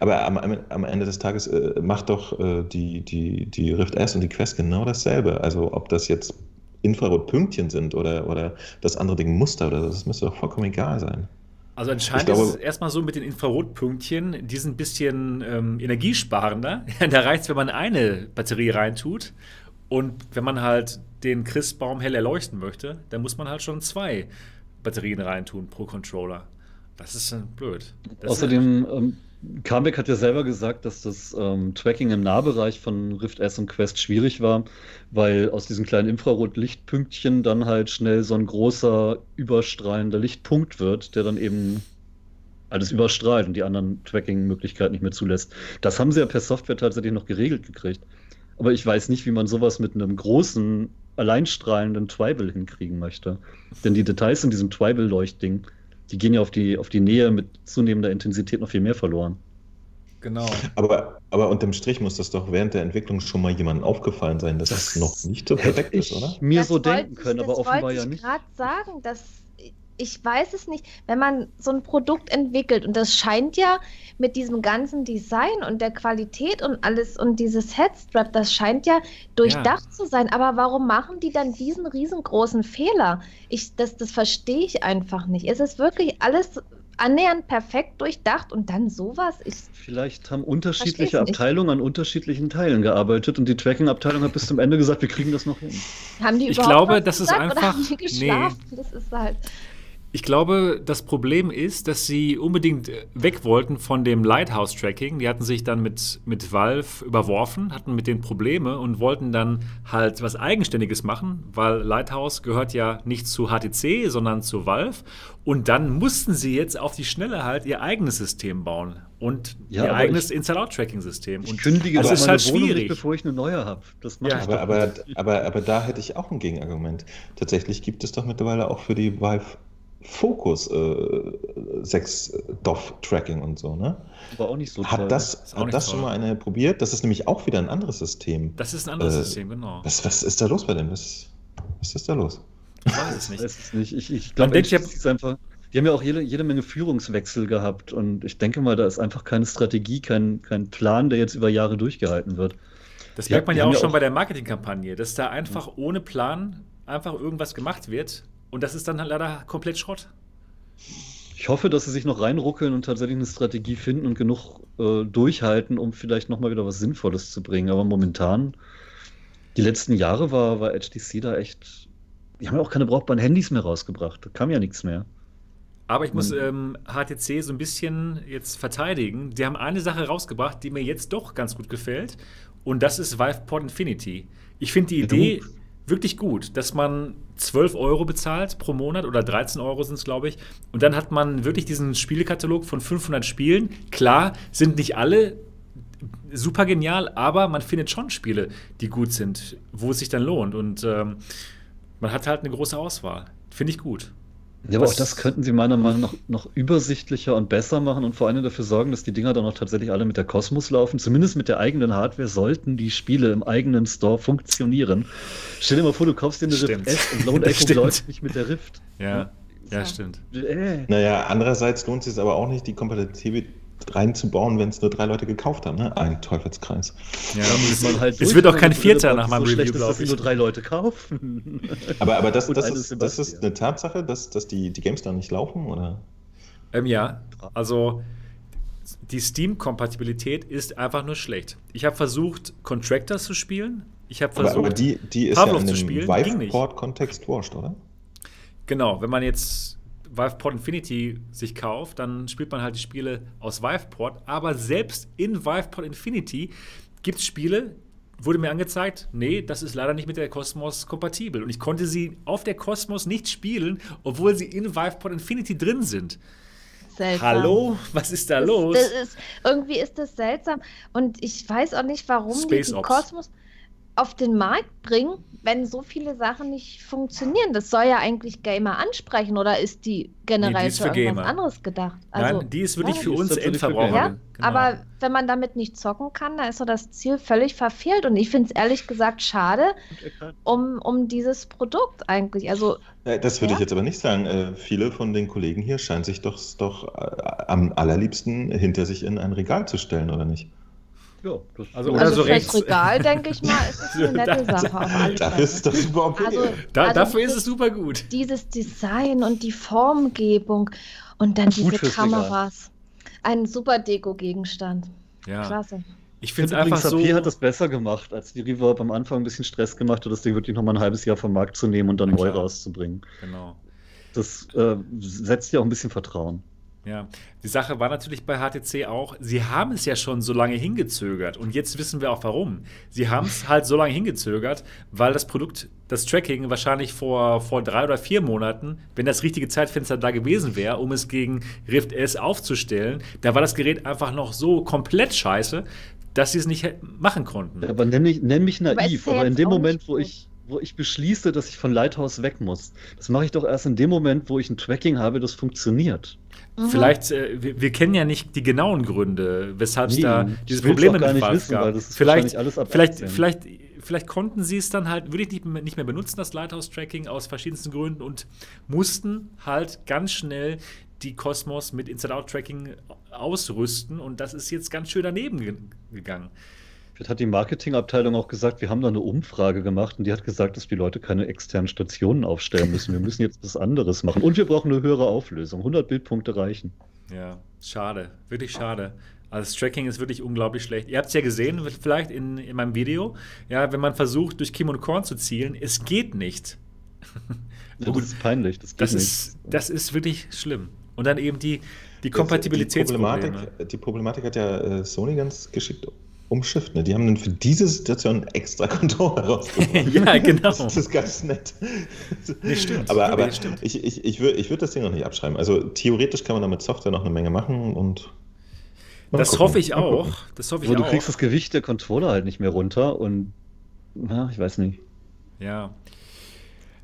S3: aber am, am- am Ende des Tages äh, macht doch äh, die, die, die Rift S und die Quest genau dasselbe. Also ob das jetzt Infrarotpünktchen sind oder, oder das andere Ding Muster oder so, das müsste doch vollkommen egal sein.
S1: Also anscheinend
S3: glaube-
S1: ist es erstmal so mit den Infrarotpünktchen, die sind ein bisschen ähm, energiesparender. da reicht es, wenn man eine Batterie reintut. Und wenn man halt den Christbaum hell erleuchten möchte, dann muss man halt schon zwei Batterien reintun pro Controller. Das ist äh, blöd. Das
S4: Außerdem, Carmack hat ja selber gesagt, dass das ähm, Tracking im Nahbereich von Rift S und Quest schwierig war, weil aus diesen kleinen Infrarot-Lichtpünktchen dann halt schnell so ein großer, überstrahlender Lichtpunkt wird, der dann eben alles überstrahlt und die anderen Tracking-Möglichkeiten nicht mehr zulässt. Das haben sie ja per Software tatsächlich noch geregelt gekriegt. Aber ich weiß nicht, wie man sowas mit einem großen, alleinstrahlenden Tribal hinkriegen möchte. Denn die Details in diesem Tribal-Leuchtding, die gehen ja auf die, auf die Nähe mit zunehmender Intensität noch viel mehr verloren.
S1: genau.
S3: Aber, aber unterm Strich muss das doch während der Entwicklung schon mal jemandem aufgefallen sein, dass es noch nicht so perfekt ist, oder?
S4: mir
S2: Das
S4: so
S2: wollte
S4: denken
S2: ich-
S4: können, aber
S2: das
S4: offenbar
S2: wollte
S4: ja
S2: ich
S4: nicht.
S2: gerade sagen, dass ich weiß es nicht, wenn man so ein Produkt entwickelt und das scheint ja mit diesem ganzen Design und der Qualität und alles und dieses Headstrap, das scheint ja durchdacht zu sein. Aber warum machen die dann diesen riesengroßen Fehler? Ich, das, das verstehe ich einfach nicht. Es ist wirklich alles annähernd perfekt durchdacht und dann sowas. Ich,
S4: Vielleicht haben unterschiedliche. Abteilungen an unterschiedlichen Teilen gearbeitet und die Tracking-Abteilung hat bis zum Ende gesagt, wir kriegen das noch hin.
S2: haben die
S1: Ich
S2: überhaupt
S1: glaube,
S2: was
S1: das ist
S2: gesagt
S1: einfach-
S2: Oder haben die
S1: nee.
S2: geschlafen? Das ist halt.
S1: Ich glaube, das Problem ist, dass sie unbedingt weg wollten von dem Lighthouse-Tracking. Die hatten sich dann mit, mit Valve überworfen, hatten mit denen Probleme und wollten dann halt was Eigenständiges machen, weil Lighthouse gehört ja nicht zu HTC, sondern zu Valve. Und dann mussten sie jetzt auf die Schnelle halt ihr eigenes System bauen und
S4: Ja,
S1: ihr eigenes Inside-Out-Tracking-System.
S4: Ich
S1: Und
S4: kündige
S3: aber
S4: doch meine
S1: halt
S4: Wohnung nicht, bevor ich eine neue habe. Das mache
S1: Ja,
S4: ich
S3: Aber, aber,
S4: nicht.
S3: aber, aber da hätte ich auch ein Gegenargument. Tatsächlich gibt es doch mittlerweile auch für die Vive Focus äh, 6 DOF-Tracking und so, ne?
S4: War auch nicht so toll.
S3: Hat das,
S1: Ist auch
S3: hat das
S1: toll.
S3: schon mal eine probiert? Das ist nämlich auch wieder ein anderes System.
S1: das ist ein anderes
S3: Äh,
S1: System, genau.
S3: Was, was ist da los bei dem? Was, was ist da los?
S1: Ich weiß es
S4: Ich
S1: nicht.
S4: weiß es nicht. Ich, ich glaube, es ist einfach. Die haben ja auch jede, jede Menge Führungswechsel gehabt und ich denke mal, da ist einfach keine Strategie, kein, kein Plan, der jetzt über Jahre durchgehalten wird.
S1: Das merkt man ja auch schon
S4: auch-
S1: bei der Marketingkampagne, dass da einfach ohne Plan einfach irgendwas gemacht wird und das ist dann halt leider komplett Schrott.
S4: Ich hoffe, dass sie sich noch reinruckeln und tatsächlich eine Strategie finden und genug äh, durchhalten, um vielleicht nochmal wieder was Sinnvolles zu bringen. Aber momentan, die letzten Jahre war, war HTC da echt. Die haben ja auch keine brauchbaren Handys mehr rausgebracht. Da kam ja nichts mehr.
S1: Aber ich muss
S4: Man-
S1: ähm, HTC so ein bisschen jetzt verteidigen. Die haben eine Sache rausgebracht, die mir jetzt doch ganz gut gefällt und das ist VivePod Infinity. Ich finde die
S4: Ja,
S1: Idee
S4: du-
S1: wirklich gut, dass man 12 Euro bezahlt pro Monat oder 13 Euro sind es, glaube ich. Und dann hat man wirklich diesen Spielekatalog von 500 Spielen. Klar, sind nicht alle super genial, aber man findet schon Spiele, die gut sind, wo es sich dann lohnt. Und ähm, man hat halt eine große Auswahl. Finde ich gut.
S4: Ja, aber auch das könnten sie meiner Meinung nach noch übersichtlicher und besser machen und vor allem dafür sorgen, dass die Dinger dann auch tatsächlich alle mit der Cosmos laufen. Zumindest mit der eigenen Hardware sollten die Spiele im eigenen Store funktionieren. Stell dir mal vor, du kaufst dir eine
S1: Stimmt.
S4: Rift S und Lone Echo
S1: stimmt.
S4: läuft nicht mit der Rift.
S1: Ja, ja,
S2: Ja.
S1: stimmt.
S4: Äh.
S3: Naja, andererseits lohnt es sich aber auch nicht, die Kompatibilität reinzubauen, wenn es nur drei Leute gekauft haben. Ne? Ein Teufelskreis.
S1: Ja,
S4: Da muss man halt
S1: es wird auch kein Vierter nach meinem
S4: so
S1: Review, glaube ich.
S4: nur drei Leute kaufen.
S3: Aber, aber das, das,
S4: eine
S3: ist, das ist eine Tatsache, dass, dass die, die Games da nicht laufen? Oder?
S1: Ähm, ja, also die Steam-Kompatibilität ist einfach nur schlecht. Ich habe versucht, Contractors zu spielen. Ich habe
S3: Aber,
S1: versucht,
S3: aber die, die ist
S1: Pavlov
S3: ja in
S1: nicht.
S3: Vive-Port-Kontext wurscht, oder?
S1: genau, wenn man jetzt VivePort Infinity sich kauft, dann spielt man halt die Spiele aus VivePort. Aber selbst in VivePort Infinity gibt es Spiele, wurde mir angezeigt, nee, das ist leider nicht mit der Cosmos kompatibel. Und ich konnte sie auf der Cosmos nicht spielen, obwohl sie in VivePort Infinity drin sind.
S2: Seltsam.
S1: Hallo, was ist da
S2: Das-
S1: los?
S2: Das ist, irgendwie ist das seltsam. Und ich weiß auch nicht, warum die,
S1: Space
S2: die
S1: Ops.
S2: Kosmos. Auf den Markt bringen, wenn so viele Sachen nicht funktionieren? Das soll ja eigentlich Gamer ansprechen oder ist die generell
S1: Nee, die ist
S2: für
S1: für
S2: irgendwas
S1: Gamer.
S2: anderes gedacht? Also,
S1: Nein, die ist wirklich
S2: ja,
S1: für uns Endverbraucher.
S2: ja,
S1: Genau.
S2: aber wenn man damit nicht zocken kann, dann ist doch das Ziel völlig verfehlt. Und ich finde es ehrlich gesagt schade um, um dieses Produkt eigentlich. Also,
S3: Das würde
S2: Ja?
S3: ich jetzt aber nicht sagen. Äh, viele von den Kollegen hier scheinen sich doch, doch äh, am allerliebsten hinter sich in ein Regal zu stellen, oder nicht?
S4: Ja, das
S1: Also, Oder
S2: also
S1: so
S2: fürs
S1: rechts.
S2: Regal, denke ich mal, ist es eine nette
S1: Da-
S2: Sache auf alle Fälle.
S3: ist das super okay.
S2: Also,
S1: da,
S2: also
S1: dafür ist es super gut.
S2: Dieses Design und die Formgebung und dann
S4: Gut
S2: diese. Kameras. Ein super Deko-Gegenstand.
S1: Ja.
S2: Klasse.
S1: Ich finde es einfach so.
S4: AP hat das besser gemacht, als die Reverb am Anfang ein bisschen Stress gemacht hat, das Ding wirklich nochmal ein halbes Jahr vom Markt zu nehmen und dann neu
S1: klar.
S4: rauszubringen.
S1: Genau.
S4: Das äh, setzt ja auch ein bisschen Vertrauen.
S1: Ja, die Sache war natürlich bei HTC auch, sie haben es ja schon so lange hingezögert und jetzt wissen wir auch warum. Sie haben es halt so lange hingezögert, weil das Produkt, das Tracking wahrscheinlich vor, vor drei oder vier Monaten, wenn das richtige Zeitfenster da gewesen wäre, um es gegen Rift S aufzustellen, da war das Gerät einfach noch so komplett scheiße, dass sie es nicht machen konnten.
S4: Ja, aber nenn mich, nenn mich
S2: Aber
S4: naiv,
S2: ja
S4: aber in dem Moment, wo ich, wo ich beschließe, dass ich von Lighthouse weg muss, das mache ich doch erst in dem Moment, wo ich ein Tracking habe, das funktioniert.
S2: Mhm.
S1: Vielleicht, äh, wir, wir kennen ja nicht die genauen Gründe, weshalb es
S4: Nee,
S1: da
S4: ich
S1: diese
S4: will's
S1: Probleme
S4: auch gar
S1: mit
S4: nicht
S1: Valve
S4: wissen,
S1: gab. vielleicht, vielleicht,
S4: 18.
S1: vielleicht, vielleicht konnten sie es dann halt, würde ich nicht, mehr- nicht mehr benutzen, das Lighthouse-Tracking aus verschiedensten Gründen und mussten halt ganz schnell die Cosmos mit Inside-Out-Tracking ausrüsten und das ist jetzt ganz schön daneben ge gegangen.
S4: Vielleicht hat die Marketingabteilung auch gesagt, wir haben da eine Umfrage gemacht und die hat gesagt, dass die Leute keine externen Stationen aufstellen müssen. Wir müssen jetzt was anderes machen. Und wir brauchen eine höhere Auflösung. 100 Bildpunkte reichen.
S1: Ja, schade, wirklich schade. Also das Tracking ist wirklich unglaublich schlecht. Ihr habt es ja gesehen, vielleicht in, in meinem Video. Ja, wenn man versucht, durch Kim und Korn zu zielen, es geht nicht.
S4: Ja, das ist peinlich. Das geht
S1: Das
S4: nicht.
S1: ist, das ist wirklich schlimm. Und dann eben die, die
S3: Die
S1: Kompatibilitätsprobleme.
S3: Problematik, die Problematik hat ja äh, Sony ganz geschickt umschifft. Ne? Die haben dann für diese Situation extra Controller rausgebracht.
S1: ja, genau.
S3: Das ist ganz nett.
S1: Nee, stimmt.
S3: Aber,
S1: Nee,
S3: aber
S1: nee, stimmt.
S3: ich, ich, ich würde ich würd das Ding noch nicht abschreiben. Also theoretisch kann man damit Software noch eine Menge machen und.
S1: Das
S3: gucken.
S1: hoffe ich auch. Das hoffe ich
S4: Aber du
S1: auch.
S4: kriegst das Gewicht der Controller halt nicht mehr runter und ja, ich weiß nicht.
S1: ja.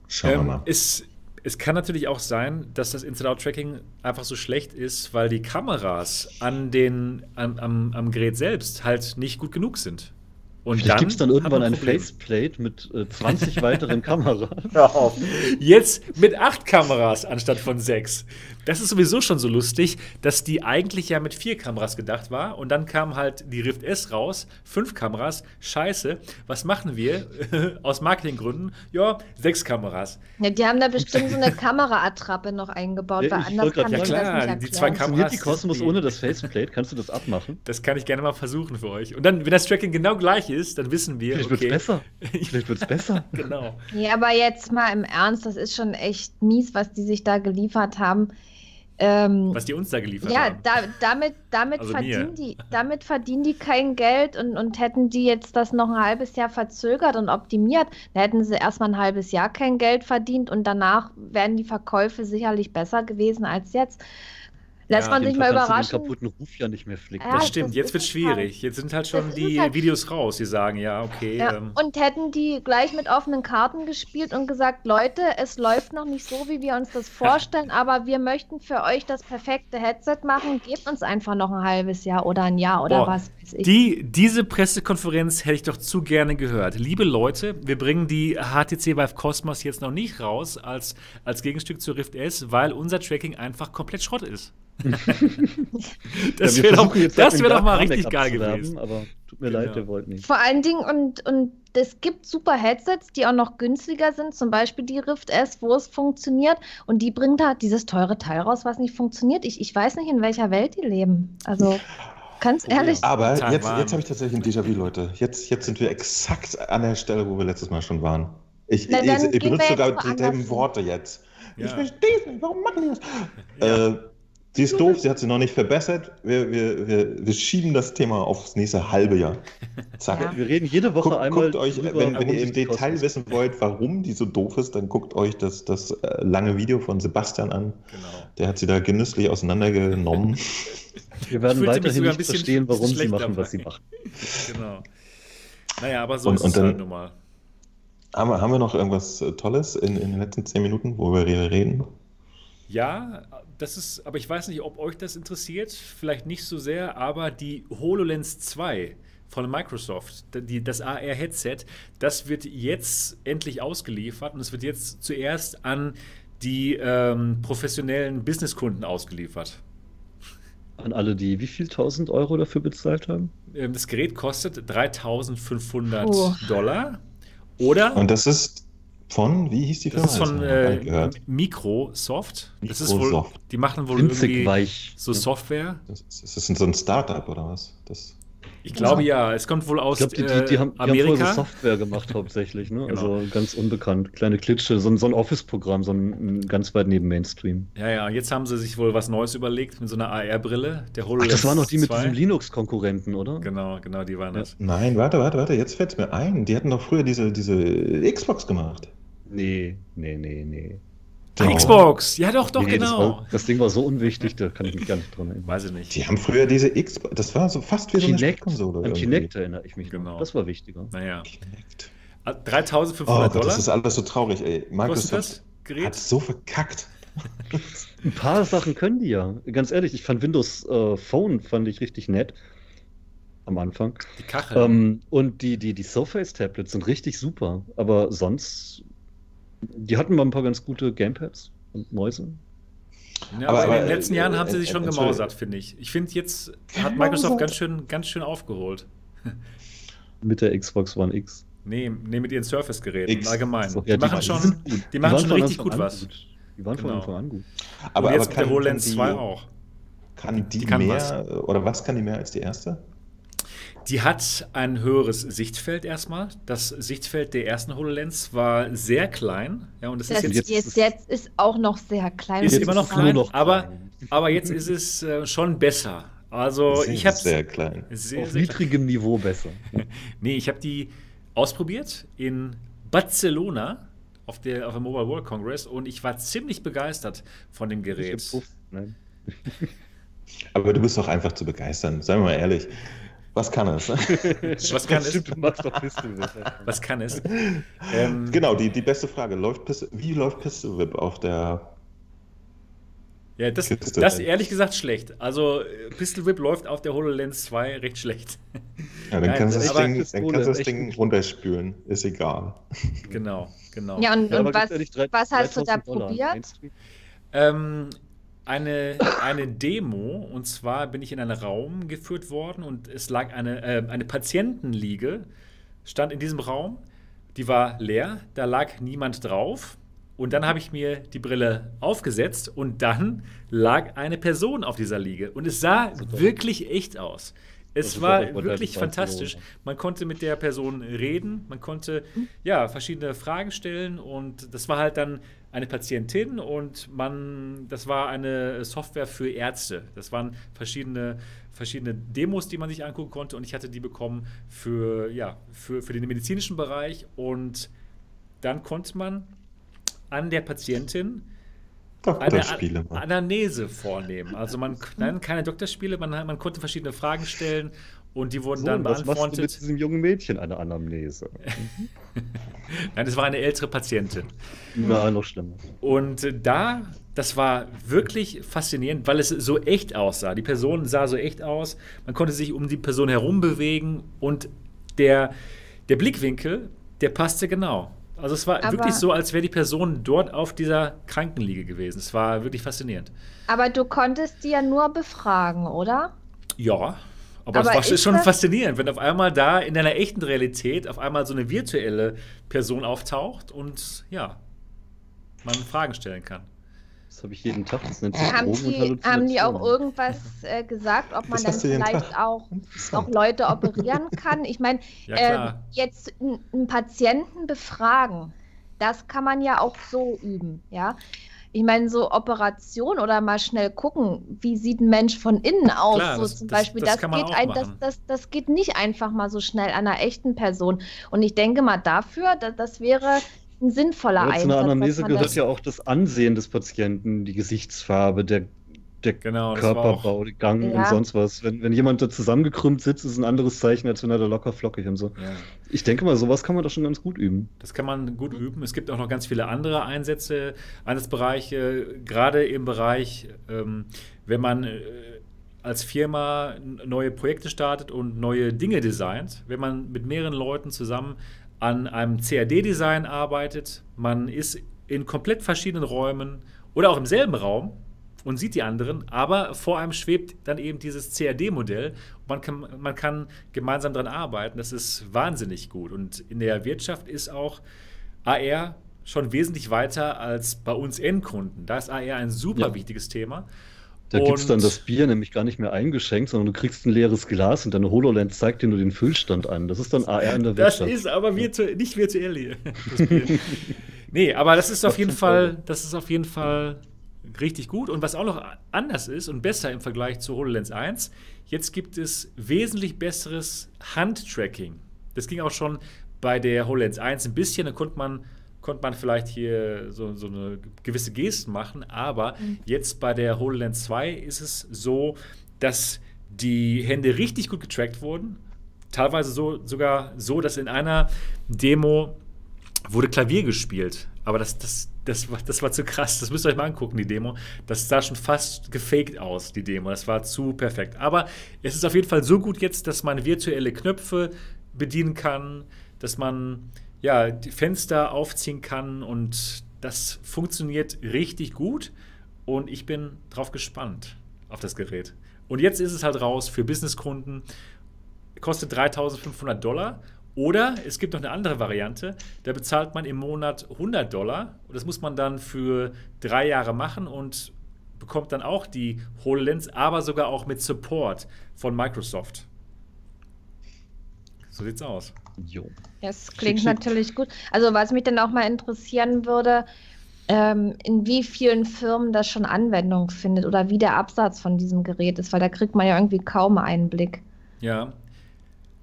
S3: Schauen wir
S1: Ähm,
S3: mal.
S1: es, es kann natürlich auch sein, dass das Inside-Out-Tracking einfach so schlecht ist, weil die Kameras an den, am, am, am Gerät selbst halt nicht gut genug sind. Und
S4: Vielleicht gibt es dann irgendwann ein. Faceplate mit äh, 20 weiteren Kameras.
S1: Jetzt mit acht Kameras anstatt von sechs. Das ist sowieso schon so lustig, dass die eigentlich ja mit vier Kameras gedacht war. Und dann kam halt die Rift S raus, fünf Kameras. Scheiße, was machen wir? Aus Marketinggründen, ja, sechs Kameras.
S2: Ja, die haben da bestimmt so eine Kameraattrappe noch eingebaut,
S4: Ja,
S2: weil anders kann ich
S1: sagen,
S2: das
S1: ja,
S2: nicht
S1: klar,
S2: erklären.
S1: die zwei Kameras-
S4: die Cosmos
S1: die-
S4: ohne das Faceplate? Kannst du das abmachen?
S1: Das kann ich gerne mal versuchen für euch. Und dann, wenn das Tracking genau gleich ist, dann wissen wir,
S4: Vielleicht
S1: okay.
S4: wird's besser. Vielleicht wird's besser.
S1: Genau.
S2: Ja, aber jetzt mal im Ernst, das ist schon echt mies, was die sich da geliefert haben. Ähm,
S1: Was die uns da geliefert
S2: ja,
S1: haben.
S2: da, damit, damit,
S1: Also
S2: verdienen
S1: mir.
S2: die, damit verdienen die kein Geld und, und hätten die jetzt das noch ein halbes Jahr verzögert und optimiert, dann hätten sie erstmal ein halbes Jahr kein Geld verdient und danach wären die Verkäufe sicherlich besser gewesen als jetzt. Lässt
S1: Ja,
S2: man sich mal überraschen.
S4: den kaputten Ruf ja nicht mehr flicken.
S2: Ja,
S1: Das stimmt,
S2: das
S1: jetzt wird
S2: es
S1: schwierig. Jetzt sind halt schon
S2: Das
S1: die
S2: halt.
S1: Videos raus, die sagen, ja, okay.
S2: Ja,
S1: ähm,
S2: und hätten die gleich mit offenen Karten gespielt und gesagt, Leute, es läuft noch nicht so, wie wir uns das vorstellen, aber wir möchten für euch das perfekte Headset machen, gebt uns einfach noch ein halbes Jahr oder ein Jahr oder
S1: Boah,
S2: was weiß ich.
S1: Die, diese Pressekonferenz hätte ich doch zu gerne gehört. Liebe Leute, wir bringen die HTC Vive Cosmos jetzt noch nicht raus als, als Gegenstück zur Rift S, weil unser Tracking einfach komplett Schrott ist. das
S4: Ja,
S1: wäre doch, das
S4: halt
S1: wär doch mal richtig geil gewesen.
S4: Aber tut mir leid,
S1: Genau.
S4: wir wollten nicht.
S2: Vor allen Dingen, und, und es gibt super Headsets, die auch noch günstiger sind, zum Beispiel die Rift S, wo es funktioniert. Und die bringt da dieses teure Teil raus, was nicht funktioniert. Ich, ich weiß nicht, in welcher Welt die leben. Also, ganz ehrlich.
S3: Aber jetzt, jetzt habe ich tatsächlich ein Déjà-vu, Leute. Jetzt, jetzt sind wir exakt an der Stelle, wo wir letztes Mal schon waren. Ich,
S2: Na,
S3: ich, ich benutze sogar
S2: woanders
S3: dieselben. Worte jetzt.
S1: Ja.
S3: Ich verstehe es nicht, warum machen die das?
S1: Ja.
S3: Äh, sie ist doof, sie hat sie noch nicht verbessert. Wir, wir, wir, wir schieben das Thema aufs nächste halbe Jahr. Zack.
S2: Ja.
S4: Wir reden jede Woche
S3: Guckt,
S4: einmal.
S3: guckt euch, wenn, wenn ihr im Detail wissen wollt, warum die so doof ist, dann guckt euch das, das äh, lange Video von Sebastian an.
S1: Genau.
S3: Der hat sie da genüsslich auseinandergenommen.
S4: Wir werden weiterhin nicht verstehen, warum sie machen,
S1: dabei.
S4: was sie machen.
S1: genau. Naja, aber so
S3: Und-
S1: ist
S3: und
S1: es
S3: dann-
S1: halt nun mal.
S3: Haben wir, haben wir noch irgendwas äh, Tolles in, in den letzten zehn Minuten, wo wir reden?
S1: Ja, das ist, aber ich weiß nicht, ob euch das interessiert, vielleicht nicht so sehr, aber die HoloLens 2 von Microsoft, die, das AR-Headset, das wird jetzt endlich ausgeliefert und es wird jetzt zuerst an die ähm, professionellen Businesskunden ausgeliefert.
S4: An alle, die wie viel tausend Euro dafür bezahlt haben?
S1: Ähm, das Gerät kostet 3500
S2: Oh.
S1: Dollar. Oder
S3: Und das ist von, wie hieß die Firma?
S1: das ist von
S3: noch
S1: äh. Microsoft. Das ist wohl, die machen wohl
S4: Winzig
S1: irgendwie
S4: weich.
S1: so Software.
S3: Das ist, das ist so ein Startup oder was? Das,
S1: Ich glaube ja, es kommt wohl aus
S4: Ich glaube, die, die, die,
S1: äh,
S4: haben, die haben vorher
S1: Amerika.
S4: so Software gemacht hauptsächlich, ne?
S1: Genau.
S4: Also ganz unbekannt. Kleine Klitsche, so ein, so ein Office-Programm, so ein, ein ganz weit neben Mainstream.
S1: Ja, ja, jetzt haben sie sich wohl was Neues überlegt mit so einer AR-Brille. Der
S4: Ach,
S1: HoloLens
S4: das waren doch die mit
S1: 2.
S4: diesem Linux-Konkurrenten, oder?
S1: Genau, genau, die waren
S4: Ja.
S1: das.
S3: nein, warte, warte, warte, jetzt fällt es mir ein. Die hatten doch früher diese, diese Xbox gemacht.
S4: Nee, nee, nee, nee.
S3: Doch.
S1: Xbox! Ja, doch, doch,
S4: nee, Das,
S1: genau.
S4: war, das Ding war so unwichtig, da kann ich mich gar nicht dran erinnern.
S1: Weiß ich nicht.
S3: Die haben früher diese Xbox, das war so fast wie so eine
S4: Kinect,
S3: Spielkonsole.
S4: an
S3: irgendwie.
S4: Kinect erinnere ich mich
S1: Genau.
S4: noch. Das war wichtiger.
S1: Naja.
S3: Kinect.
S1: Ah,
S3: Oh
S1: 3500
S3: Gott,
S1: Dollar
S3: das ist alles so traurig, ey. Microsoft
S1: das
S3: hat so verkackt.
S4: Ein paar Sachen können die ja. Ganz ehrlich, ich fand Windows äh, Phone fand ich richtig nett am Anfang.
S1: Die Kachel.
S4: Ähm, und die, die, die Surface-Tablets sind richtig super. Aber sonst, die hatten mal ein paar ganz gute Gamepads und Mäuse.
S1: ja,
S3: aber-
S1: aber, in den letzten
S3: äh,
S1: Jahren haben sie
S3: äh,
S1: sich schon gemausert, finde ich. Ich finde, jetzt hat Microsoft ganz schön, ganz schön aufgeholt.
S4: Mit der Xbox One X.
S1: Nee, nee mit ihren Surface-Geräten allgemein.
S4: So,
S1: die,
S4: ja,
S1: machen schon, die machen
S4: waren
S1: schon
S4: von
S1: richtig gut was.
S4: Gut. Die waren von
S1: Genau.
S4: Anfang an gut.
S3: Aber,
S1: und jetzt
S3: aber
S1: mit der
S3: kann,
S1: HoloLens
S3: kann die,
S1: 2 auch.
S3: Kann die,
S1: Die kann
S3: mehr, oder was kann die mehr als die erste?
S1: Die hat ein höheres Sichtfeld erstmal. Das Sichtfeld der ersten HoloLens war sehr klein. Ja, und das
S2: Das
S1: ist jetzt,
S2: jetzt,
S4: jetzt-
S2: ist auch noch sehr klein.
S1: ist immer noch klein,
S4: nur noch
S1: aber,
S4: klein.
S1: aber jetzt ist es äh, schon besser. Also
S3: Sehr,
S1: ich habe
S3: sehr klein.
S1: sehr,
S4: Auf
S1: sehr klein.
S4: niedrigem Niveau besser.
S1: Nee, ich habe die ausprobiert in Barcelona auf der auf dem Mobile World Congress und ich war ziemlich begeistert von dem Gerät.
S4: Puff- Nein.
S3: Aber du bist doch einfach zu begeistern, seien wir mal ehrlich. Was kann es?
S1: Was kann es?
S4: Du machst doch Pistol Whip.
S1: Was kann es? Ähm,
S3: genau, die, die beste Frage. Läuft Pistol, wie läuft Pistol Whip auf der.
S1: Ja, das,
S3: Kiste.
S1: das ehrlich gesagt schlecht. Also Pistol Whip läuft auf der HoloLens 2 recht schlecht.
S3: Ja, dann
S1: Nein,
S3: kannst du das Ding, dann kannst das Ding runterspülen. Ist egal.
S1: Genau, genau.
S2: Ja, und,
S4: Ja,
S2: und was, was hast du da
S4: 3000 Dollar
S2: probiert?
S1: Ähm, eine, eine Demo, und zwar bin ich in einen Raum geführt worden und es lag eine, äh, eine Patientenliege, stand in diesem Raum, die war leer, da lag niemand drauf. Und dann habe ich mir die Brille aufgesetzt und dann lag eine Person auf dieser Liege. Und es sah wirklich echt aus. Es war wirklich fantastisch. Man konnte mit der Person reden, man konnte ja verschiedene Fragen stellen und das war halt dann eine Patientin und man, das war eine Software für Ärzte. Das waren verschiedene, verschiedene Demos, die man sich angucken konnte und ich hatte die bekommen für, ja, für, für den medizinischen Bereich und dann konnte man an der Patientin eine. An-. Anamnese vornehmen. Also man, nein, keine Doktorspiele, man, man konnte verschiedene Fragen stellen und die wurden
S4: So,
S1: dann
S4: was machst du mit
S1: beantwortet.
S4: diesem jungen Mädchen eine Anamnese?
S1: Nein, das war eine ältere Patientin.
S4: Na, noch schlimmer.
S1: Und äh, da, das war wirklich faszinierend, weil es so echt aussah. Die Person sah so echt aus. Man konnte sich um die Person herum bewegen und der, der Blickwinkel, der passte genau. Also es war
S2: Aber-
S1: wirklich so, als wäre die Person dort auf dieser Krankenliege gewesen. Es war wirklich faszinierend.
S2: Aber du konntest die ja nur befragen, oder?
S1: Ja, aber,
S2: Aber
S1: es war
S2: ist
S1: schon
S2: das-
S1: faszinierend, wenn auf einmal da in einer echten Realität auf einmal so eine virtuelle Person auftaucht und ja, man Fragen stellen kann.
S4: Das habe ich jeden Tag. Das nennt sich
S2: Haben
S4: Drogen- und
S2: die, haben die auch irgendwas äh, gesagt, ob man
S3: Das
S2: dann vielleicht auch, auch Leute operieren kann? Ich meine,
S1: Ja, klar.
S2: jetzt einen Patienten befragen, das kann man ja auch so üben, ja. Ich meine, so Operation oder mal schnell gucken, wie sieht ein Mensch von innen aus,
S1: Klar,
S2: so
S1: das-
S2: zum
S1: das-
S2: Beispiel,
S1: das
S2: das,
S1: man
S2: geht ein, das, das, das geht nicht einfach mal so schnell an einer echten Person. Und ich denke mal dafür, dass, das wäre ein sinnvoller
S4: Ja, zu
S2: Einsatz.
S4: einer
S2: dass
S4: Anamnese gehört
S2: das-
S4: ja auch das Ansehen des Patienten, die Gesichtsfarbe, der der
S1: Genau,
S4: Körperbau,
S1: auch-
S4: die Gang
S2: Ja.
S4: und sonst was. Wenn, wenn jemand da zusammengekrümmt sitzt, ist ein anderes Zeichen, als wenn er da locker flockig und so.
S1: Ja.
S4: Ich denke mal, sowas kann man doch schon ganz gut üben.
S1: Das kann man gut üben. Es gibt auch noch ganz viele andere Einsätze, Einsatzbereiche, gerade im Bereich, ähm, wenn man äh, als Firma neue Projekte startet und neue Dinge designt, wenn man mit mehreren Leuten zusammen an einem CAD-Design arbeitet, man ist in komplett verschiedenen Räumen oder auch im selben Raum und sieht die anderen, aber vor einem schwebt dann eben dieses CAD-Modell. Man kann, man kann gemeinsam daran arbeiten. Das ist wahnsinnig gut. Und in der Wirtschaft ist auch AR schon wesentlich weiter als bei uns Endkunden. Da ist AR ein super
S4: Ja.
S1: wichtiges Thema.
S4: Da gibt es dann das Bier nämlich gar nicht mehr eingeschenkt, sondern du kriegst ein leeres Glas und deine HoloLens zeigt dir nur den Füllstand an. Das ist dann AR in der
S1: Das
S4: Wirtschaft.
S1: ist aber virtu nicht virtuell hier. Das nee, aber das ist auf jeden Fall, das ist auf jeden Fall richtig gut. Und was auch noch anders ist und besser im Vergleich zu HoloLens 1, jetzt gibt es wesentlich besseres Handtracking. Das ging auch schon bei der HoloLens 1 ein bisschen, da konnte man, konnte man vielleicht hier so, so eine gewisse Gesten machen, aber jetzt bei der HoloLens 2 ist es so, dass die Hände richtig gut getrackt wurden. Teilweise so, sogar so, dass in einer Demo wurde Klavier gespielt. Aber das, das, das, war, das war zu krass. Das müsst ihr euch mal angucken, die Demo. Das sah schon fast gefaked aus, die Demo. Das war zu perfekt. Aber es ist auf jeden Fall so gut jetzt, dass man virtuelle Knöpfe bedienen kann, dass man ja, die Fenster aufziehen kann und das funktioniert richtig gut. Und ich bin drauf gespannt auf das Gerät. Und jetzt ist es halt raus für Businesskunden kostet 3500 Dollar. Oder es gibt noch eine andere Variante, da bezahlt man im Monat 100 Dollar. Und das muss man dann für drei Jahre machen und bekommt dann auch die HoloLens, aber sogar auch mit Support von Microsoft. So sieht's aus.
S4: Jo.
S2: Das klingt
S4: schick.
S2: natürlich gut. Also was mich dann auch mal interessieren würde, ähm, in wie vielen Firmen das schon Anwendung findet oder wie der Absatz von diesem Gerät ist, weil da kriegt man ja irgendwie kaum Einblick.
S1: Ja.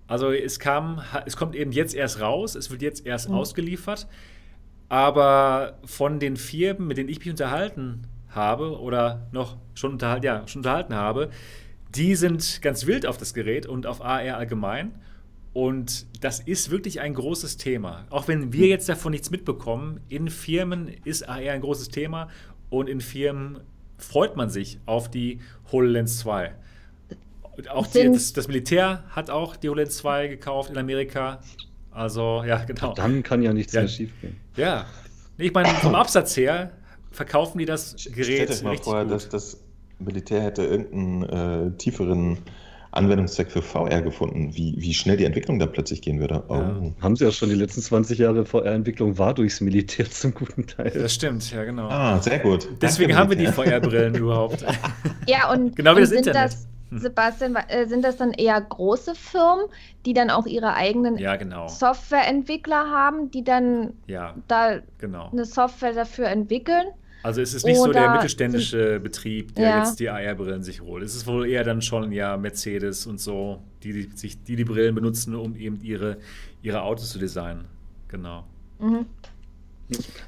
S1: Also es kam, es kommt eben jetzt erst raus, es wird jetzt erst
S2: Mhm.
S1: ausgeliefert. Aber von den Firmen, mit denen ich mich unterhalten habe oder noch schon, unterhal ja, schon unterhalten habe, die sind ganz wild auf das Gerät und auf AR allgemein. Und das ist wirklich ein großes Thema. Auch wenn wir jetzt davon nichts mitbekommen, in Firmen ist AR ein großes Thema und in Firmen freut man sich auf die HoloLens 2. Und Auch die, das, das Militär hat auch die HoloLens 2 gekauft in Amerika. Also, ja, genau.
S4: Dann kann ja nichts
S1: Ja.
S4: mehr schief gehen.
S1: Ja. Ich meine, vom Absatz her verkaufen die das Gerät
S3: Stellt euch mal
S1: richtig
S3: vor,
S1: gut.
S3: dass das Militär hätte irgendeinen äh, tieferen Anwendungszweck für VR gefunden, wie, wie schnell die Entwicklung da plötzlich gehen würde. Oh.
S1: Ja.
S4: Haben sie ja schon die letzten 20 Jahre VR-Entwicklung war durchs Militär zum guten Teil.
S1: das stimmt, ja, genau.
S3: Ah, sehr gut.
S1: Deswegen
S3: Danke,
S1: haben wir die. VR-Brillen überhaupt.
S2: Ja, und,
S1: Genau wie
S2: und
S1: das
S2: sind
S1: Internet.
S2: das. Sebastian, wa- äh, sind das dann eher große Firmen, die dann auch ihre eigenen
S1: Ja, genau.
S2: Softwareentwickler haben, die dann
S1: Ja,
S2: da
S1: genau.
S2: eine Software dafür entwickeln?
S1: Also es ist nicht so der
S2: Oder
S1: mittelständische Betrieb, der
S2: Ja.
S1: jetzt die AR-Brillen sich holt. Es ist wohl eher dann schon ja Mercedes und so, die die, sich, die, die Brillen benutzen, um eben ihre, ihre Autos zu designen. Genau.
S2: Mhm.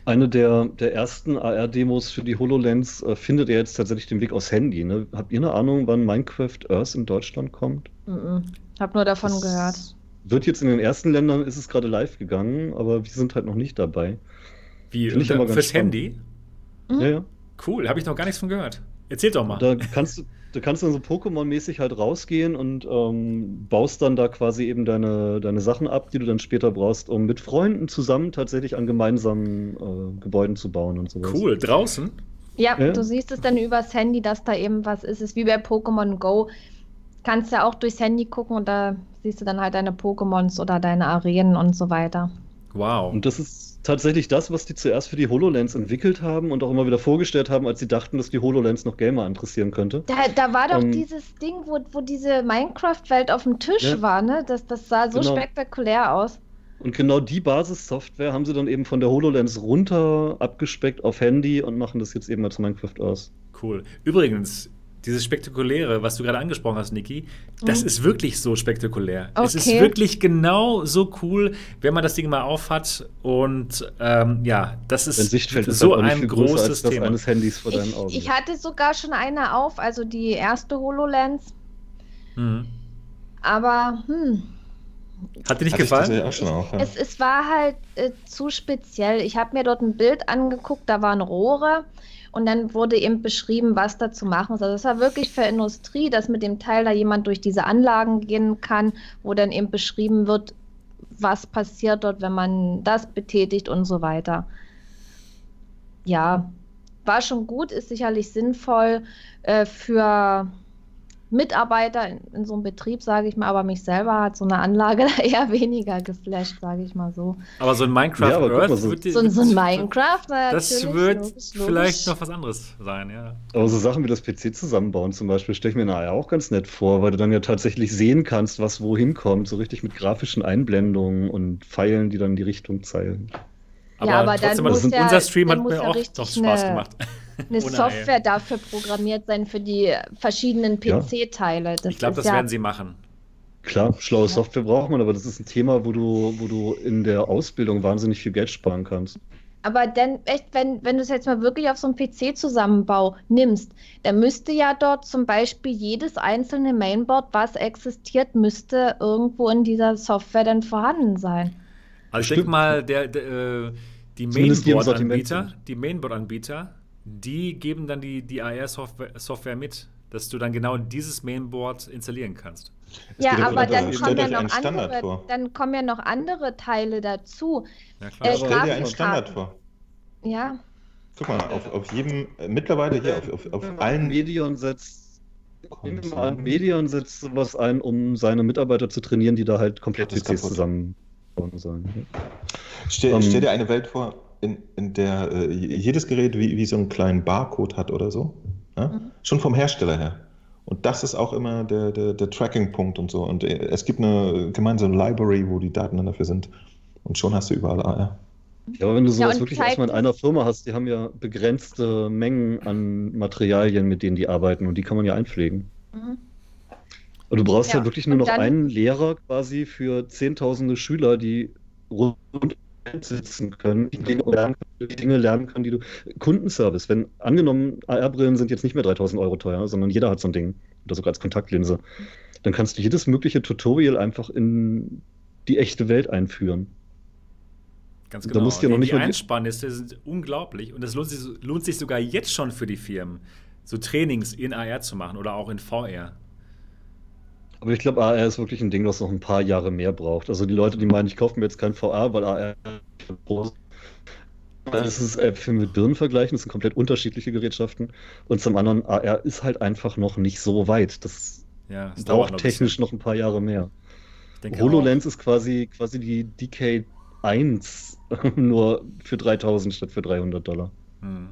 S4: Eine der, der ersten AR-Demos für die HoloLens äh, findet ja jetzt tatsächlich den Weg aus Handy. Ne? Habt ihr eine Ahnung, wann Minecraft Earth in Deutschland kommt?
S2: Mhm. Hab nur davon
S4: Das
S2: gehört.
S4: Wird jetzt in den ersten Ländern, ist es gerade live gegangen, aber wir sind halt noch nicht dabei.
S1: Wie,
S4: Finde ich aber
S1: äh,
S4: ganz
S1: fürs
S4: spannend.
S1: Handy?
S2: Mhm.
S4: Ja, ja.
S1: Cool, habe ich noch gar nichts von gehört. Erzähl doch mal.
S4: Da kannst du, da kannst du dann so Pokémon-mäßig halt rausgehen und ähm, baust dann da quasi eben deine, deine Sachen ab, die du dann später brauchst, um mit Freunden zusammen tatsächlich an gemeinsamen äh, Gebäuden zu bauen und sowas.
S1: Cool, draußen?
S2: Ja,
S4: Ja.
S2: du siehst es dann übers Handy, dass da eben was ist. Es ist wie bei Pokémon Go. Kannst ja auch durchs Handy gucken und da siehst du dann halt deine Pokémons oder deine Arenen und so weiter.
S1: Wow.
S4: Und das ist tatsächlich das, was die zuerst für die HoloLens entwickelt haben und auch immer wieder vorgestellt haben, als sie dachten, dass die HoloLens noch Gamer interessieren könnte.
S2: Da, da war doch
S4: Ähm,
S2: dieses Ding, wo, wo diese Minecraft-Welt auf dem Tisch
S4: Ja.
S2: war, ne? Das, das sah so
S4: Genau.
S2: spektakulär aus.
S4: Und genau die Basissoftware haben sie dann eben von der HoloLens runter abgespeckt auf Handy und machen das jetzt eben als Minecraft aus.
S1: Cool. Übrigens, dieses Spektakuläre, was du gerade angesprochen hast, Niki, das
S2: Mhm.
S1: ist wirklich so spektakulär. Es ist
S2: Okay.
S1: wirklich genau so cool, wenn man das Ding mal aufhat. Und ähm, ja, das ist so
S4: halt
S1: ein großes
S4: das
S1: Thema.
S4: eines Handys vor deinen Augen.
S2: Ich, ich hatte sogar schon eine auf, also die erste HoloLens,
S1: Mhm.
S2: aber hm,
S1: Hat dir nicht
S3: ich
S1: gefallen?
S3: tatsächlich auch auf. Ja.
S2: es, es war halt äh, zu speziell. Ich habe mir dort ein Bild angeguckt, da waren Rohre und dann wurde eben beschrieben, was da zu machen ist. Also es war wirklich für Industrie, dass mit dem Teil da jemand durch diese Anlagen gehen kann, wo dann eben beschrieben wird, was passiert dort, wenn man das betätigt und so weiter. Ja, war schon gut, ist sicherlich sinnvoll äh, für Mitarbeiter in, in so einem Betrieb, sage ich mal, aber mich selber hat so eine Anlage da eher weniger geflasht, sage ich mal so.
S1: Aber so ein Minecraft
S4: Ja, aber guck mal,
S1: Earth
S4: so-
S1: wird dir-
S2: So, ein- so ein Minecraft, na,
S1: Das wird
S2: logisch, logisch.
S1: vielleicht noch was anderes sein, ja.
S4: Aber so Sachen wie das PC zusammenbauen zum Beispiel stelle ich mir nachher auch ganz nett vor, weil du dann ja tatsächlich sehen kannst, was wohin kommt, so richtig mit grafischen Einblendungen und Pfeilen, die dann die Richtung zeigen.
S2: Ja, aber dann
S1: trotzdem,
S2: muss
S1: das-
S2: ja-
S1: unser Stream hat mir
S2: ja
S1: auch noch Spaß
S2: eine-
S1: gemacht.
S2: Eine Software dafür programmiert sein für die verschiedenen. PC-Teile.
S1: Ich glaube, das
S2: ja,
S1: werden sie machen.
S4: Klar, schlaue
S2: Ja.
S4: Software braucht man, aber das ist ein Thema, wo du, wo du in der Ausbildung wahnsinnig viel Geld sparen kannst.
S2: Aber dann echt, wenn, wenn du es jetzt mal wirklich auf so einen PC-Zusammenbau nimmst, dann müsste ja dort zum Beispiel jedes einzelne Mainboard, was existiert, müsste irgendwo in dieser Software dann vorhanden sein.
S1: Also ich denke mal, der, der, äh, die Mainboard-Anbieter, die Mainboard-Anbieter, die geben dann die, die AR-Software Software mit, dass du dann genau dieses Mainboard installieren kannst.
S3: Es
S2: ja, aber dann kommen, ja noch
S3: Standard
S2: andere,
S3: vor.
S2: dann kommen ja noch andere Teile dazu.
S1: Ja,
S2: Äh,
S1: klar.
S3: Stell dir einen. Standard vor.
S2: Ja,
S3: Guck mal, auf, auf jedem, äh, mittlerweile hier, auf, auf, auf allen
S4: Medion setzt, an, Medion setzt sowas ein, um seine Mitarbeiter zu trainieren, die da halt komplett PCs zusammenbauen sollen.
S3: Stell,
S4: Ähm,
S3: stell dir eine Welt vor, in, in der äh, jedes Gerät wie, wie so einen kleinen Barcode hat oder so. Ja?
S2: Mhm.
S3: Schon vom Hersteller her. Und das ist auch immer der, der, der Tracking-Punkt und so. Und äh, es gibt eine gemeinsame Library, wo die Daten dann dafür sind. Und schon hast du überall AR.
S4: Ja, aber wenn du sowas
S2: und
S4: wirklich erstmal in einer Firma hast, die haben ja begrenzte Mengen an Materialien, mit denen die arbeiten und die kann man ja einpflegen.
S2: mhm.
S4: Und du brauchst
S2: Ja,
S4: ja wirklich nur
S2: und
S4: noch einen Lehrer quasi für zehntausende Schüler, die rund sitzen können, die Dinge lernen, die Dinge lernen können, die du. Kundenservice, wenn angenommen, AR-Brillen sind jetzt nicht mehr 3000 Euro teuer, sondern jeder hat so ein Ding, oder sogar als Kontaktlinse, dann kannst du jedes mögliche Tutorial einfach in die echte Welt einführen.
S1: Ganz
S4: da
S1: genau.
S4: musst du ja noch
S1: die,
S4: nicht
S1: die Einsparnisse sind unglaublich und es lohnt sich, lohnt sich sogar jetzt schon für die Firmen, so Trainings in AR zu machen oder auch in VR.
S4: Aber ich glaube, AR ist wirklich ein Ding, das noch ein paar Jahre mehr braucht. Also die Leute, die meinen, ich kaufe mir jetzt kein VR, weil AR groß das ist Äpfel mit Birnen vergleichen, das sind komplett unterschiedliche Gerätschaften. Und zum anderen, AR ist halt einfach noch nicht so weit. Das
S1: Ja, dauert
S4: braucht
S1: ein
S4: technisch noch ein paar Jahre mehr. HoloLens ist quasi, quasi die DK1, nur für 3000 statt für 300 Dollar.
S1: auch. Hm.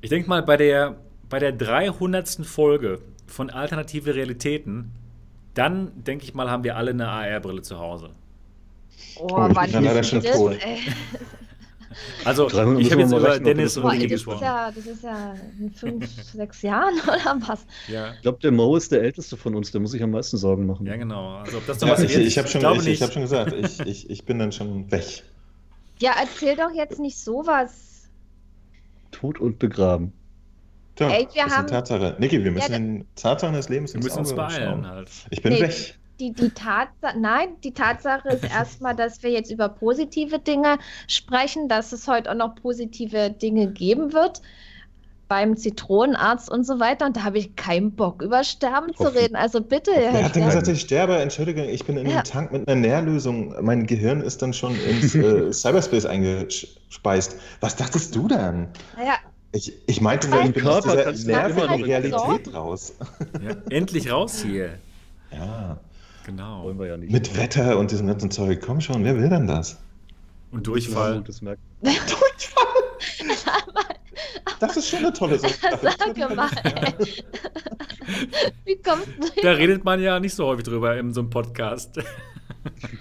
S1: Ich denke mal, bei der, bei der 300. Folge von Alternative Realitäten, dann denke ich mal, haben wir alle eine AR-Brille zu Hause.
S2: Oh,
S3: Oh, ich
S2: wann
S3: bin dann leider
S2: ist
S3: schon
S2: das,
S3: tot.
S2: ey?
S1: Also,
S4: 300
S1: ich habe jetzt über Dennis und Ricky
S2: ey, das, ist
S1: gesprochen.
S2: ja, das ist ja in fünf, sechs Jahren oder was?
S1: Ja.
S4: Ich glaube, der Mo ist der älteste von uns, der muss sich am meisten Sorgen machen.
S1: ja, genau. Also, ob das
S3: Ja,
S1: was
S3: ich ich habe schon, ich, ich hab schon gesagt, ich, ich, ich bin dann schon weg.
S2: Ja, erzähl doch jetzt nicht sowas.
S4: Tot und begraben.
S3: Tja,
S2: Ey, wir
S3: das ist
S2: haben-
S3: Tatsache. Niki, wir müssen
S2: da-
S3: den Tatsachen des Lebens
S1: wir müssen uns
S3: Auge
S1: beeilen halt.
S3: Ich bin
S2: Nee.
S3: weg.
S2: Die, die Tatsache, nein, die Tatsache ist erstmal, dass wir jetzt über positive Dinge sprechen, dass es heute auch noch positive Dinge geben wird beim Zitronenarzt und so weiter. Und da habe ich keinen Bock, über Sterben zu reden. Also bitte, Herr
S3: Wer hat denn
S2: Stern.
S3: gesagt, ich sterbe? Entschuldigung, ich bin in
S2: Ja.
S3: einem Tank mit einer Nährlösung. Mein Gehirn ist dann schon ins äh, Cyberspace eingespeist. Was dachtest du denn?
S2: Naja,
S3: Ich, ich meinte,
S2: Mein
S3: ich bin
S4: Körper
S3: aus dieser nervigen Realität raus.
S1: Ja. Endlich raus hier.
S3: Ja,
S1: Genau.
S4: Wollen wir ja nicht.
S3: mit Wetter und diesem ganzen Zeug. Komm schon, wer will denn das?
S1: Und Durchfall.
S4: Das merkt
S3: Das ist schon eine tolle Sache.
S2: Sag mal, ey. Wie kommst du
S1: Da redet man ja nicht so häufig drüber in so einem Podcast.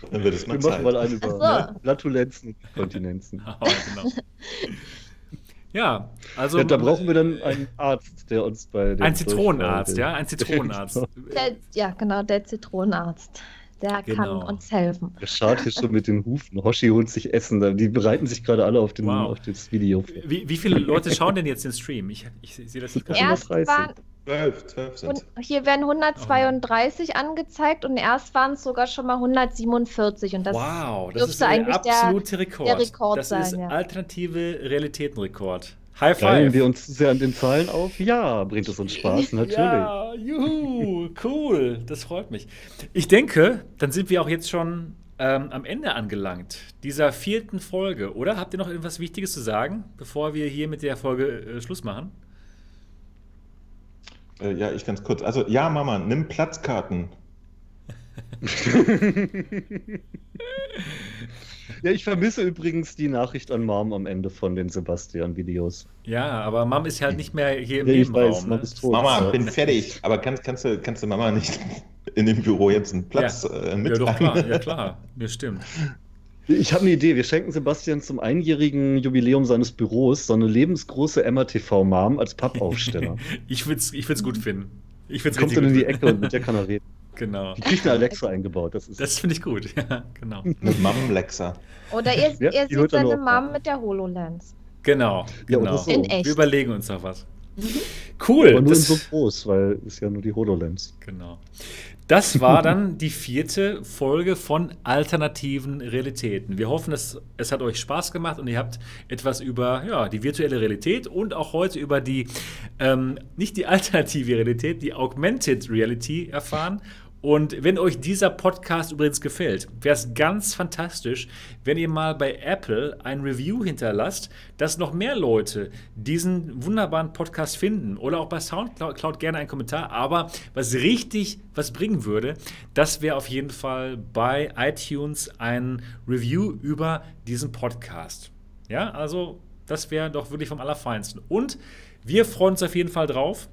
S3: Dann wird es
S4: Wir
S3: mal
S4: machen
S3: Zeit.
S4: mal einen über
S2: so.
S4: Flatulenzen, Kontinenzen.
S1: Aber genau. Ja, also.
S4: Ja, da brauchen wir dann einen Arzt, der uns bei
S1: Ein Zitronenarzt, ja, ein Zitronenarzt.
S2: Der, ja, genau, der Zitronenarzt. Der
S1: Genau.
S2: kann uns helfen.
S4: Der schart hier schon mit den Hufen. Hoshi holt sich Essen. Die bereiten sich gerade alle auf, den,
S1: Wow.
S4: auf das Video vor.
S1: Wie, wie viele Leute schauen denn jetzt den Stream? Ich, ich, sehe das nicht
S4: Ja.
S1: gerade.
S2: Erst
S4: 130.
S2: waren,
S3: Zwölf, zwölf sind
S2: und hier werden 132 angezeigt und erst waren es sogar schon mal 147. Und das
S1: Wow, das
S2: dürfte
S1: ist der
S2: eigentlich der-
S1: absolute Rekord.
S2: der Rekord
S1: das
S2: sein,
S1: ist
S2: ja.
S1: alternative Realitätenrekord. High
S4: Teilen
S1: five.
S4: wir uns sehr an den Zahlen auf? Ja, bringt es uns Spaß, natürlich.
S1: Ja, juhu, cool, das freut mich. Ich denke, dann sind wir auch jetzt schon ähm, am Ende angelangt dieser vierten Folge, oder? Habt ihr noch irgendwas Wichtiges zu sagen, bevor wir hier mit der Folge äh, Schluss machen?
S3: Äh, ja, ich ganz kurz. Also, ja, Mama, nimm Platzkarten.
S4: Ja, ich vermisse übrigens die Nachricht an Mom am Ende von den Sebastian-Videos.
S1: Ja, aber Mom ist halt nicht mehr hier im
S4: Ja, ich
S1: Nebenraum.
S4: weiß,
S1: ne?
S4: Mom ist tot.
S3: Mama,
S4: Ja.
S3: bin fertig. Aber kannst, kannst, du, kannst du Mama nicht in dem Büro jetzt einen Platz äh,
S1: Ja,
S3: mitteilen?
S1: doch, klar, ja, klar. Ja, stimmt.
S4: Ich habe eine Idee. Wir schenken Sebastian zum einjährigen Jubiläum seines Büros so eine lebensgroße MRTV-Mom als Pappaufsteller.
S1: Ich würde es ich würd's gut finden. Ich find's
S4: Kommt dann in die. Ecke und mit der kann er reden.
S1: Genau.
S4: Die kriegt eine Alexa eingebaut. Das ist
S1: Das finde ich gut. Ja, genau.
S3: Mit Mammenlexer.
S2: Oder ihr,
S4: Ja,
S2: ihr seht
S4: er
S2: seine
S4: auf.
S2: Mom mit der HoloLens.
S1: Genau.
S4: Ja,
S1: genau.
S4: oder so.
S2: In echt.
S1: Wir überlegen uns noch was. Cool.
S4: aber nur in
S1: das-
S4: so groß, weil es ja nur die HoloLens.
S1: Genau. Das war dann die vierte Folge von Alternativen Realitäten. Wir hoffen, es, es hat euch Spaß gemacht und ihr habt etwas über ja, die virtuelle Realität und auch heute über die, ähm, nicht die alternative Realität, die Augmented Reality erfahren. Und wenn euch dieser Podcast übrigens gefällt, wäre es ganz fantastisch, wenn ihr mal bei Apple ein Review hinterlasst, dass noch mehr Leute diesen wunderbaren Podcast finden. Oder auch bei Soundcloud gerne einen Kommentar. Aber was richtig was bringen würde, das wäre auf jeden Fall bei iTunes ein Review über diesen Podcast. Ja, also das wäre doch wirklich vom Allerfeinsten. Und wir freuen uns auf jeden Fall drauf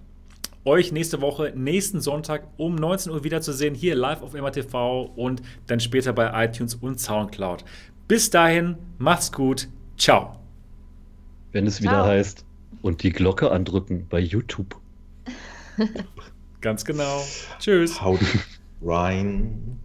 S1: euch nächste Woche, nächsten Sonntag um 19 Uhr wiederzusehen, hier live auf MRTV und dann später bei iTunes und Soundcloud. Bis dahin, macht's gut. Ciao.
S4: Wenn es wieder
S2: Ciao.
S4: heißt, und die Glocke andrücken bei YouTube.
S1: Ganz genau. Tschüss.
S3: Howdy, Ryan.